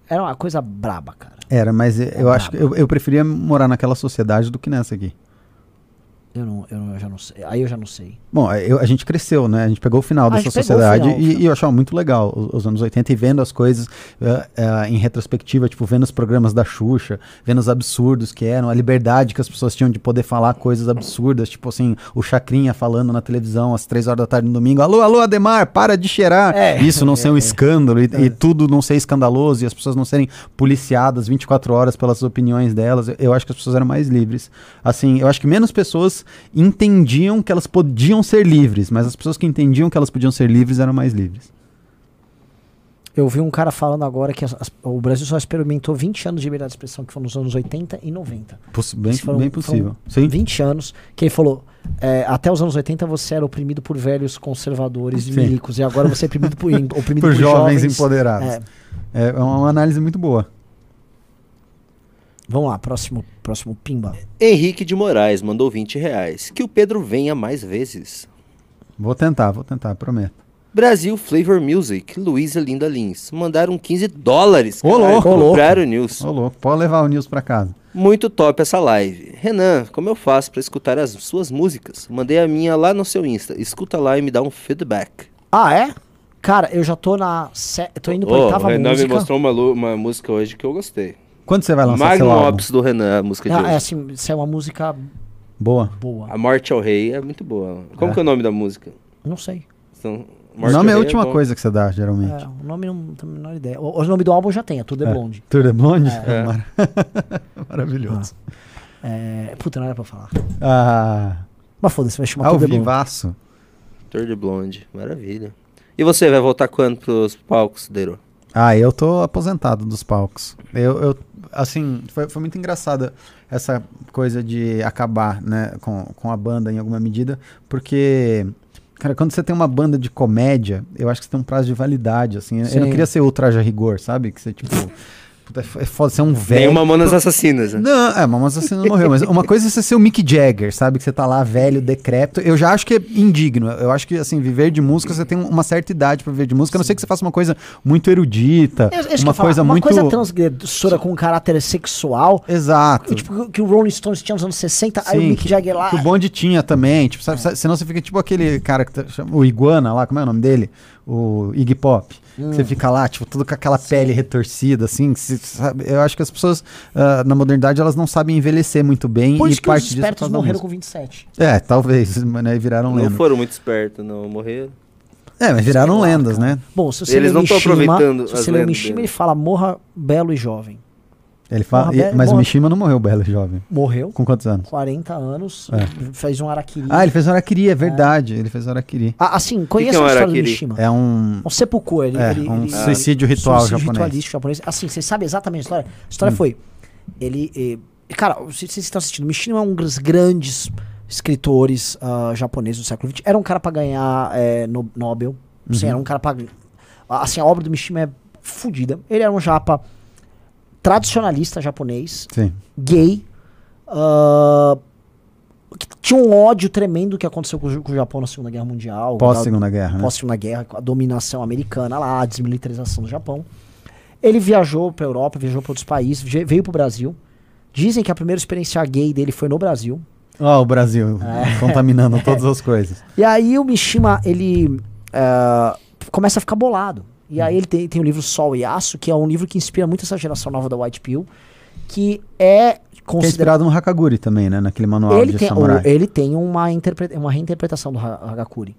Era uma coisa braba, cara. Era, mas eu acho que eu, eu preferia morar naquela sociedade do que nessa aqui. Eu, não, eu, não- eu já não sei. Aí eu já não sei. Bom, eu- a gente cresceu, né? A gente pegou o final A dessa sociedade final, e, e eu achava muito legal os, os anos 80 e vendo as coisas eh, eh, em retrospectiva, tipo, vendo os programas da Xuxa, vendo os absurdos que eram, a liberdade que as pessoas tinham de poder falar coisas absurdas, tipo assim, o Chacrinha falando na televisão às três horas da tarde no domingo, alô, alô, Ademar, para de cheirar. É. Isso não ser um É, é. escândalo e, e tudo não ser escandaloso e as pessoas não serem policiadas 24 horas pelas opiniões delas. Eu, eu acho que as pessoas eram mais livres. Assim, eu acho que menos pessoas entendiam que elas podiam ser livres, mas as pessoas que entendiam que elas podiam ser livres eram mais livres. Eu vi um cara falando agora que as- as- o Brasil só experimentou 20 anos de liberdade de expressão, que foram nos anos 80 e 90. Possi- bem, foram- bem possível. Sim. 20 anos, que ele falou, é, até os anos 80 você era oprimido por velhos conservadores e milicos, e agora você é oprimido por, oprimido Por por, jovens empoderados. É, É uma análise muito boa. Vamos lá, próximo, próximo pimba. Henrique de Moraes mandou 20 reais. Que o Pedro venha mais vezes. Vou tentar, vou tentar, prometo. Brasil Flavor Music, Luísa Linda Lins. Mandaram 15 dólares. Ô, louco. Comprar o News. Ô, louco, pode levar o News pra casa. Muito top essa live. Renan, como eu faço pra escutar as suas músicas? Mandei a minha lá no seu Insta. Escuta lá e me dá um feedback. Ah, é? Cara, eu já tô na. se- eu tô indo pra Ô, o oitava Renan música. me mostrou uma, uma música hoje que eu gostei. Quando você vai lançar Magnum seu álbum? Ops do Renan, a música de Ah, hoje. é assim, isso é uma música Boa. boa. A Morte ao Rei é muito boa. Como É. que é o nome da música? Não sei. São- O Morte nome é a Rei última bom. coisa que você dá, geralmente. É, o nome não tenho a menor ideia. O, o nome do álbum já tem, é Tudo é É. Blonde. Tour de Blonde? É. Mar- Maravilhoso. É, puta, não era pra falar. Ah, Mas foda-se, vai chamar ao Tudo é Blonde. vivaço. Tour de Blonde. Maravilha. E você, vai voltar quando pros palcos, Dero? Ah, eu tô aposentado dos palcos. Eu, eu assim, foi, foi muito engraçada essa coisa de acabar, né, com, com a banda em alguma medida, porque, cara, quando você tem uma banda de comédia, eu acho que você tem um prazo de validade, assim. Eu não Sim. queria ser ultraje a rigor, sabe? Que você, tipo, puta, é é foda, você é um velho. Tem Mamonas Assassinas, né? Não, é, você não morreu. Mas uma coisa é você ser o Mick Jagger, sabe? Que você tá lá velho, decrépito. Eu já acho que é indigno. Eu acho que, assim, viver de música, você tem uma certa idade pra viver de música. A não ser que você faça uma coisa muito erudita. Eu- eu uma ia falar, coisa uma muito. coisa transgressora com caráter sexual. Exato. Tipo, que o Rolling Stones tinha nos anos 60, aí o Sim, Mick Jagger lá. que o bonde tinha também. Tipo, sabe, sabe- senão você fica tipo aquele cara que tá, chama- o Iguana lá, como é o nome dele? O Iggy Pop. Hum. Você fica lá, tipo, tudo com aquela pele retorcida, assim. se- sabe? Eu acho que as pessoas, ah, na modernidade, elas não sabem envelhecer muito bem. Por e que parte os disso espertos da morreram com 27. É, talvez, mas aí viraram Não lendas. foram muito espertos, não. Morreram. É, mas viraram lendas, né? Bom, se você Eles não tão Mishima, aproveitando se você ler o lendas Mishima, ele fala morra belo e jovem. Ele fala, e- mas o morre. Mishima não morreu belo jovem. Morreu, Com quantos anos? 40 anos, É. fez um araquiri. Ah, ele fez Araquiri, é verdade. Ele fez Araquiri. Ah, assim, que conheça é um a história do? Mishima. É um. Um seppuku, ele, É, ele, um ele- suicídio ritual suicídio japonês. Hum. ritualístico japonês. Assim, vocês sabem exatamente a história? A história foi, ele... eh, cara, se vocês estão assistindo, Mishima é um dos grandes escritores ah, japoneses do século XX. Era um cara pra ganhar eh, no- Nobel. Assim, Uhum. era um cara pra... Assim, a obra do Mishima é fodida. Ele era um japa tradicionalista japonês, Sim. gay, ah, que tinha um ódio tremendo que aconteceu com, o- com o Japão na Segunda Guerra Mundial. da- Pós-segunda guerra, né? pós-segunda guerra, com a dominação americana lá, a desmilitarização do Japão. Ele viajou pra Europa, viajou para outros países, ve- veio pro Brasil. Dizem que a primeira experiência gay dele foi no Brasil. Ó, o Brasil É. contaminando todas as coisas. E aí o Mishima, ele eh, começa a ficar bolado. E aí ele tem, tem o livro Sol e Aço, que é um livro que inspira muito essa geração nova da White Pill, que é Que é considerado... inspirado no Hakaguri também, né? Naquele manual Ele de tem, samurai. ele tem uma, uma reinterpretação do Ha- Hagakure.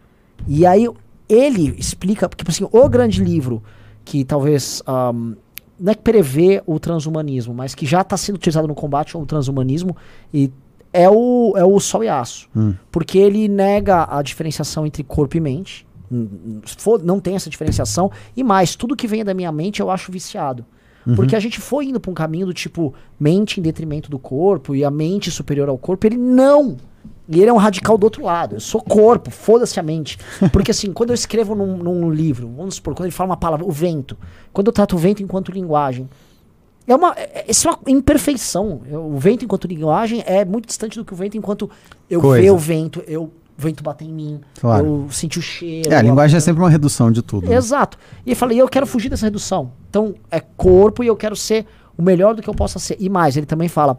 E aí ele explica, porque assim, o grande livro que talvez ahm, não é que prevê o transhumanismo, mas que já está sendo utilizado no combate ao transhumanismo e é o, é o Sol e Aço. Hum. Porque ele nega a diferenciação entre corpo e mente. Não tem essa diferenciação. E mais, tudo que vem da minha mente eu acho viciado. Porque a gente foi indo pra um caminho do tipo mente em detrimento do corpo e a mente superior ao corpo. Ele não! E ele é um radical do outro lado. Eu sou corpo, foda-se a mente. Porque assim, quando eu escrevo num, num livro, vamos supor, quando ele fala uma palavra, o vento. Quando eu trato o vento enquanto linguagem, é uma, é, isso é uma imperfeição. Eu- o vento enquanto linguagem é muito distante do que o vento enquanto eu Coisa. ver o vento, eu, vento bater em mim, Claro. eu sentir o cheiro. É, a eu- linguagem é sempre uma redução de tudo. né? Exato. E eu falei, eu quero fugir dessa redução. Então, é corpo e eu quero ser o melhor do que eu possa ser. E mais, ele também fala,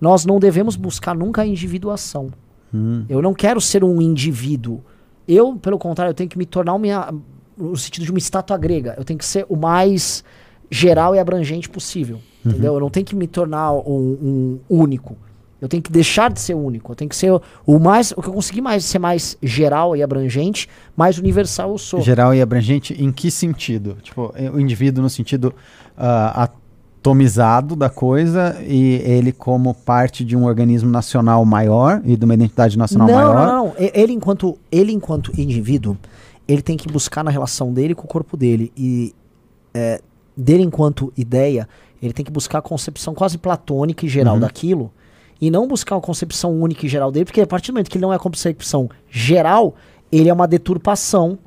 nós não devemos buscar nunca a individuação. Hum. Eu não quero ser um indivíduo. Eu, pelo contrário, eu tenho que me tornar uma, no sentido de uma estátua grega. Eu tenho que ser o mais geral e abrangente possível. Entendeu? Eu não tenho que me tornar um, um único. Eu tenho que deixar de ser único. Eu tenho que ser o- o mais. O que eu conseguir mais ser mais geral e abrangente, mais universal eu sou. Geral e abrangente em que sentido? Tipo, o indivíduo no sentido ah, atomizado da coisa e ele como parte de um organismo nacional maior e de uma identidade nacional não, maior? não, não. Ele enquanto, ele enquanto indivíduo, ele tem que buscar na relação dele com o corpo dele e é, dele enquanto ideia, ele tem que buscar a concepção quase platônica e geral Uhum. daquilo e não buscar uma concepção única e geral dele, porque a partir do momento que ele não é a concepção geral, ele é uma deturpação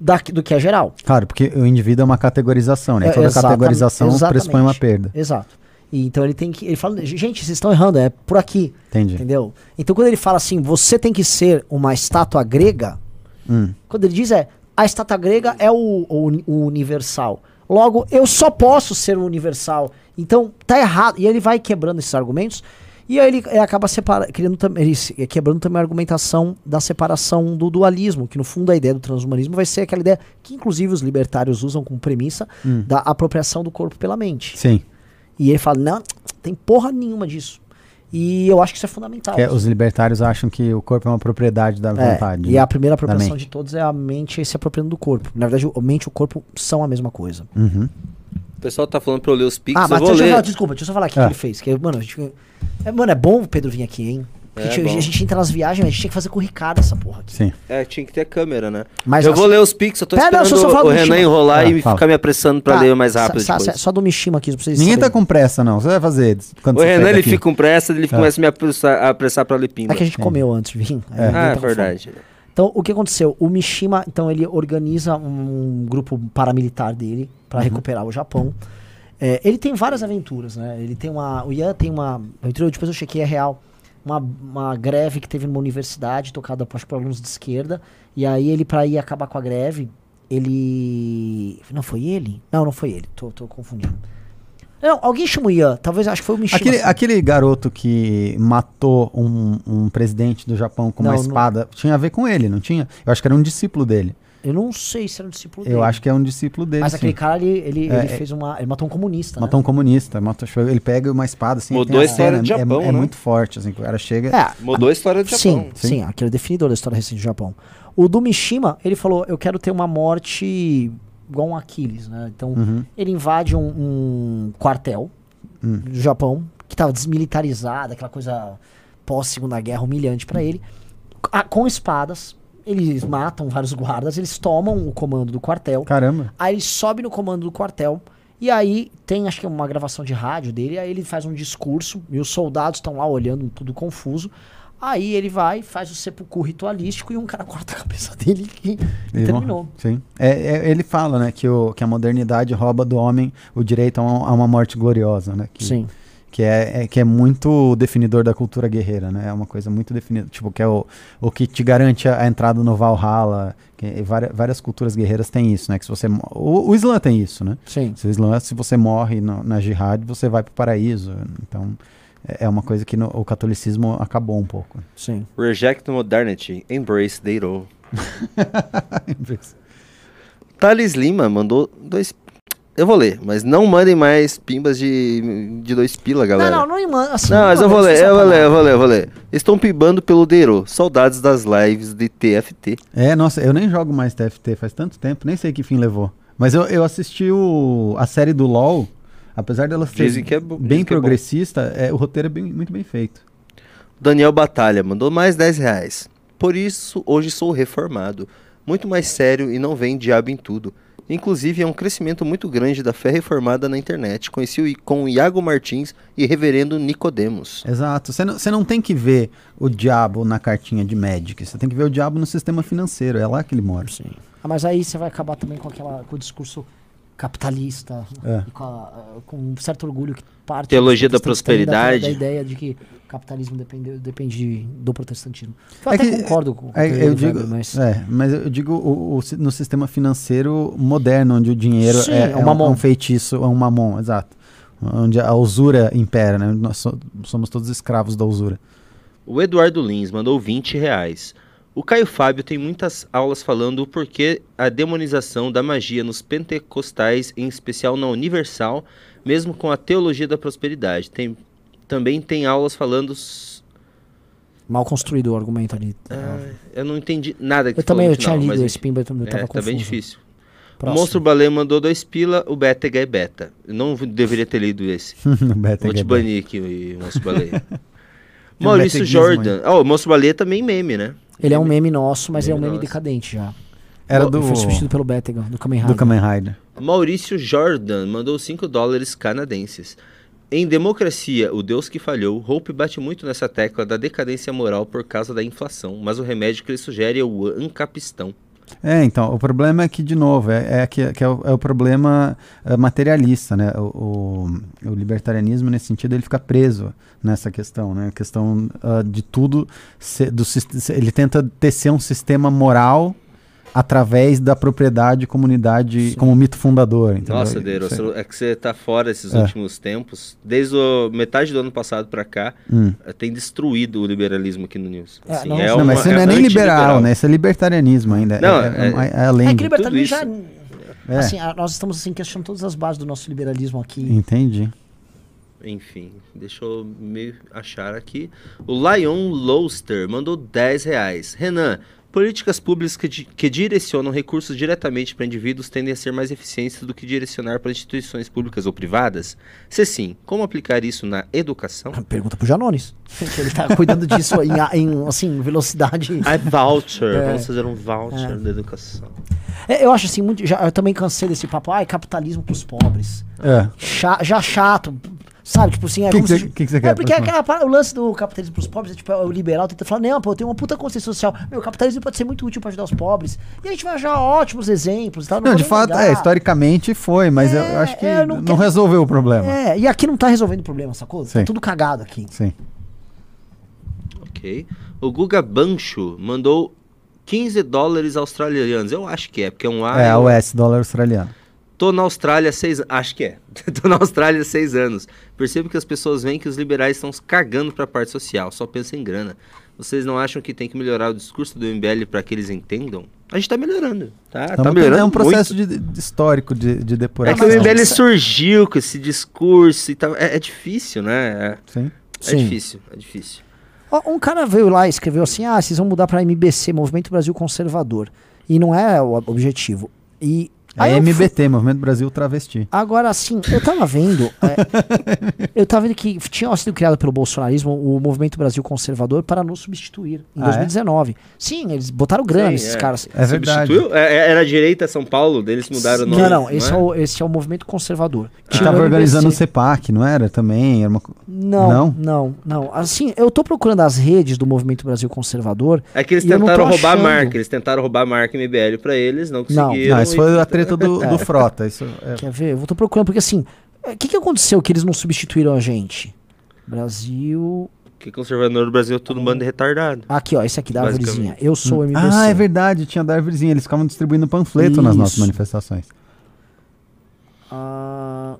da, do que é geral. Claro, porque o indivíduo é uma categorização, né? É, Toda exatamente, categorização pressupõe uma perda. Exato. E então ele tem que. Ele fala, gente, vocês estão errando, é por aqui. Entendi. Entendeu? Então quando ele fala assim, você tem que ser uma estátua grega, Hum. Quando ele diz é, a estátua grega é o, o- o universal. Logo, eu só posso ser o universal. Então, tá errado. E ele vai quebrando esses argumentos. E aí ele, ele acaba separa, criando ele se- quebrando também a argumentação da separação do dualismo, que no fundo a ideia do transhumanismo vai ser aquela ideia que inclusive os libertários usam como premissa Hum. da apropriação do corpo pela mente. Sim. E ele fala, não, tem porra nenhuma disso. E eu acho que isso é fundamental. Que é- os libertários acham que o corpo é uma propriedade da É, vontade. e né? a primeira apropriação de todos é a mente se apropriando do corpo. Na verdade, a mente e o corpo são a mesma coisa. Uhum. O pessoal tá falando pra eu ler os pics, ah, eu mas vou deixa eu ler. falar, desculpa, deixa eu só falar aqui o que ele fez. Que, mano, a gente, é, mano, é bom o Pedro vir aqui, hein? Porque É a, gente, a gente entra nas viagens, a gente tinha que fazer com o Ricardo essa porra aqui. Sim. É, tinha que ter câmera, né? Mas eu vou ler os pics, eu tô Pera, não, esperando deixa eu o do Renan enrolar Ah, e fala. ficar me apressando pra Tá, ler mais sa- rápido sa- depois. Só do Mishima aqui, pra vocês Ninguém tá saberem. com pressa, não. Você vai fazer quando O você Renan, ele fica com pressa, ele começa a me apressar, apressar pra ler pimba. É que a gente comeu antes de vir. É. Ah, tava é verdade. Então, o que aconteceu? O Mishima, então, ele organiza um grupo paramilitar dele para recuperar o Japão. É, ele tem várias aventuras, né? Ele tem uma. O Ian tem uma. aventura, Depois eu chequei, é real. Uma, uma greve que teve numa universidade, tocada acho, por alunos de esquerda. E aí ele, pra ir acabar com a greve, ele. Não foi ele? Não, não foi ele. Tô, tô confundindo. Não, alguém chama o Ian. Talvez acho que foi o Mishima. Aquele, sim. aquele garoto que matou um, um presidente do Japão com uma Não, não- espada, tinha a ver com ele, não tinha? Eu acho que era um discípulo dele. Eu não sei se era um discípulo Eu dele. acho que é um discípulo dele. Mas sim. aquele cara, ele, ele, É, ele é- fez uma. Ele matou um comunista. né? Matou um comunista, matou, ele pega uma espada assim. Mudou a história cena, do é- Japão, é, né? muito forte, assim, o cara chega. É, Mudou a história do sim, Japão. sim, Sim. aquele é definidor da história recente do Japão. O do Mishima, ele falou: Eu quero ter uma morte igual um Aquiles, né? Então, Uhum. ele invade um, um quartel Hum. do Japão, que estava desmilitarizado, aquela coisa pós-segunda guerra humilhante pra ele, a- com espadas. Eles matam vários guardas, eles tomam o comando do quartel. Caramba. Aí ele sobe no comando do quartel. E aí tem, acho que uma gravação de rádio dele. Aí ele faz um discurso. E os soldados estão lá olhando tudo confuso. Aí ele vai, faz o sepulcro ritualístico. E um cara corta a cabeça dele e, e terminou. Sim. É, é- ele fala, né, que, o, que a modernidade rouba do homem o direito a uma, a uma morte gloriosa, né? Que, Sim. Que é, é- que é muito definidor da cultura guerreira, né? É uma coisa muito definida. Tipo, que é o, o que te garante a, a entrada no Valhalla. Que, e várias, várias culturas guerreiras têm isso, né? Que se você, o, o Islã tem isso, né? Sim. Se, o Islã, se você morre no- na jihad, você vai para o paraíso. Então, é é uma coisa que no- o catolicismo acabou um pouco. Sim. Reject modernity, embrace Deiro. Thales Lima mandou dois. Eu vou ler, mas não mandem mais pimbas de, de dois pila, galera. Não, não, não, irmã. Assim, Não, mas eu vou ler, eu vou ler, eu vou ler, eu vou ler. Estão pibando pelo Deiro. Saudades das lives de TFT. É, nossa, eu nem jogo mais TFT faz tanto tempo, nem sei que fim levou. Mas eu, eu assisti o, a série do LoL, apesar dela ser é bem é progressista, é, o roteiro é bem- muito bem feito. Daniel Batalha mandou mais 10 reais. Por isso, hoje sou reformado. Muito mais sério e não vem diabo em tudo. Inclusive, é um crescimento muito grande da fé reformada na internet. Conheci com o Iago Martins e reverendo Nicodemos. Exato. Você não, não tem que ver o diabo na cartinha de Magic, você tem que ver o diabo no sistema financeiro, é lá que ele mora. Sim. Ah, mas aí você vai acabar também com, aquela, com o discurso capitalista É. e com, a- com um certo orgulho que parte Teologia da prosperidade. Da, da ideia de que o capitalismo depende, depende do protestantismo. Eu É até que- concordo com, com É, eu digo, Weber, mas é, mas eu digo o, o no sistema financeiro moderno, onde o dinheiro Sim, é, é um é um, é um feitiço, é um mamon, exato. Onde a usura impera, né? Nós so- somos todos escravos da usura. O Eduardo Lins mandou 20 reais. O Caio Fábio tem muitas aulas falando o porquê a demonização da magia nos pentecostais, em especial na Universal, mesmo com a teologia da prosperidade. Tem, também tem aulas falando. mal construído o argumento ali. Ah, eu não entendi nada que eu também eu tinha final, lido mas esse pimba, eu também É, tava tá confuso. bem difícil. O Próximo. Monstro Baleia mandou dois pila, o Betega é beta. Eu não deveria ter lido esse. Beta Vou te banir aqui, o Monstro um Maurício Jordan. Ah, o Monstro Baleia também meme, né? Ele é um meme nosso, mas Meme é um meme nosso. decadente já. Era Ele do, Foi substituído pelo Betega, do Kamen do Rider. Kamen Rider. Maurício Jordan mandou 5 dólares canadenses. Em Democracia, o Deus que falhou, Hope bate muito nessa tecla da decadência moral por causa da inflação, mas o remédio que ele sugere é o ancapistão. É, então, o problema é que, de novo, é, é que, que é, o, é o problema eh, materialista, né? O, o, o libertarianismo, nesse sentido, ele fica preso nessa questão, né? A questão ah, de tudo, ser- do, ele tenta tecer um sistema moral através da propriedade, comunidade, como mito fundador. entendeu? Nossa, Deiro, é que você tá fora esses É. últimos tempos. Desde o metade do ano passado pra cá, Hum. tem destruído o liberalismo aqui no News. É, Assim, não- é Não, mas uma- isso não é nem liberal, né? Isso é libertarianismo ainda. Não, é, é, é- é além. É que libertarianismo já. É. Assim, a- nós estamos assim, questionando todas as bases do nosso liberalismo aqui. Entendi. Enfim, deixa eu me achar aqui. O Lion Loaster mandou 10 reais. Renan, políticas públicas que, que direcionam recursos diretamente para indivíduos tendem a ser mais eficientes do que direcionar para instituições públicas ou privadas? Se sim, como aplicar isso na educação? Pergunta pro Janones. que ele tá cuidando disso em, em, assim, velocidade. É voucher, É. vamos fazer um voucher É. da educação. É, eu acho assim, muito. Já, eu também cansei desse papo. Ai, capitalismo pros pobres. É. Já chato. Sabe, tipo assim, é Que como que se- você- que que você É quer, porque professor? aquela par- o lance do capitalismo pros pobres é tipo, é o liberal tenta falar, não, pô, eu tenho uma puta consciência social. Meu, o capitalismo pode ser muito útil pra ajudar os pobres. E a gente vai achar ótimos exemplos, tá? Não, vou de fato, negar. é, historicamente foi, mas eu É, acho que é, eu não não, quero- resolveu o problema. É, e aqui não tá resolvendo o problema, sacou? Tá Sim. tudo cagado aqui. Sim. Ok. O Guga Bancho mandou 15 dólares australianos. Eu acho que é, porque é um A. É, e US, dólar australiano. Tô na Austrália há seis anos. Acho que é. Tô na Austrália há seis anos. Percebo que as pessoas veem que os liberais estão se cagando pra parte social, só pensam em grana. Vocês não acham que tem que melhorar o discurso do MBL pra que eles entendam? A gente tá melhorando, tá? Então, tá melhorando é um processo de, de histórico de, de depurar. É que o MBL surgiu com esse discurso e tal. É, é difícil, né? Sim. É, é Sim. difícil, é difícil. Um cara veio lá e escreveu assim: ah, vocês vão mudar pra MBC, Movimento Brasil Conservador. E não é o objetivo. E. É aí fui- MBT, Movimento Brasil Travesti. Agora, assim, eu tava vendo. é, eu tava vendo que tinha sido criado pelo bolsonarismo o Movimento Brasil Conservador para nos substituir em Ah, é? 2019. Sim, eles botaram grana, Sim, esses é. caras. É verdade. Substituiu? É, é- era a direita São Paulo, deles mudaram o nome. Não, não, esse é? é? o, esse é o movimento conservador. Que Tinha tava o organizando o. CEPAC, não era? Também. Era uma... Não, Não? não, não, Assim, eu tô procurando as redes do Movimento Brasil Conservador. É que eles não tentaram roubar a achando. marca. Eles tentaram roubar a marca MBL pra eles, não Não. conseguiram. Não, isso e- foi a treta do, do Frota. Isso é- Quer ver? Eu tô procurando, porque assim, o que, que aconteceu que eles não substituíram a gente? Brasil. Que conservador do Brasil é todo um bando de retardado. Aqui, ó, esse aqui da árvorezinha. Eu sou o MBC. Ah, é verdade, tinha da árvorezinha. Eles ficavam distribuindo panfleto nas nossas Isso. manifestações. Ah,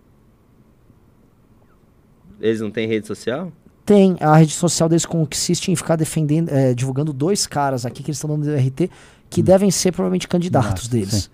Eles não têm rede social? tem a rede social deles consiste em ficar defendendo, eh, divulgando dois caras aqui que eles estão dando do RT que devem ser provavelmente candidatos Ah, deles. sim.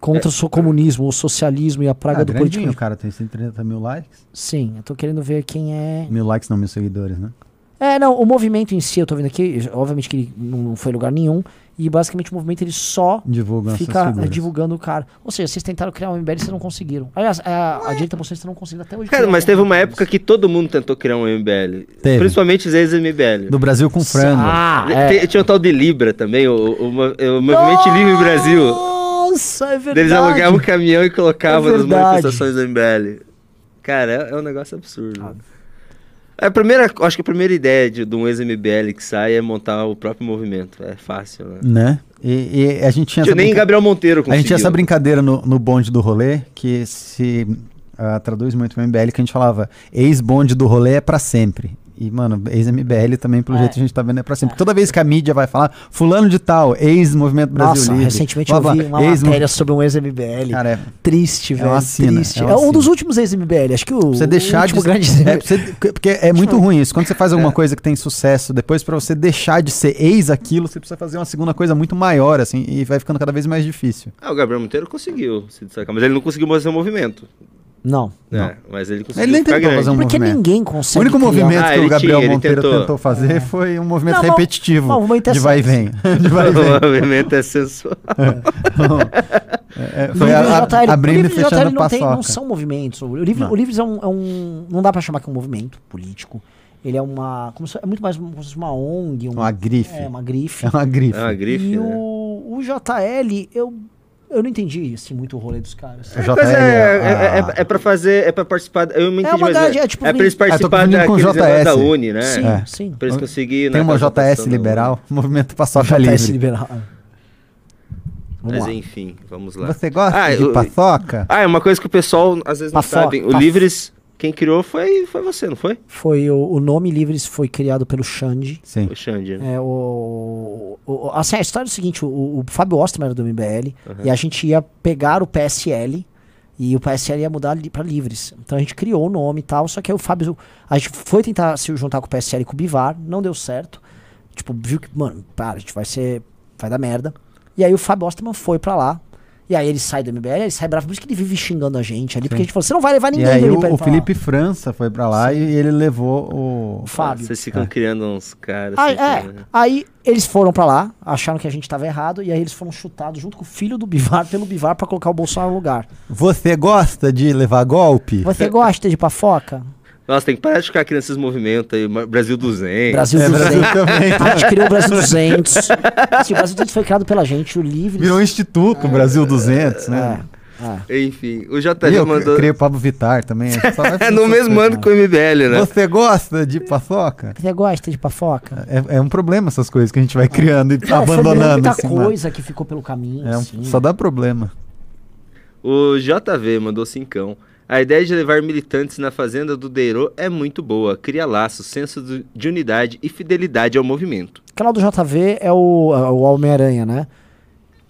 Contra o so- comunismo, o socialismo e a praga ah, do político. o cara tem 130 mil likes. Sim, eu tô querendo ver quem é. Mil likes não, mil seguidores, né? É, não, o movimento em si, eu tô vendo aqui, obviamente que ele não foi lugar nenhum, e basicamente o movimento ele só Divulgam fica figuras. divulgando o cara. Ou seja, vocês tentaram criar um MBL e vocês não conseguiram. Aliás, a, a direita bolsonarista não conseguiu até hoje. Cara, mas teve uma época que todo mundo tentou criar um MBL. Teve. Principalmente os ex-MBL. Do Brasil com frango. Ah, é. Tinha o tal de Libra também, o, o, o o Movimento Livre Brasil. Nossa, é verdade. Eles alugavam um caminhão e colocavam É nas manifestações do MBL. Cara, é, é um negócio absurdo. É a primeira, acho que a primeira ideia de, de um ex-MBL que sai é montar o próprio movimento. É fácil, né? Né? E, e a gente tinha nem brinca- Gabriel Monteiro A conseguiu. gente tinha essa brincadeira no, no bonde do rolê, que se ah, traduz muito pro MBL, que a gente falava, ex-bonde do rolê é pra sempre. E, mano, ex-MBL também, pelo É. jeito, a gente tá vendo é pra sempre. Toda vez que a mídia vai falar, fulano de tal, ex-movimento Brasil Nossa, Livre. recentemente eu blá, vi uma ex- matéria sobre um ex-MBL. Cara, é, Triste, É velho. uma sina, triste. é É, uma um dos últimos ex-MBL. Acho que o, você deixar o de último grande... é, você- porque é muito ruim isso. Quando você faz alguma coisa que tem sucesso, depois pra você deixar de ser ex aquilo, você precisa fazer uma segunda coisa muito maior, assim, e vai ficando cada vez mais difícil. Ah, o Gabriel Monteiro conseguiu se destacar, mas ele não conseguiu fazer o movimento. Não. Né? Mas ele conseguiu Ele nem tentou grande. fazer um Porque movimento. ninguém O consegue único criar- movimento Ah, que o Gabriel tinha, Monteiro tentou. tentou, fazer foi um movimento Não, repetitivo. o movimento é de vai e vem. de vai e vem. o movimento é sensual. É, O foi a, o a, JL, o abrindo e o fechando não, tem, não são movimentos. O Livre, Não. o Livres é um, é um- Não dá pra chamar que é um movimento político. Ele é uma. Como se, é muito mais como se fosse uma ONG. um- Uma grife. É, uma grife. É uma grife. É uma grife, e né? o, o JL, eu. Eu não entendi assim, muito o rolê dos caras. É, JL, é, é, a- é, é pra fazer, é pra participar. Eu me É entendi, uma mas grade, é, é tipo é pra eles Ah, tô participarem com negócios da JS. Uni, né? Sim, É. sim. Pra eles conseguirem. Tem na uma JS liberal, movimento paçoca JS livre. liberal. Uni. Vamos Mas lá. enfim, vamos lá. Você gosta Ah, de eu- paçoca? Ah, é uma coisa que o pessoal às vezes não Paçoca, sabe. O paf- Livres Quem criou foi, foi você, não foi? Foi o, o nome Livres foi criado pelo Xande. Sim. O Xande. né? É, o, o- assim, a história é o seguinte, o, o Fábio Osterman era do MBL e a gente ia pegar o PSL e o PSL ia mudar li, para Livres. Então a gente criou o nome e tal, só que aí o Fábio, a gente foi tentar se juntar com o PSL e com o Bivar, não deu certo. Tipo, viu que, mano, para, a gente vai ser, vai dar merda. E aí o Fábio Osterman foi pra lá. E aí ele sai do MBL, ele sai bravo, por isso que ele vive xingando a gente ali, porque a gente falou, você não vai levar E ninguém aí do o, MBL o pra lá." Felipe França foi pra lá e ele levou o. O Fábio. Vocês ficam criando uns caras. Aí, assim, é, né? aí eles foram pra lá, acharam que a gente tava errado, e aí eles foram chutados junto com o filho do Bivar pelo Bivar pra colocar o Bolsonaro no lugar. Você gosta de levar golpe? Você gosta de pafoca? Nossa, tem que parar de ficar criando esses movimentos aí. Brasil 200. Brasil É, 200. Brasil também. A gente criou o Brasil 200. Assim, o Brasil 200 foi criado pela gente, o Livre. Virou um instituto, Brasil 200, né? É, é. Enfim, o JV eu mandou. criei o Pablo Vittar também. É no mesmo ano que o MBL, né? Você gosta de paçoca? Você gosta de pafoca? É, é um problema essas coisas que a gente vai criando e foi abandonando. muita assim, mano. coisa que ficou pelo caminho. É um- assim. só dá problema. O JV mandou cincão. A ideia de levar militantes na fazenda do Deirô é muito boa. Cria laços, senso de unidade e fidelidade ao movimento. O canal do JV é o, é o Homem-Aranha, né?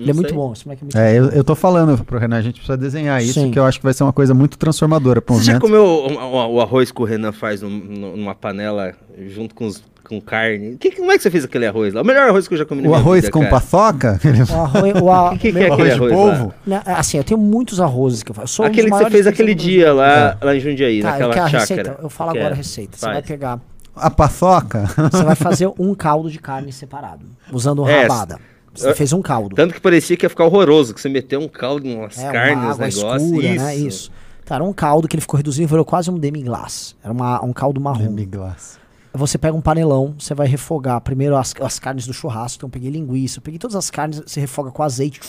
Ele é muito bom, esse moleque é muito É, eu, eu tô falando pro Renan, a gente precisa desenhar isso, Sim. que eu acho que vai ser uma coisa muito transformadora pro Você já comeu o, o- o arroz que o Renan faz num- num- numa panela junto com, os- com carne? Que, como é que você fez aquele arroz lá? O melhor arroz que eu já comi na O arroz vida, com cara. paçoca? O arroz, o a- O que, que é aquele arroz de arroz lá? polvo? Assim, eu tenho muitos arrozes que eu faço. Eu um Aquele que você fez aquele dia lá, lá em Jundiaí, Tá, naquela chácara. receita. Eu falo agora a receita. Você vai Faz. pegar. A paçoca? Você vai fazer um caldo de carne separado. Usando É, rabada. Você eu- fez um caldo. Tanto que parecia que ia ficar horroroso, que você meteu um caldo, umas É, carnes, uma negócios. escura, isso. né? Isso. Tá, era um caldo que ele ficou reduzido e virou quase um demi-glace. Era uma- um caldo marrom. Demi-glace. Você pega um panelão, você vai refogar primeiro as, as carnes do churrasco. Então eu peguei linguiça, eu peguei todas as carnes, você refoga com azeite,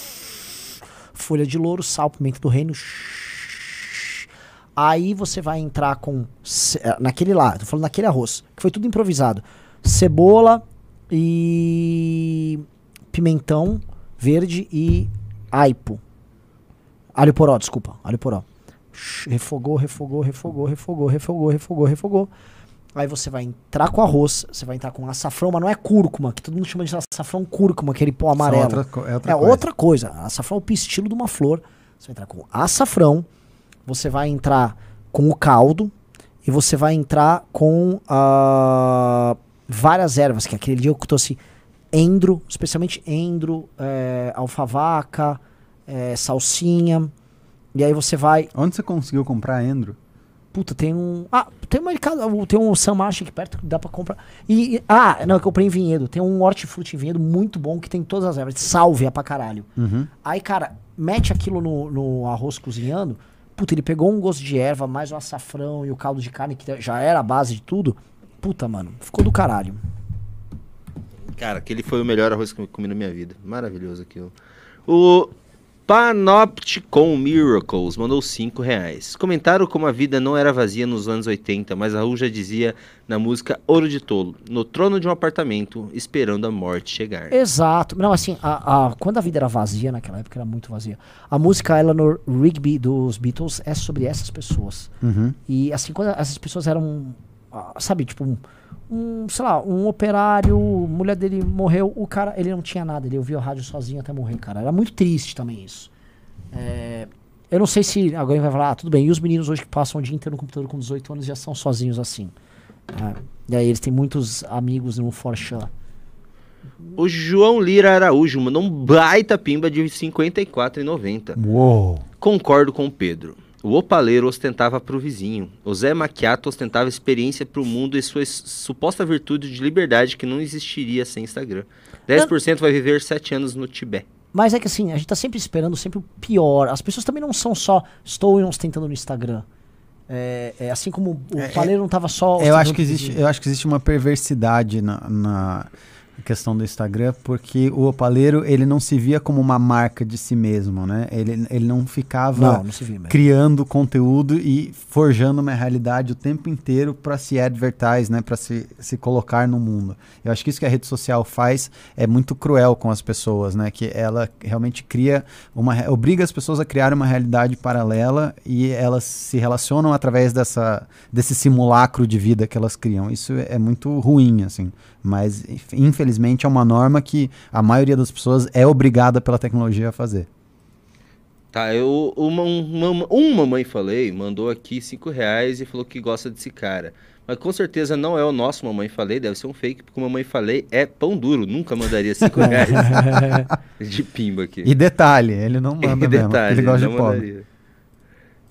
folha de louro, sal, pimenta do reino. Aí você vai entrar com eh, naquele lá, tô falando naquele arroz, que foi tudo improvisado. Cebola e pimentão verde e aipo. Alho poró, desculpa, alho poró. Refogou, refogou, refogou, refogou, refogou, refogou, refogou. Aí você vai entrar com arroz, você vai entrar com açafrão, mas não é cúrcuma, que todo mundo chama de açafrão cúrcuma, aquele pó amarelo. Outra é outra é coisa. outra coisa. Açafrão é o pistilo de uma flor. Você vai entrar com açafrão, você vai entrar com o caldo e você vai entrar com ah, várias ervas, que aquele dia eu trouxe endro, especialmente endro, é, alfavaca, é, salsinha. E aí você vai Onde você conseguiu comprar endro? Puta, tem um. Ah, tem um mercado. Tem um Sam Marche aqui perto que dá pra comprar. E, e- ah, não, eu comprei em Vinhedo. Tem um hortifruti em Vinhedo muito bom que tem todas as ervas. Salve pra caralho. Uhum. Aí, cara, mete aquilo no, no arroz cozinhando. Puta, ele pegou um gosto de erva, mais o açafrão e o caldo de carne, que já era a base de tudo. Puta, mano, ficou do caralho. Cara, aquele foi o melhor arroz que eu comi na minha vida. Maravilhoso aquilo. O Panopticon Miracles mandou 5 reais. Comentaram como a vida não era vazia nos anos 80, mas a Raul já dizia na música Ouro de Tolo, no trono de um apartamento, esperando a morte chegar. Exato. Não, assim, a, a- quando a vida era vazia, naquela época era muito vazia. A música Eleanor Rigby dos Beatles é sobre essas pessoas. Uhum. E assim, quando essas pessoas eram, ah, sabe, tipo, um, um, sei lá, um operário, a mulher dele morreu, o cara, ele não tinha nada, ele ouvia a rádio sozinho até morrer, cara. Era muito triste também isso. É, eu não sei se alguém vai falar, ah, tudo bem, e os meninos hoje que passam o dia inteiro no computador com 18 anos já são sozinhos assim. É, e aí eles têm muitos amigos no Forchan. O João Lira Araújo mandou um baita pimba de R$ 54,90. Uou. Concordo com o Pedro. O opaleiro ostentava para o vizinho. O Zé Macchiato ostentava experiência para o mundo e sua suposta virtude de liberdade que não existiria sem Instagram. 10% vai viver 7 anos no Tibete. Mas é que assim, a gente tá sempre esperando sempre o pior. As pessoas também não são só estou ostentando no Instagram. É, é assim como o É, paleiro não tava só Eu acho, que existe, eu acho que existe uma perversidade na, na- questão do Instagram, porque o Opaleiro, ele não se via como uma marca de si mesmo, né? Ele, ele não ficava Não, não criando conteúdo e forjando uma realidade o tempo inteiro para se advertise, né, para se, se colocar no mundo. Eu acho que isso que a rede social faz é muito cruel com as pessoas, né, que ela realmente cria uma obriga as pessoas a criar uma realidade paralela e elas se relacionam através dessa desse simulacro de vida que elas criam. Isso é muito ruim, assim. Mas inf- infelizmente é uma norma que a maioria das pessoas é obrigada pela tecnologia a fazer. Tá, eu, uma, uma, um mamãe falei, mandou aqui 5 reais e falou que gosta desse cara. Mas com certeza não é o nosso mamãe falei, deve ser um fake, porque o mamãe falei é pão duro, nunca mandaria 5 reais de pimba aqui. E detalhe, ele não manda E mesmo, detalhe, ele gosta não de pobre. mandaria.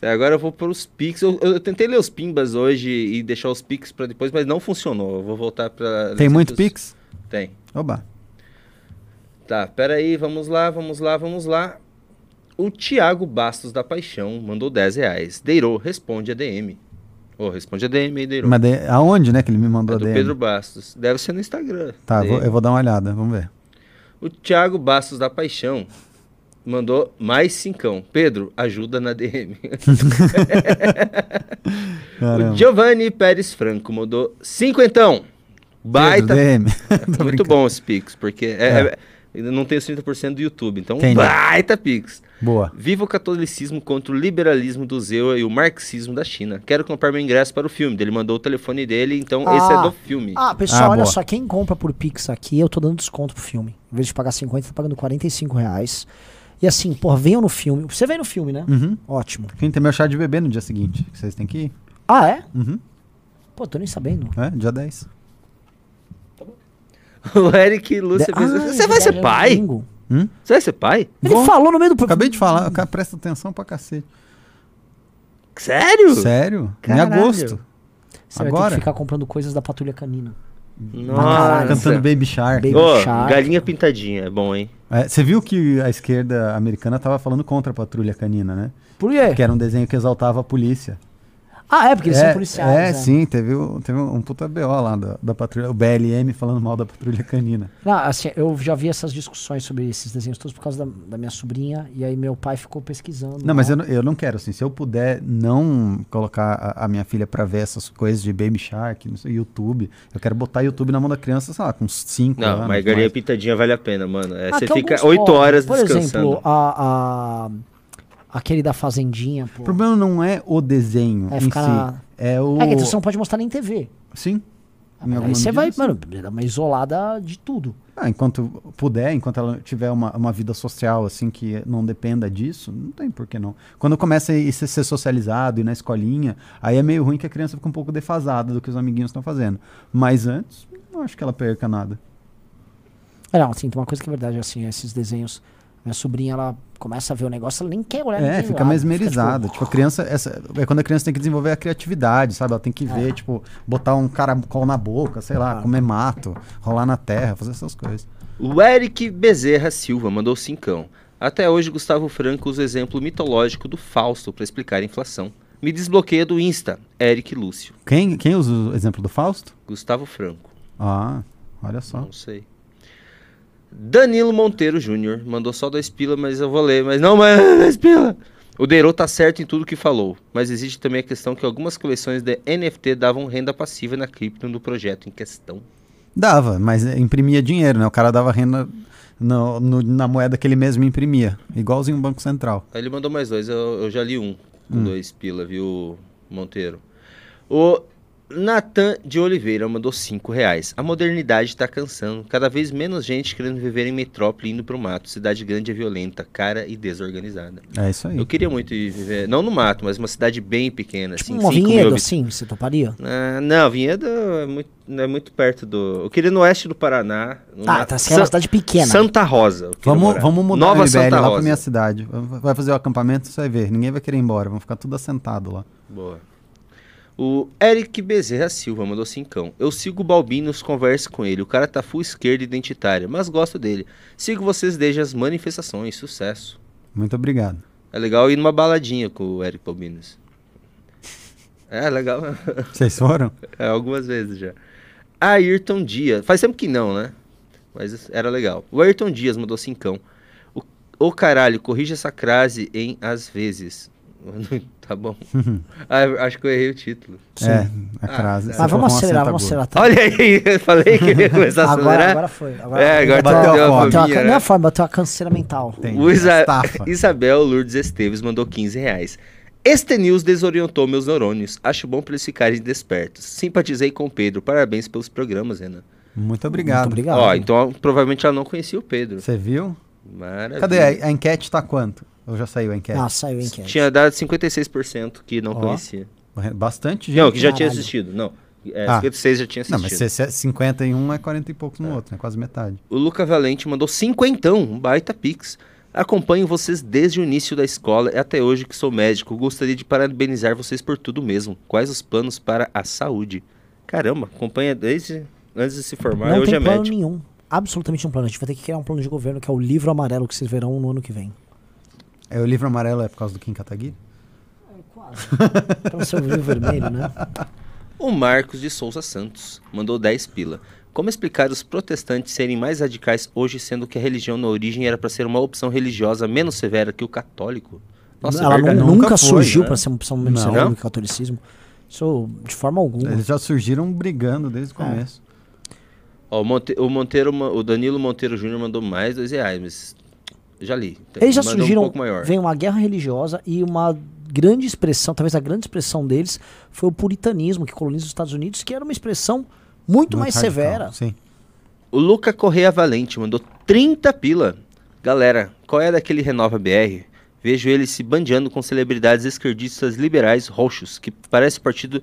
Agora eu vou para os Pix. Eu, eu tentei ler os Pimbas hoje e deixar os Pix para depois, mas não funcionou. Eu vou voltar para. Tem muito Pix? Tem. Oba. Tá, peraí, vamos lá, vamos lá, vamos lá. O Thiago Bastos da Paixão mandou 10 reais. Deiro, responde a DM. Ô, responde a DM aí, Deiro. Mas de- aonde, né, que ele me mandou É a DM? Pedro Bastos. Deve ser no Instagram. Tá, vou- eu vou dar uma olhada, vamos ver. O Thiago Bastos da Paixão mandou mais cincão. Pedro, ajuda na DM. o. Giovanni Pérez Franco mandou cinquentão. Baita. Pedro, DM. Muito brincando. bom esse Pix, porque é, é- eu não tenho os 30% do YouTube, então Entendi. baita Pix. Boa. Viva o catolicismo contra o liberalismo do Zewa e o marxismo da China. Quero comprar meu ingresso para o filme. Ele mandou o telefone dele, então esse é Ah. do filme. Ah, pessoal, Ah, olha boa. só, quem compra por Pix aqui, eu tô dando desconto pro filme. Em vez de pagar 50, tá pagando 45 reais. E assim, pô, venham no filme. Você vem no filme, né? Uhum. Ótimo. Quem tem meu chá de bebê no dia seguinte? que Vocês têm que ir? Ah, é? Uhum. Pô, tô nem sabendo. É, dia 10. O Eric Lúcia De- fez- Ah, Você vai ser pai? domingo. Você vai ser pai? Ele Vou. falou no meio do Acabei de falar, o cara presta atenção pra cacete. Sério? Sério? Caralho. Em agosto. Você vai ter Agora? que ficar comprando coisas da patrulha canina. Nossa. Cantando Baby Shark. Baby Ô, Shark. galinha pintadinha, é bom, hein? É, você viu que a esquerda americana tava falando contra a patrulha canina, né? Por quê? Que era um desenho que exaltava a polícia. Ah, é, porque eles é, são policiais. É, né? sim, teve, um- teve um puta BO lá da, da patrulha, o BLM falando mal da patrulha canina. Não, assim, eu já vi essas discussões sobre esses desenhos todos por causa da, da minha sobrinha, e aí meu pai ficou pesquisando. Não, mas lá. eu, não- eu não quero, assim, se eu puder não colocar a, a minha filha pra ver essas coisas de Baby Shark, no seu YouTube, eu quero botar YouTube na mão da criança, sei lá, com 5 anos. Não, mas galinha pintadinha vale a pena, mano. É, Ah, você fica alguns 8 podem. horas Por descansando. exemplo, a, a- aquele da Fazendinha, pô. O problema não é o desenho É em ficar si, na- é o... É que você não pode mostrar nem TV. Sim. Em Aí você vai, mano, dar uma isolada de tudo. Ah, enquanto puder, enquanto ela tiver uma, uma vida social assim que não dependa disso, não tem por que não. Quando começa a ser socializado e na escolinha, aí é meio ruim que a criança fica um pouco defasada do que os amiguinhos estão fazendo. Mas antes, não acho que ela perca nada. É, não, assim, tem uma coisa que é verdade, assim, esses desenhos. Minha sobrinha, ela começa a ver o negócio, ela nem quer olhar É, fica lado, mesmerizada. tipo, Tipo, a criança, essa, é quando a criança tem que desenvolver a criatividade, sabe? Ela tem que ver, tipo, botar um caracol na boca, sei lá, Ah. comer mato, rolar na terra, fazer essas coisas. O Eric Bezerra Silva mandou cincão. Até hoje, Gustavo Franco usa o exemplo mitológico do Fausto para explicar a inflação. Me desbloqueia do Insta, Eric Lúcio. Quem, quem usa o exemplo do Fausto? Gustavo Franco, Ah, olha só. não sei. Danilo Monteiro Júnior mandou só dois pila, mas eu vou ler. Mas não, mas dois pila. O Deiro tá certo em tudo que falou, mas existe também a questão que algumas coleções de NFT davam renda passiva na cripto do projeto em questão. Dava, mas imprimia dinheiro, né? O cara dava renda no- no- na moeda que ele mesmo imprimia. Igualzinho o Banco Central. Aí ele mandou mais dois, eu, eu já li um com dois pila, viu, Monteiro? O Natan de Oliveira mandou cinco reais. A modernidade tá cansando. Cada vez menos gente querendo viver em metrópole indo pro mato. Cidade grande é violenta, cara e desorganizada. É isso aí. Eu queria muito ir viver, não no mato, mas uma cidade bem pequena, assim, Tipo uma 5 mil vinhedo, habitantes. assim, você toparia? Ah, não, Vinhedo é muito, é muito perto do. Eu queria ir no oeste do Paraná. Ah, numa- tá, você é uma San- cidade pequena. Santa Rosa. Vamos, morar. vamos mudar Nova o Santa lá Rosa. pra minha cidade. Vai fazer o acampamento, você vai ver. Ninguém vai querer ir embora. Vamos ficar tudo assentado lá. Boa. O Eric Bezerra Silva mandou cincão. Eu sigo o Balbinos, converso com ele. O cara tá full esquerda identitária, mas gosto dele. Sigo vocês desde as manifestações. Sucesso. Muito obrigado. É legal ir numa baladinha com o Eric Balbinos. É, legal. Vocês foram? É, algumas vezes já. Ayrton Dia. Faz tempo que não, né? mas era legal. O Ayrton Dias mandou cincão. O, o caralho, corrija essa crase em às vezes. tá bom. ah, eu acho que eu errei o título. É, a crase. Ah, Você Mas vamos acelerar, vamos acelerar. tá? Olha aí, eu falei que ia começar a Agora, acelerar. agora foi. Agora É, agora Bateu bateu a a fome. Bateu a, fominha, não é né? a forma, bateu a canseira mental. Entendi. O Isa-. Isabel Lourdes Esteves mandou 15 reais. Este news desorientou meus neurônios. Acho bom pra eles ficarem despertos. Simpatizei com o Pedro. Parabéns pelos programas, Renan. Muito obrigado. Muito obrigado. Ó, então provavelmente ela não conhecia o Pedro. Você viu? Maravilha. Cadê? A, a enquete tá quanto? Ou já saiu a enquete? Ah, saiu a enquete. Tinha dado 56% que não Ó. conhecia. Bastante gente. Não, que já tinha Caralho. assistido. Não. É, Ah. 56 já tinha Não, mas assistido. se é 51 é 40 e poucos no outro, né? Quase metade. O Luca Valente mandou cinquentão, um baita pix. Acompanho vocês desde o início da escola e até hoje que sou médico. Gostaria de parabenizar vocês por tudo mesmo. Quais os planos para a saúde? Caramba, acompanha desde antes de se formar e Não hoje tem é plano médico. nenhum. Absolutamente um plano. A gente vai ter que criar um plano de governo que é o livro amarelo que vocês verão no ano que vem. É, o livro amarelo é por causa do Kim Kataguiri? Quase. pra ser o livro vermelho, né? O Marcos de Souza Santos mandou 10 pila. Como explicar os protestantes serem mais radicais hoje, sendo que a religião na origem era para ser uma opção religiosa menos severa que o católico? Nossa, Ela é nunca nunca foi, surgiu né? pra ser uma opção menos Não. severa do que o catolicismo. Isso de forma alguma. Eles já surgiram brigando desde o É. começo. Ó, o, Monte- o Monteiro, o Danilo Monteiro Júnior mandou mais dois reais, mas já li. Eles já Mandou surgiram. um pouco maior. Vem uma guerra religiosa e uma grande expressão, talvez a grande expressão deles, foi o puritanismo que coloniza os Estados Unidos, que era uma expressão muito, mais radical, severa. Sim. O Luca Correia Valente mandou 30 pila. Galera, qual é daquele Renova BR? Vejo ele se bandeando com celebridades esquerdistas liberais roxos, que parece o partido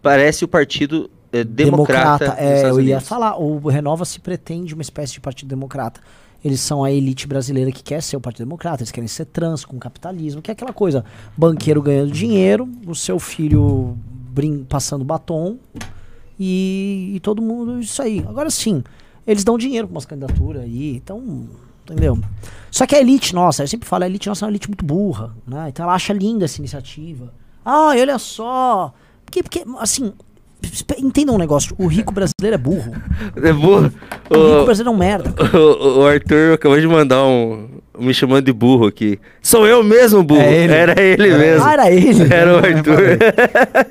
parece o partido eh, democrata, dos é, eu ia falar, o Renova se pretende uma espécie de partido democrata. Eles são a elite brasileira que quer ser o Partido Democrata, eles querem ser trans com capitalismo, que é aquela coisa, banqueiro ganhando dinheiro, o seu filho passando batom e, e todo mundo isso aí. Agora sim, eles dão dinheiro para umas candidaturas aí, então, entendeu? Só que a elite nossa, eu sempre falo, a elite nossa é uma elite muito burra, né? Então ela acha linda essa iniciativa. Ah, olha só. Porque, porque assim, entenda um negócio, o rico brasileiro é burro. É burro. O rico O, brasileiro é um merda. o- o Arthur acabou de mandar um me chamando de burro aqui. Sou eu mesmo, burro. É ele. Era ele mesmo. Ah, era ele. Era o Arthur.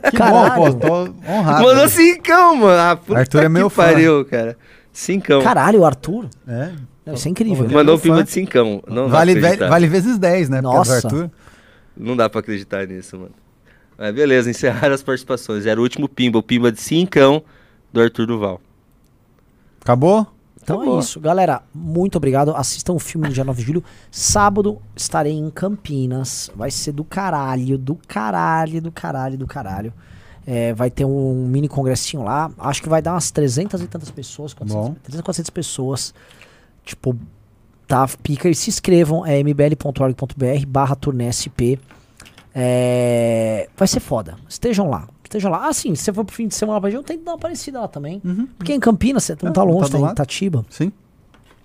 Que Caralho. bom, pô, tô honrado. Mandou cincão, mano. Ah, puta Arthur é que meu fã. pariu, cara. Cincão. Caralho, o Arthur. É. Incrível. Ele é Mandou meu um pima de cincão. Não Vale, vale vezes 10, né? Causa Nossa. do Arthur. Não dá pra acreditar nisso, mano. Mas beleza, encerraram as participações. Era o último pimba, o pimba de cincão do Arthur Duval. Acabou? Então Acabou. é isso. Galera, muito obrigado. Assistam o filme no dia 9 de julho. Sábado estarei em Campinas. Vai ser do caralho, do caralho, do caralho, do caralho. É, vai ter um mini congressinho lá. Acho que vai dar umas 300 e tantas pessoas. 400, Bom. 300, 400 pessoas. Tipo, tá, pica. E se inscrevam. É mbl.org.br barra turnê SP. É, vai ser foda. Estejam lá. Estejam lá. Ah, sim, se você for pro fim de semana pra gente, tem que dar uma parecida lá também. Porque em Campinas, você não É, tá longe, tá tá em. Itatiba. Sim.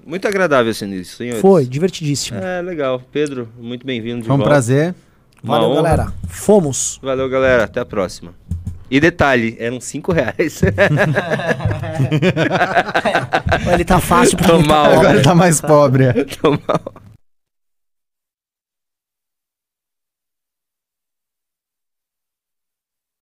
Muito agradável esse início, senhores. Foi, divertidíssimo. É, legal. Pedro, muito bem-vindo de Foi um volta. prazer. Uma Valeu, honra. galera. Fomos. Valeu, galera. Até a próxima. E detalhe, eram 5 reais. Ele tá fácil porque Tô ele tá mal. pobre. Agora tá mais pobre. é. Tô mal.